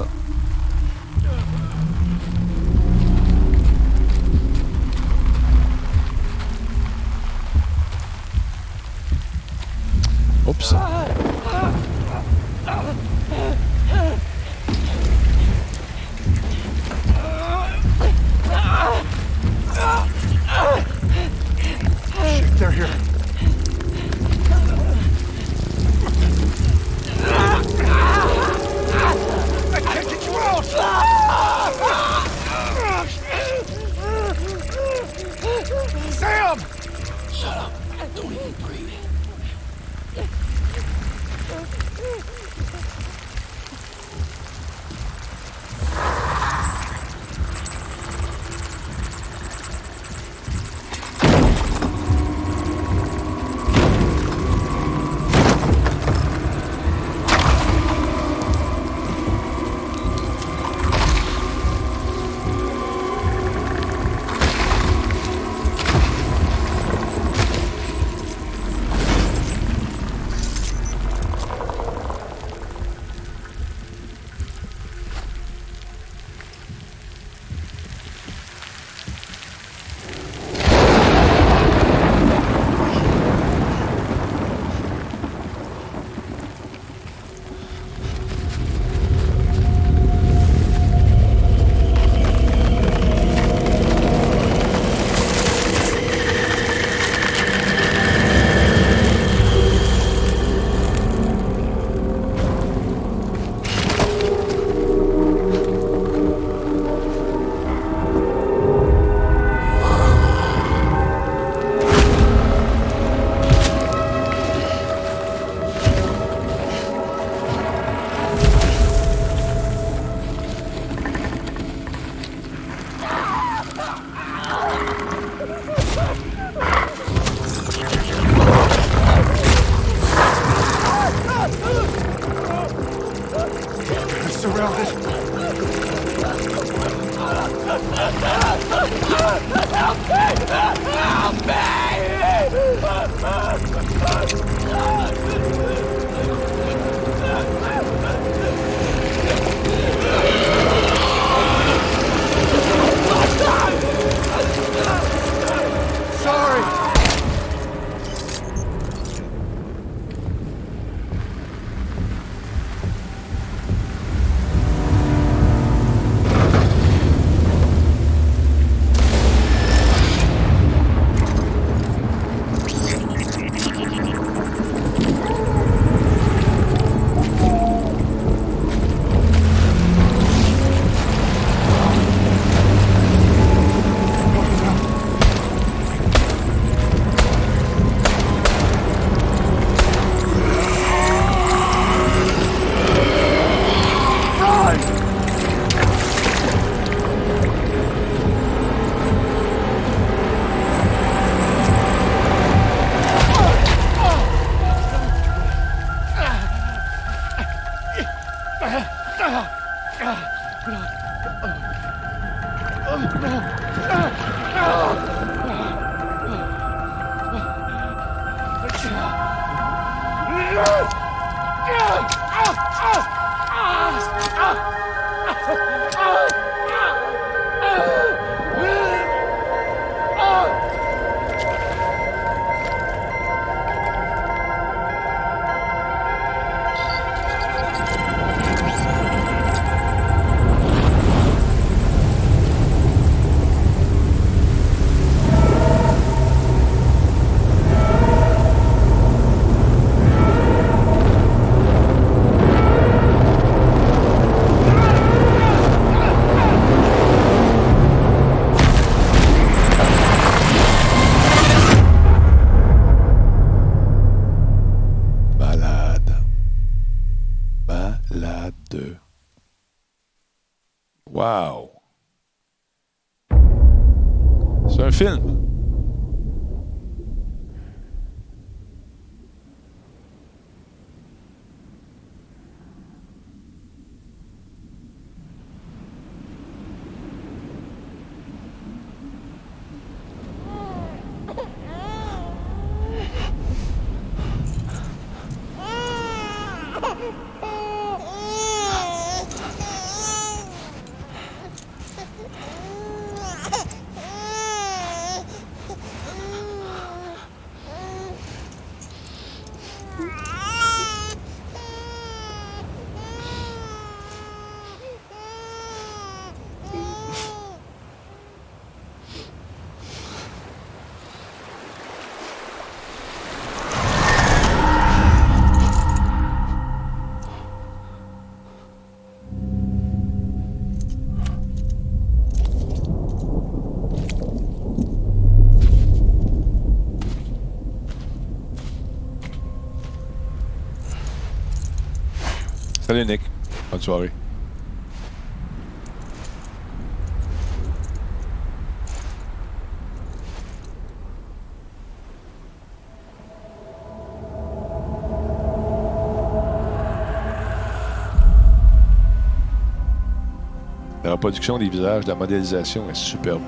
La reproduction des visages, la modélisation est superbe.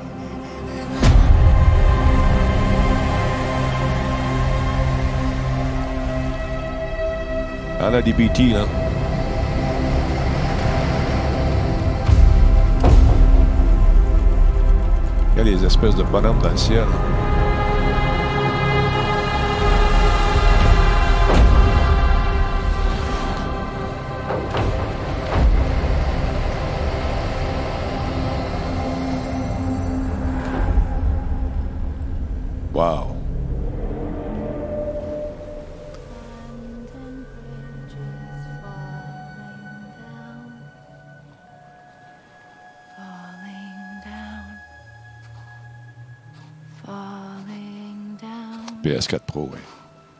Ah là, des BT, là. Espèces de bonhommes dans. PS4 Pro, oui.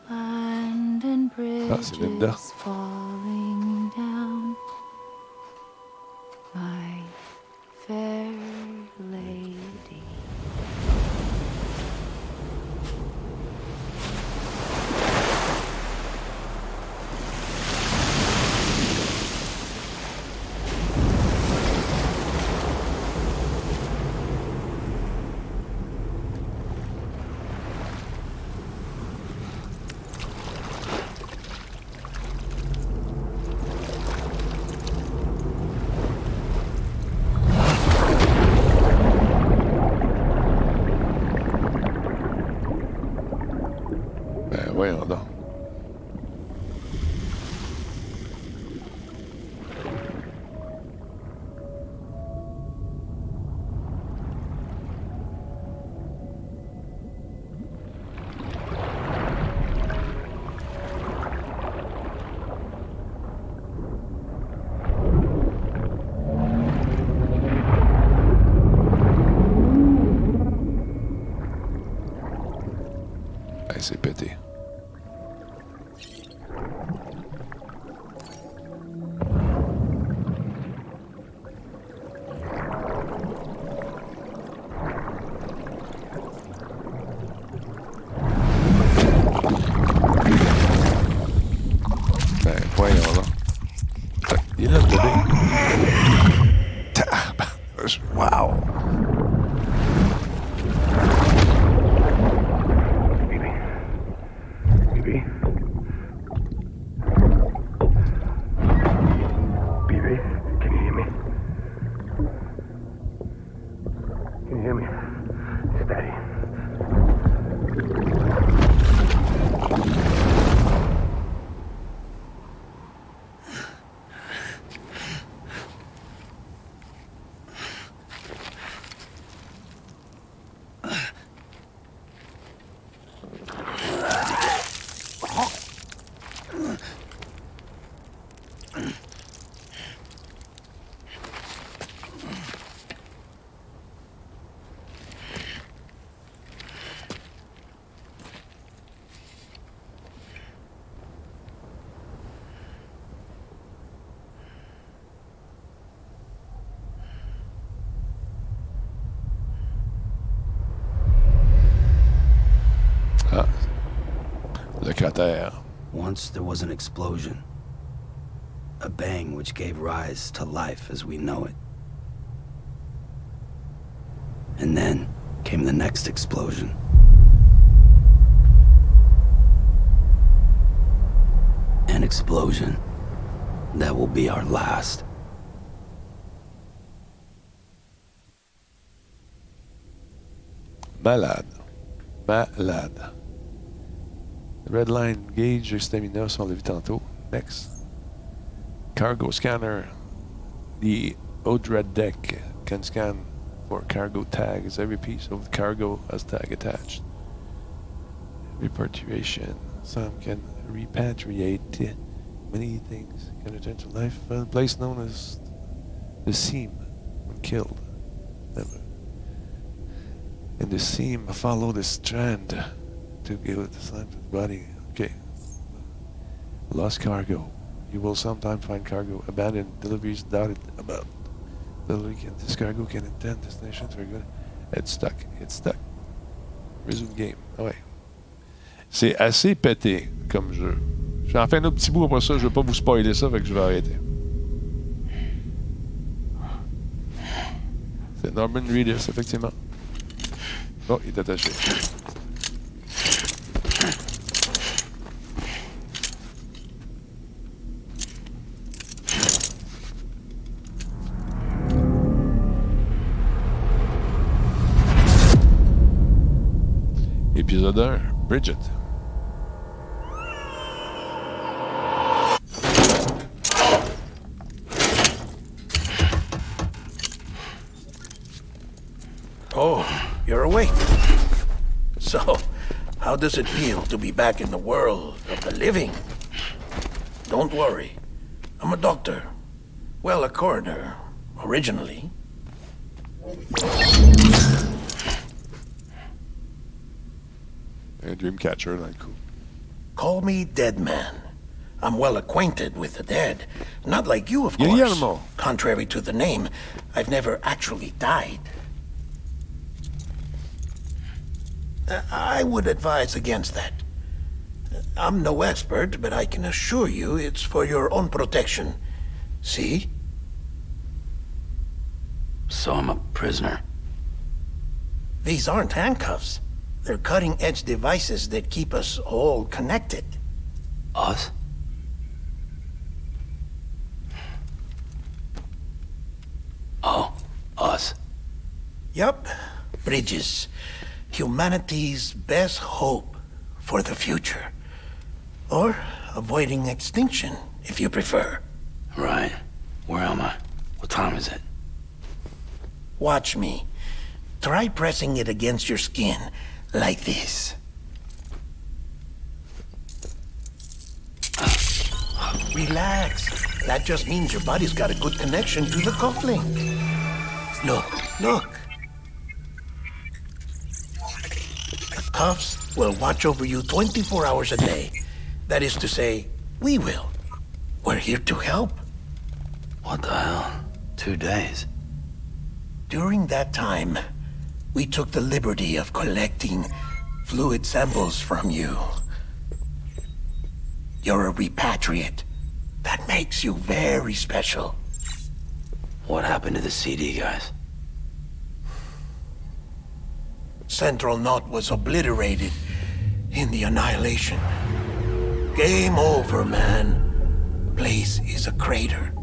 London Ah, c'est Linda. Once there was an explosion. A bang which gave rise to life as we know it. And then came the next explosion. An explosion that will be our last. Malade. Malade. Red line gauge stamina, ça on l'a vu tantôt. Next. Cargo scanner. The ODRED deck can scan for cargo tags. Every piece of cargo has tag attached. Repatriation. Some can repatriate many things. Can return to life. A place known as the seam when killed. Never. And the seam follow the strand to give it to the body. Okay. Lost cargo. You will sometime find cargo abandoned, deliveries doubted about. Delivery can, this cargo can intend destinations for good. It's stuck. It's stuck. Resume game. Ah ouais. C'est assez pété comme jeu. J'en fais un autre petit bout après ça. Je vais pas vous spoiler ça, fait que je vais arrêter. C'est Norman Reedus, effectivement. Oh, il est attaché. Bridget. Oh, you're awake. So, how does it feel to be back in the world of the living? Don't worry. I'm a doctor. Well, a coroner, originally. Un Dreamcatcher dans le coup. Call me Dead Man. I'm well acquainted with the dead. Not like you, of course. Guillermo. Contrary to the name, I've never actually died. Uh, I would advise against that. I'm no expert, but I can assure you it's for your own protection. See? So I'm a prisoner. These aren't handcuffs. They're cutting-edge devices that keep us all connected. Us? Oh, us. Yup. Bridges. Humanity's best hope for the future. Or avoiding extinction, if you prefer. Right. Where am I? What time is it? Watch me. Try pressing it against your skin, like this. Relax. That just means your body's got a good connection to the cufflink. Look, look. The cuffs will watch over you 24 hours a day. That is to say, we will. We're here to help. What the hell? Two days. During that time, we took the liberty of collecting fluid samples from you. You're a repatriate. That makes you very special. What happened to the CD guys? Central Knot was obliterated in the annihilation. Game over, man. Place is a crater.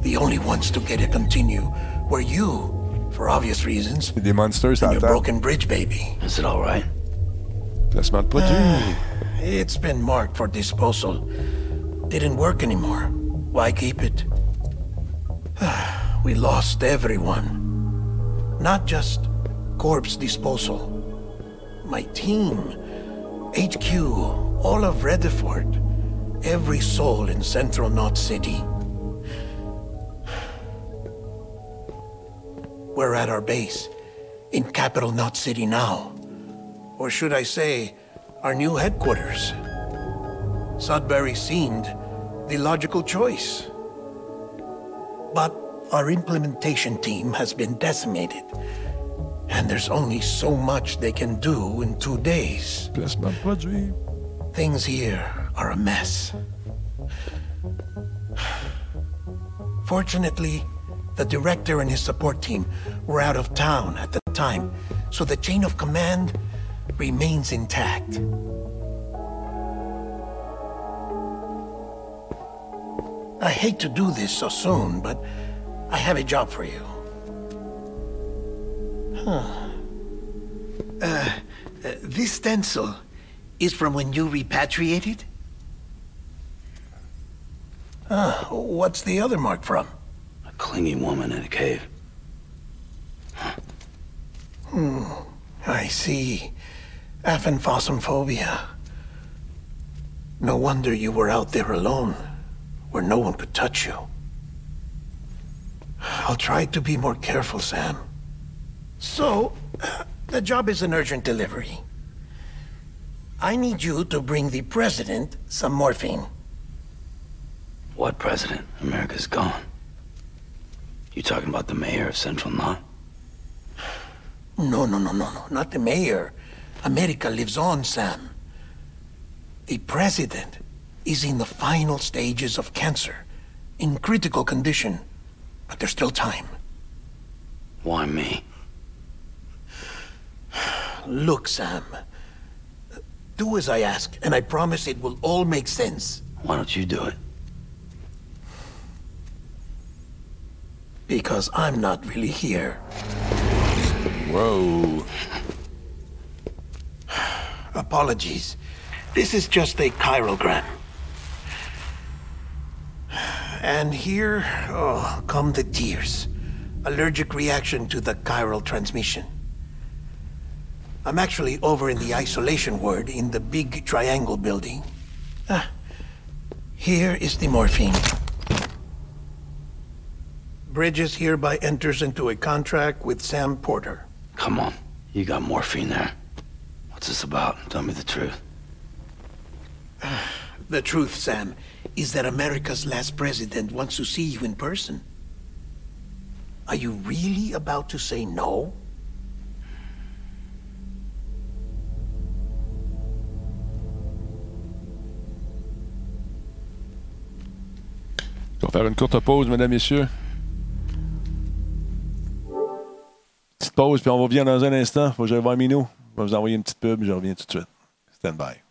The only ones to get to continue were you, for obvious reasons. Des monsters and à your terre. broken bridge baby. Is it all right? Placement de produit. It's been marked for disposal. Didn't work anymore. Why keep it? we lost everyone. Not just corpse disposal. My team, HQ, all of Redefort, every soul in Central Knot City. We're at our base, in Capital Knot City now. Or should I say, our new headquarters. Sudbury seemed the logical choice. But our implementation team has been decimated. And there's only so much they can do in two days. Placement de produit. Things here are a mess. Fortunately, the director and his support team were out of town at the time, so the chain of command remains intact. I hate to do this so soon, but I have a job for you. Huh. Uh, uh, this stencil is from when you repatriated? Ah, what's the other mark from? Clingy woman in a cave. Hmm, I see. Aphenphosmphobia. No wonder you were out there alone, where no one could touch you. I'll try to be more careful, Sam. So, the job is an urgent delivery. I need you to bring the president some morphine. What president? America's gone. You talking about the mayor of Central Knot? No, no, no, no, no. Not the mayor. America lives on, Sam. The president is in the final stages of cancer, in critical condition, but there's still time. Why me? Look, Sam. Do as I ask, and I promise it will all make sense. Why don't you do it? Because I'm not really here. Whoa. Apologies. This is just a chiralgram. And here, oh, come the tears. Allergic reaction to the chiral transmission. I'm actually over in the isolation ward in the big triangle building. Ah, here is the morphine. Bridges hereby enters into a contract with Sam Porter. Come on. You got morphine there. What's this about? Tell me the truth. The truth, Sam, is that America's last president wants to see you in person. Are you really about to say no? On va faire une courte pause, mesdames, messieurs. Petite pause, puis on revient dans un instant. Faut que j'aille voir Minou. Je vais vous envoyer une petite pub, je reviens tout de suite. Stand by.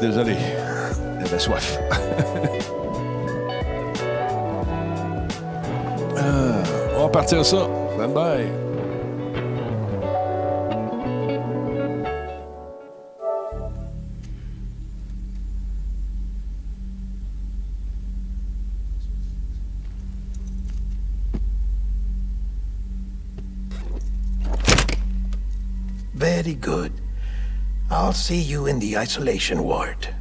Désolé. J'avais soif. Ah, on va partir ça. Stand by. I'll see you in the isolation ward.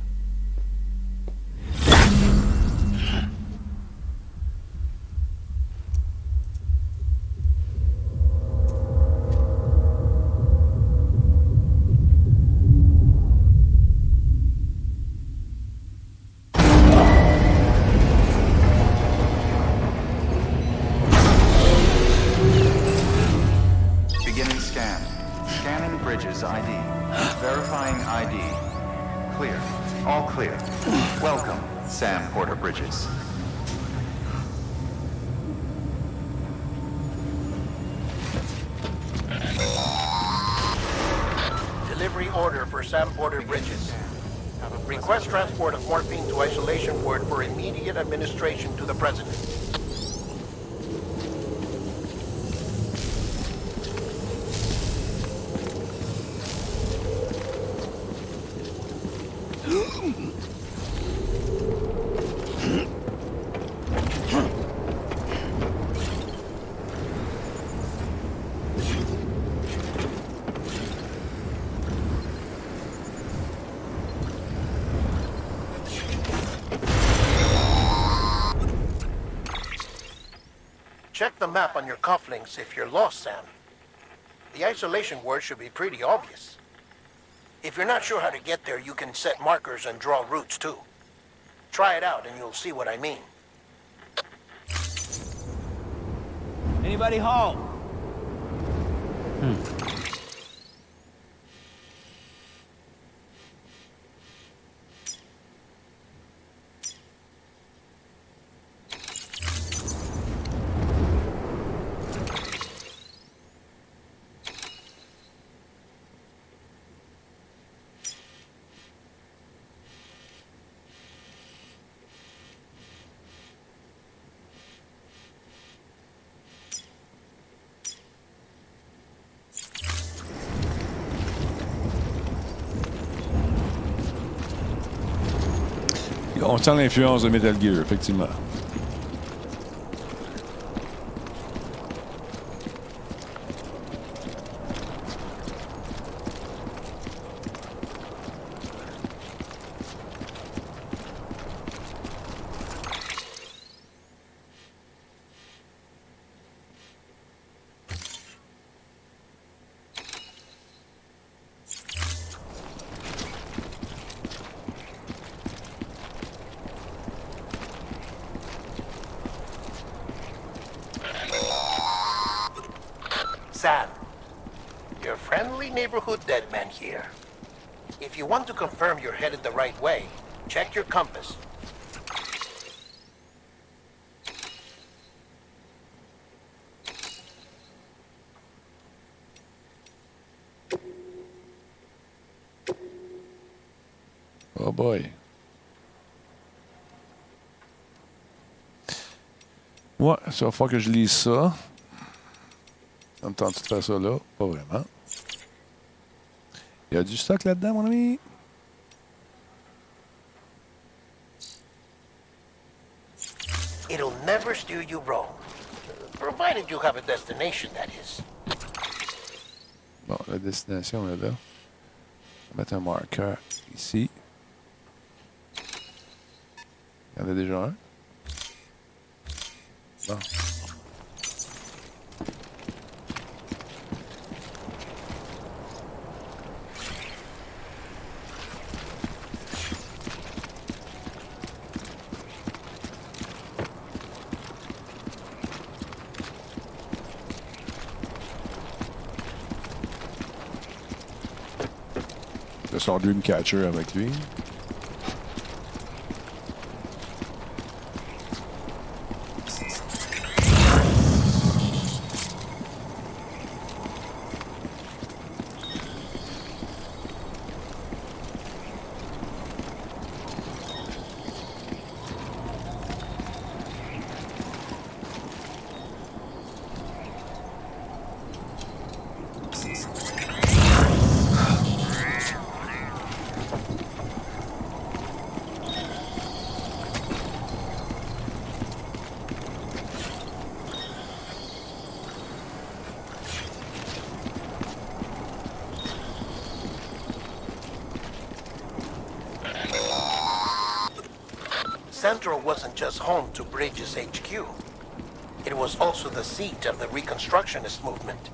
Check the map on your cufflinks if you're lost, Sam. The isolation word should be pretty obvious. If you're not sure how to get there, you can set markers and draw routes too. Try it out and you'll see what I mean. Anybody Everybody halt. Hmm. On l'influence de Metal Gear, effectivement. Sam, your friendly neighborhood dead man here. If you want to confirm you're headed the right way, check your compass. Oh boy. Ouais, ça va falloir que je lise ça. De faire ça là? Pas vraiment. Il y a du stock là-dedans, mon ami. It'll never steer you wrong. Provided you have a destination, that is. Bon, la destination est là. On va mettre un marqueur ici. Il y en a déjà un. Bon. de son Dreamcatcher avec lui. Seat of the Reconstructionist movement.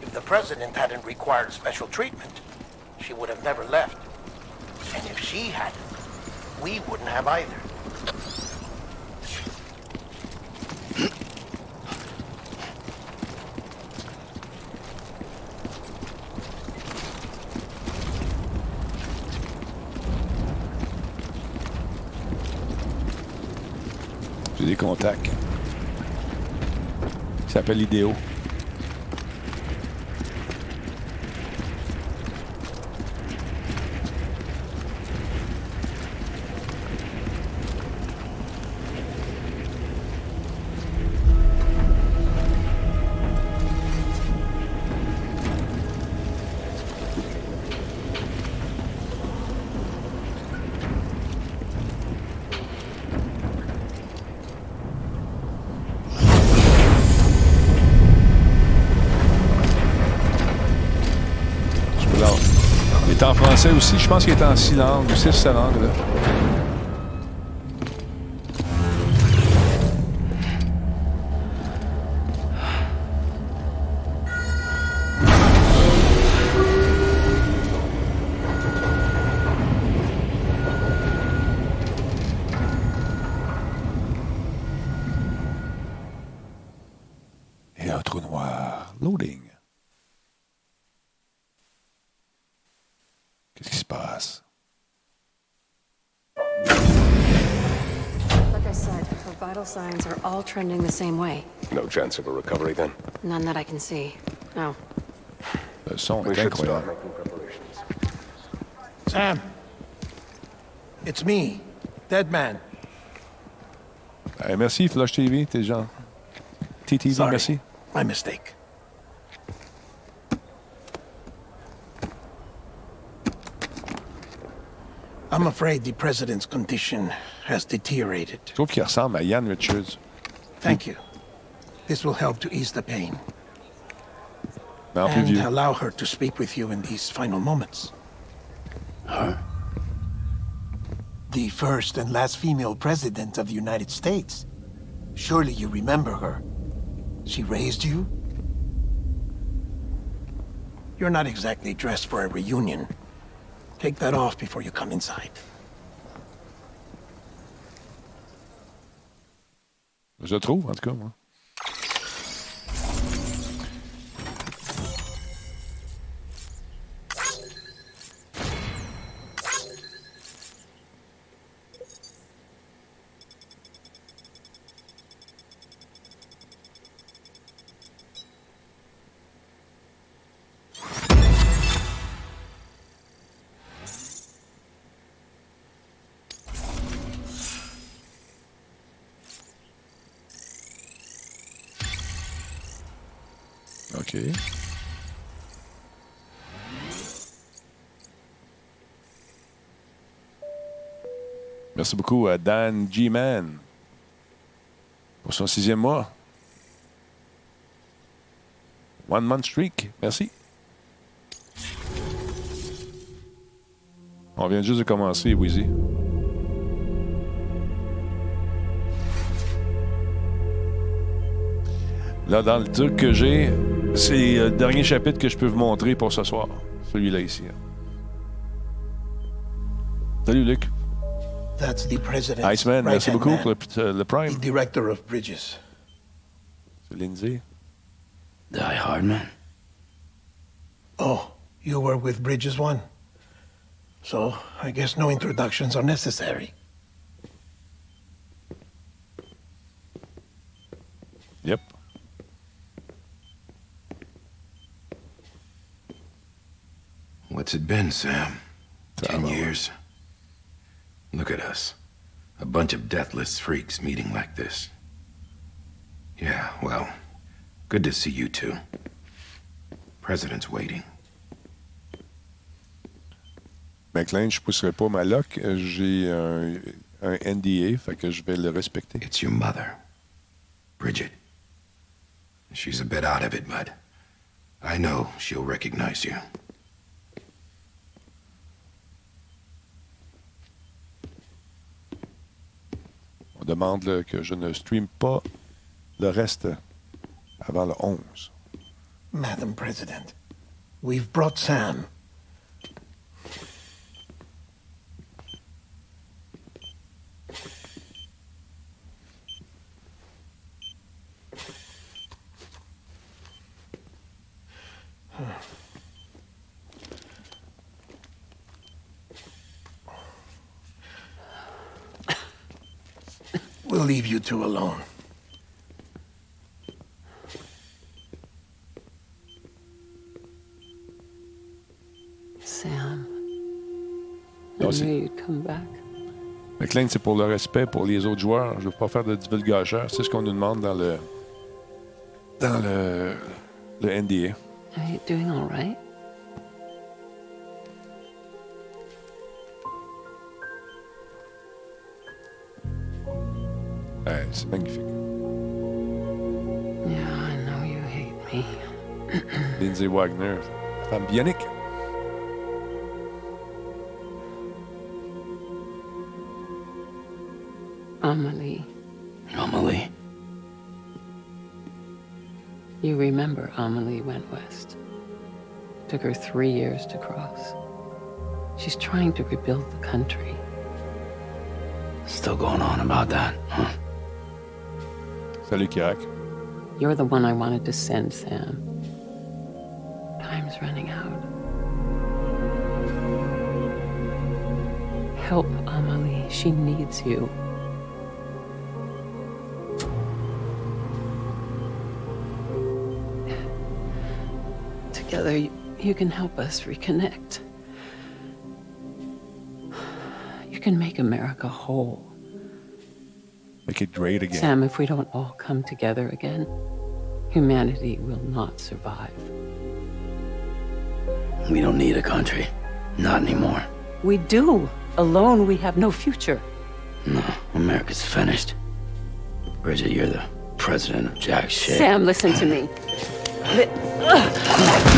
If the president hadn't required special treatment, she would have never left. And if she hadn't, we wouldn't have either. J'ai des contacts. Il aussi. Je pense qu'il est en six langues, six langues. Là. Signs are all trending the same way. No chance of a recovery then? None that I can see. No. Le son We est should start making preparations. Sam. It's me, Dead Man. Eh, merci, Flush TV. T'es genre. TTV, Sorry. merci. My mistake. I'm afraid the president's condition has deteriorated. Je trouve qu'il ressemble à Ian Richards. Thank you. This will help to ease the pain Mais plus and vieux. allow her to speak with you in these final moments. Her? The first and last female president of the United States. Surely you remember her. She raised you? You're not exactly dressed for a reunion. Take that off before you come inside. Je trouve, en tout cas, moi. Merci beaucoup à Dan G-Man pour son sixième mois. One month streak. Merci. On vient juste de commencer, Wheezy. Là, dans le truc que j'ai, c'est le dernier chapitre que je peux vous montrer pour ce soir. Celui-là ici. hein. Salut, Luc. That's the president. Iceman, merci beaucoup pour le, uh, le The director of bridges. C'est Lindsay. Die Hardman? Oh, you were with Bridges One. So, I guess no introductions are necessary. Yep. What's it been, Sam? Ten years? Look at us. A bunch of deathless freaks meeting like this. Yeah, well, good to see you two. President's waiting. McLean, je pousserai pas ma loc. J'ai un, un NDA, fait que je vais le respecter. It's your mother, Bridget. She's a bit out of it, but I know she'll recognize you. Demande là, que je ne stream pas le reste avant le 11. Madam President, we've brought Sam. We'll leave you two alone. Sam. Non, I c'est- knew you'd come back. McLean, c'est pour le respect pour les autres joueurs. Je ne veux pas faire de divulgacheur. C'est ce qu'on nous demande dans le dans le, le NDA. Are you doing all right? Ouais, c'est magnifique. Yeah, I know you hate me. Lindsay Wagner, femme bionique. Amelie. Amelie? You remember Amelie went west. Took her three years to cross. She's trying to rebuild the country. Still going on about that, huh? Salut, Kirak. You're the one I wanted to send, Sam. Time's running out. Help Amelie. She needs you. Together, you can help us reconnect. You can make America whole. Make it great again. Sam, if we don't all come together again, humanity will not survive. We don't need a country. Not anymore. We do. Alone, we have no future. No, America's finished. Bridget, you're the president of Jack shit. Sam, listen to me. Li-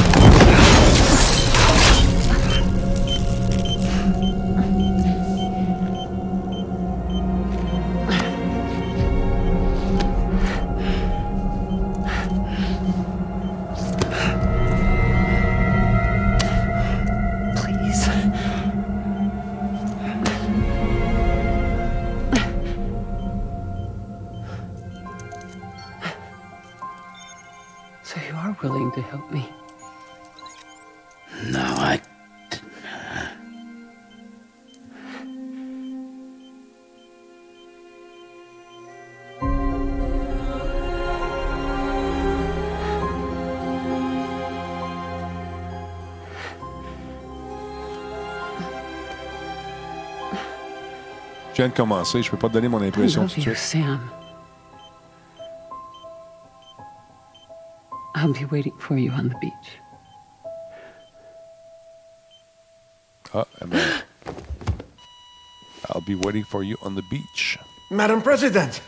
viens de commencer, je peux pas te donner mon impression tout de suite. I'll be waiting for you on the beach. Ah, eh ben, I'll be waiting for you on the beach. Madam President!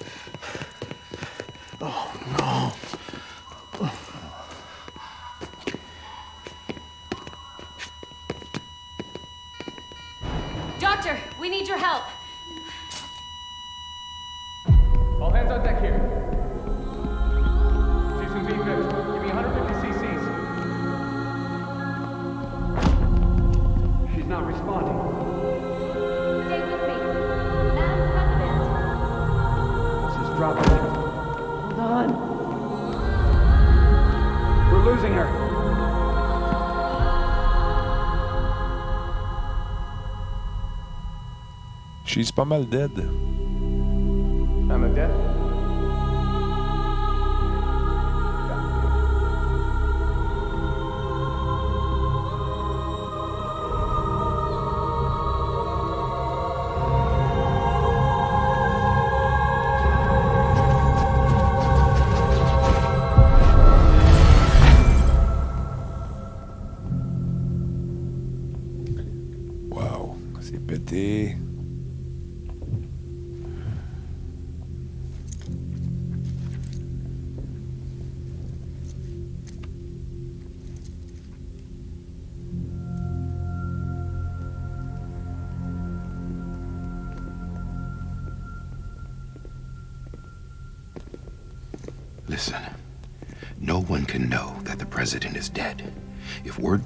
She's pas mal dead. I'm a dead?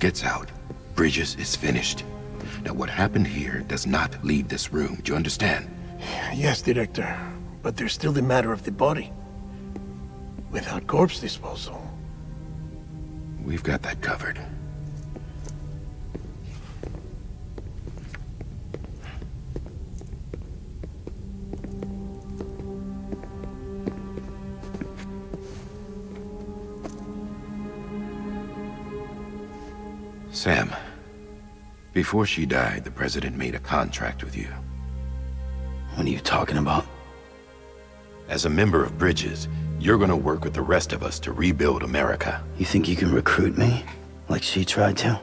Gets out, Bridges is finished. Now, what happened here does not leave this room. Do you understand? Yes, Director. But there's still the matter of the body. Without corpse disposal. We've got that covered. Before she died, the president made a contract with you. What are you talking about? As a member of Bridges, you're gonna work with the rest of us to rebuild America. You think you can recruit me? Like she tried to?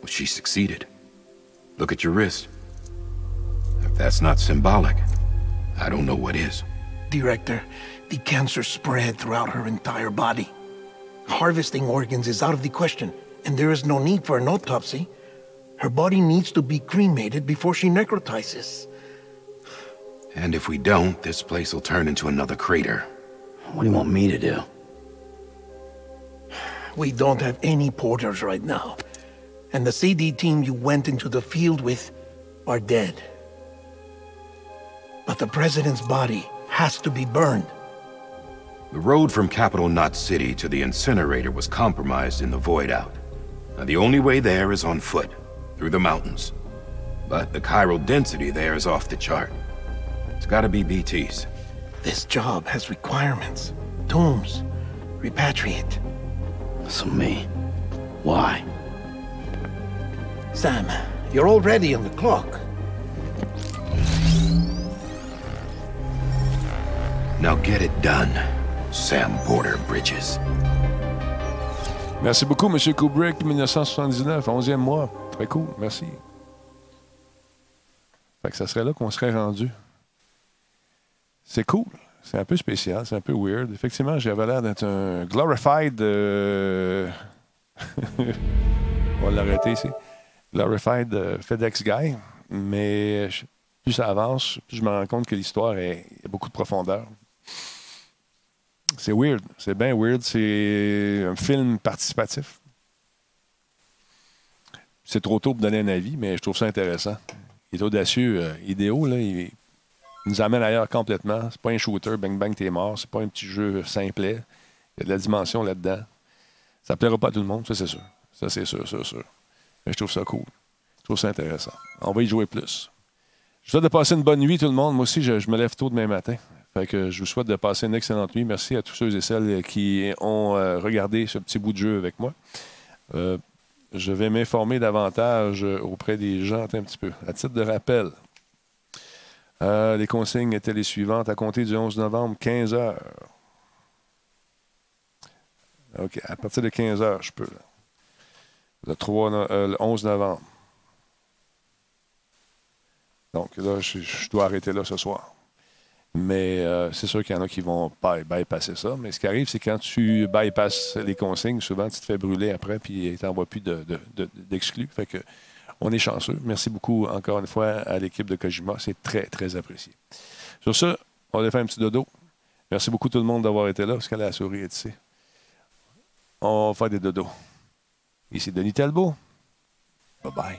Well, she succeeded. Look at your wrist. If that's not symbolic, I don't know what is. Director, the cancer spread throughout her entire body. Harvesting organs is out of the question, and there is no need for an autopsy. Her body needs to be cremated before she necrotizes. And if we don't, this place will turn into another crater. What do you want me to do? We don't have any porters right now. And the CD team you went into the field with are dead. But the president's body has to be burned. The road from Capital Knot City to the incinerator was compromised in the void out. Now, the only way there is on foot, through the mountains. But the chiral density there is off the chart. It's gotta be BT's. This job has requirements. Tombs. Repatriate. So me. Why? Sam, you're already on the clock. Now get it done, Sam Porter Bridges. Merci beaucoup, M. Kubrick, 1979, 11e mois. Très cool, merci. Fait que ça serait là qu'on serait rendu. C'est cool. C'est un peu spécial, c'est un peu weird. Effectivement, j'avais l'air d'être un glorified. euh, On va l'arrêter ici. Glorified euh, FedEx guy. Mais plus ça avance, plus je me rends compte que l'histoire est- a beaucoup de profondeur. C'est weird. C'est bien weird. C'est un film participatif. C'est trop tôt pour donner un avis, mais je trouve ça intéressant. Il est audacieux. euh, idéo, là, il, nous amène ailleurs complètement. C'est pas un shooter, bang bang, t'es mort. C'est pas un petit jeu simplet. Il y a de la dimension là-dedans. Ça plaira pas à tout le monde, ça c'est sûr. Ça c'est sûr, sûr, sûr. Mais je trouve ça cool. Je trouve ça intéressant. On va y jouer plus. Je souhaite de passer une bonne nuit, tout le monde. Moi aussi, je, je me lève tôt demain matin. Fait que je vous souhaite de passer une excellente nuit. Merci à tous ceux et celles qui ont euh, regardé ce petit bout de jeu avec moi. Euh, je vais m'informer davantage auprès des gens un petit peu. À titre de rappel, euh, les consignes étaient les suivantes. À compter du 11 novembre, 15 heures. OK. À partir de 15 heures, je peux. Le, 3 no- euh, le 11 novembre. Donc là, je dois arrêter là ce soir. Mais euh, c'est sûr qu'il y en a qui vont by- bypasser ça. Mais ce qui arrive, c'est quand tu bypasses les consignes, souvent tu te fais brûler après, puis tu n'envoies plus de- de- de- d'exclus. fait que on est chanceux. Merci beaucoup encore une fois à l'équipe de Kojima. C'est très, très apprécié. Sur ce, on va faire un petit dodo. Merci beaucoup tout le monde d'avoir été là, parce que la souris est ici. On va faire des dodos. Ici Denis Talbot. Bye bye.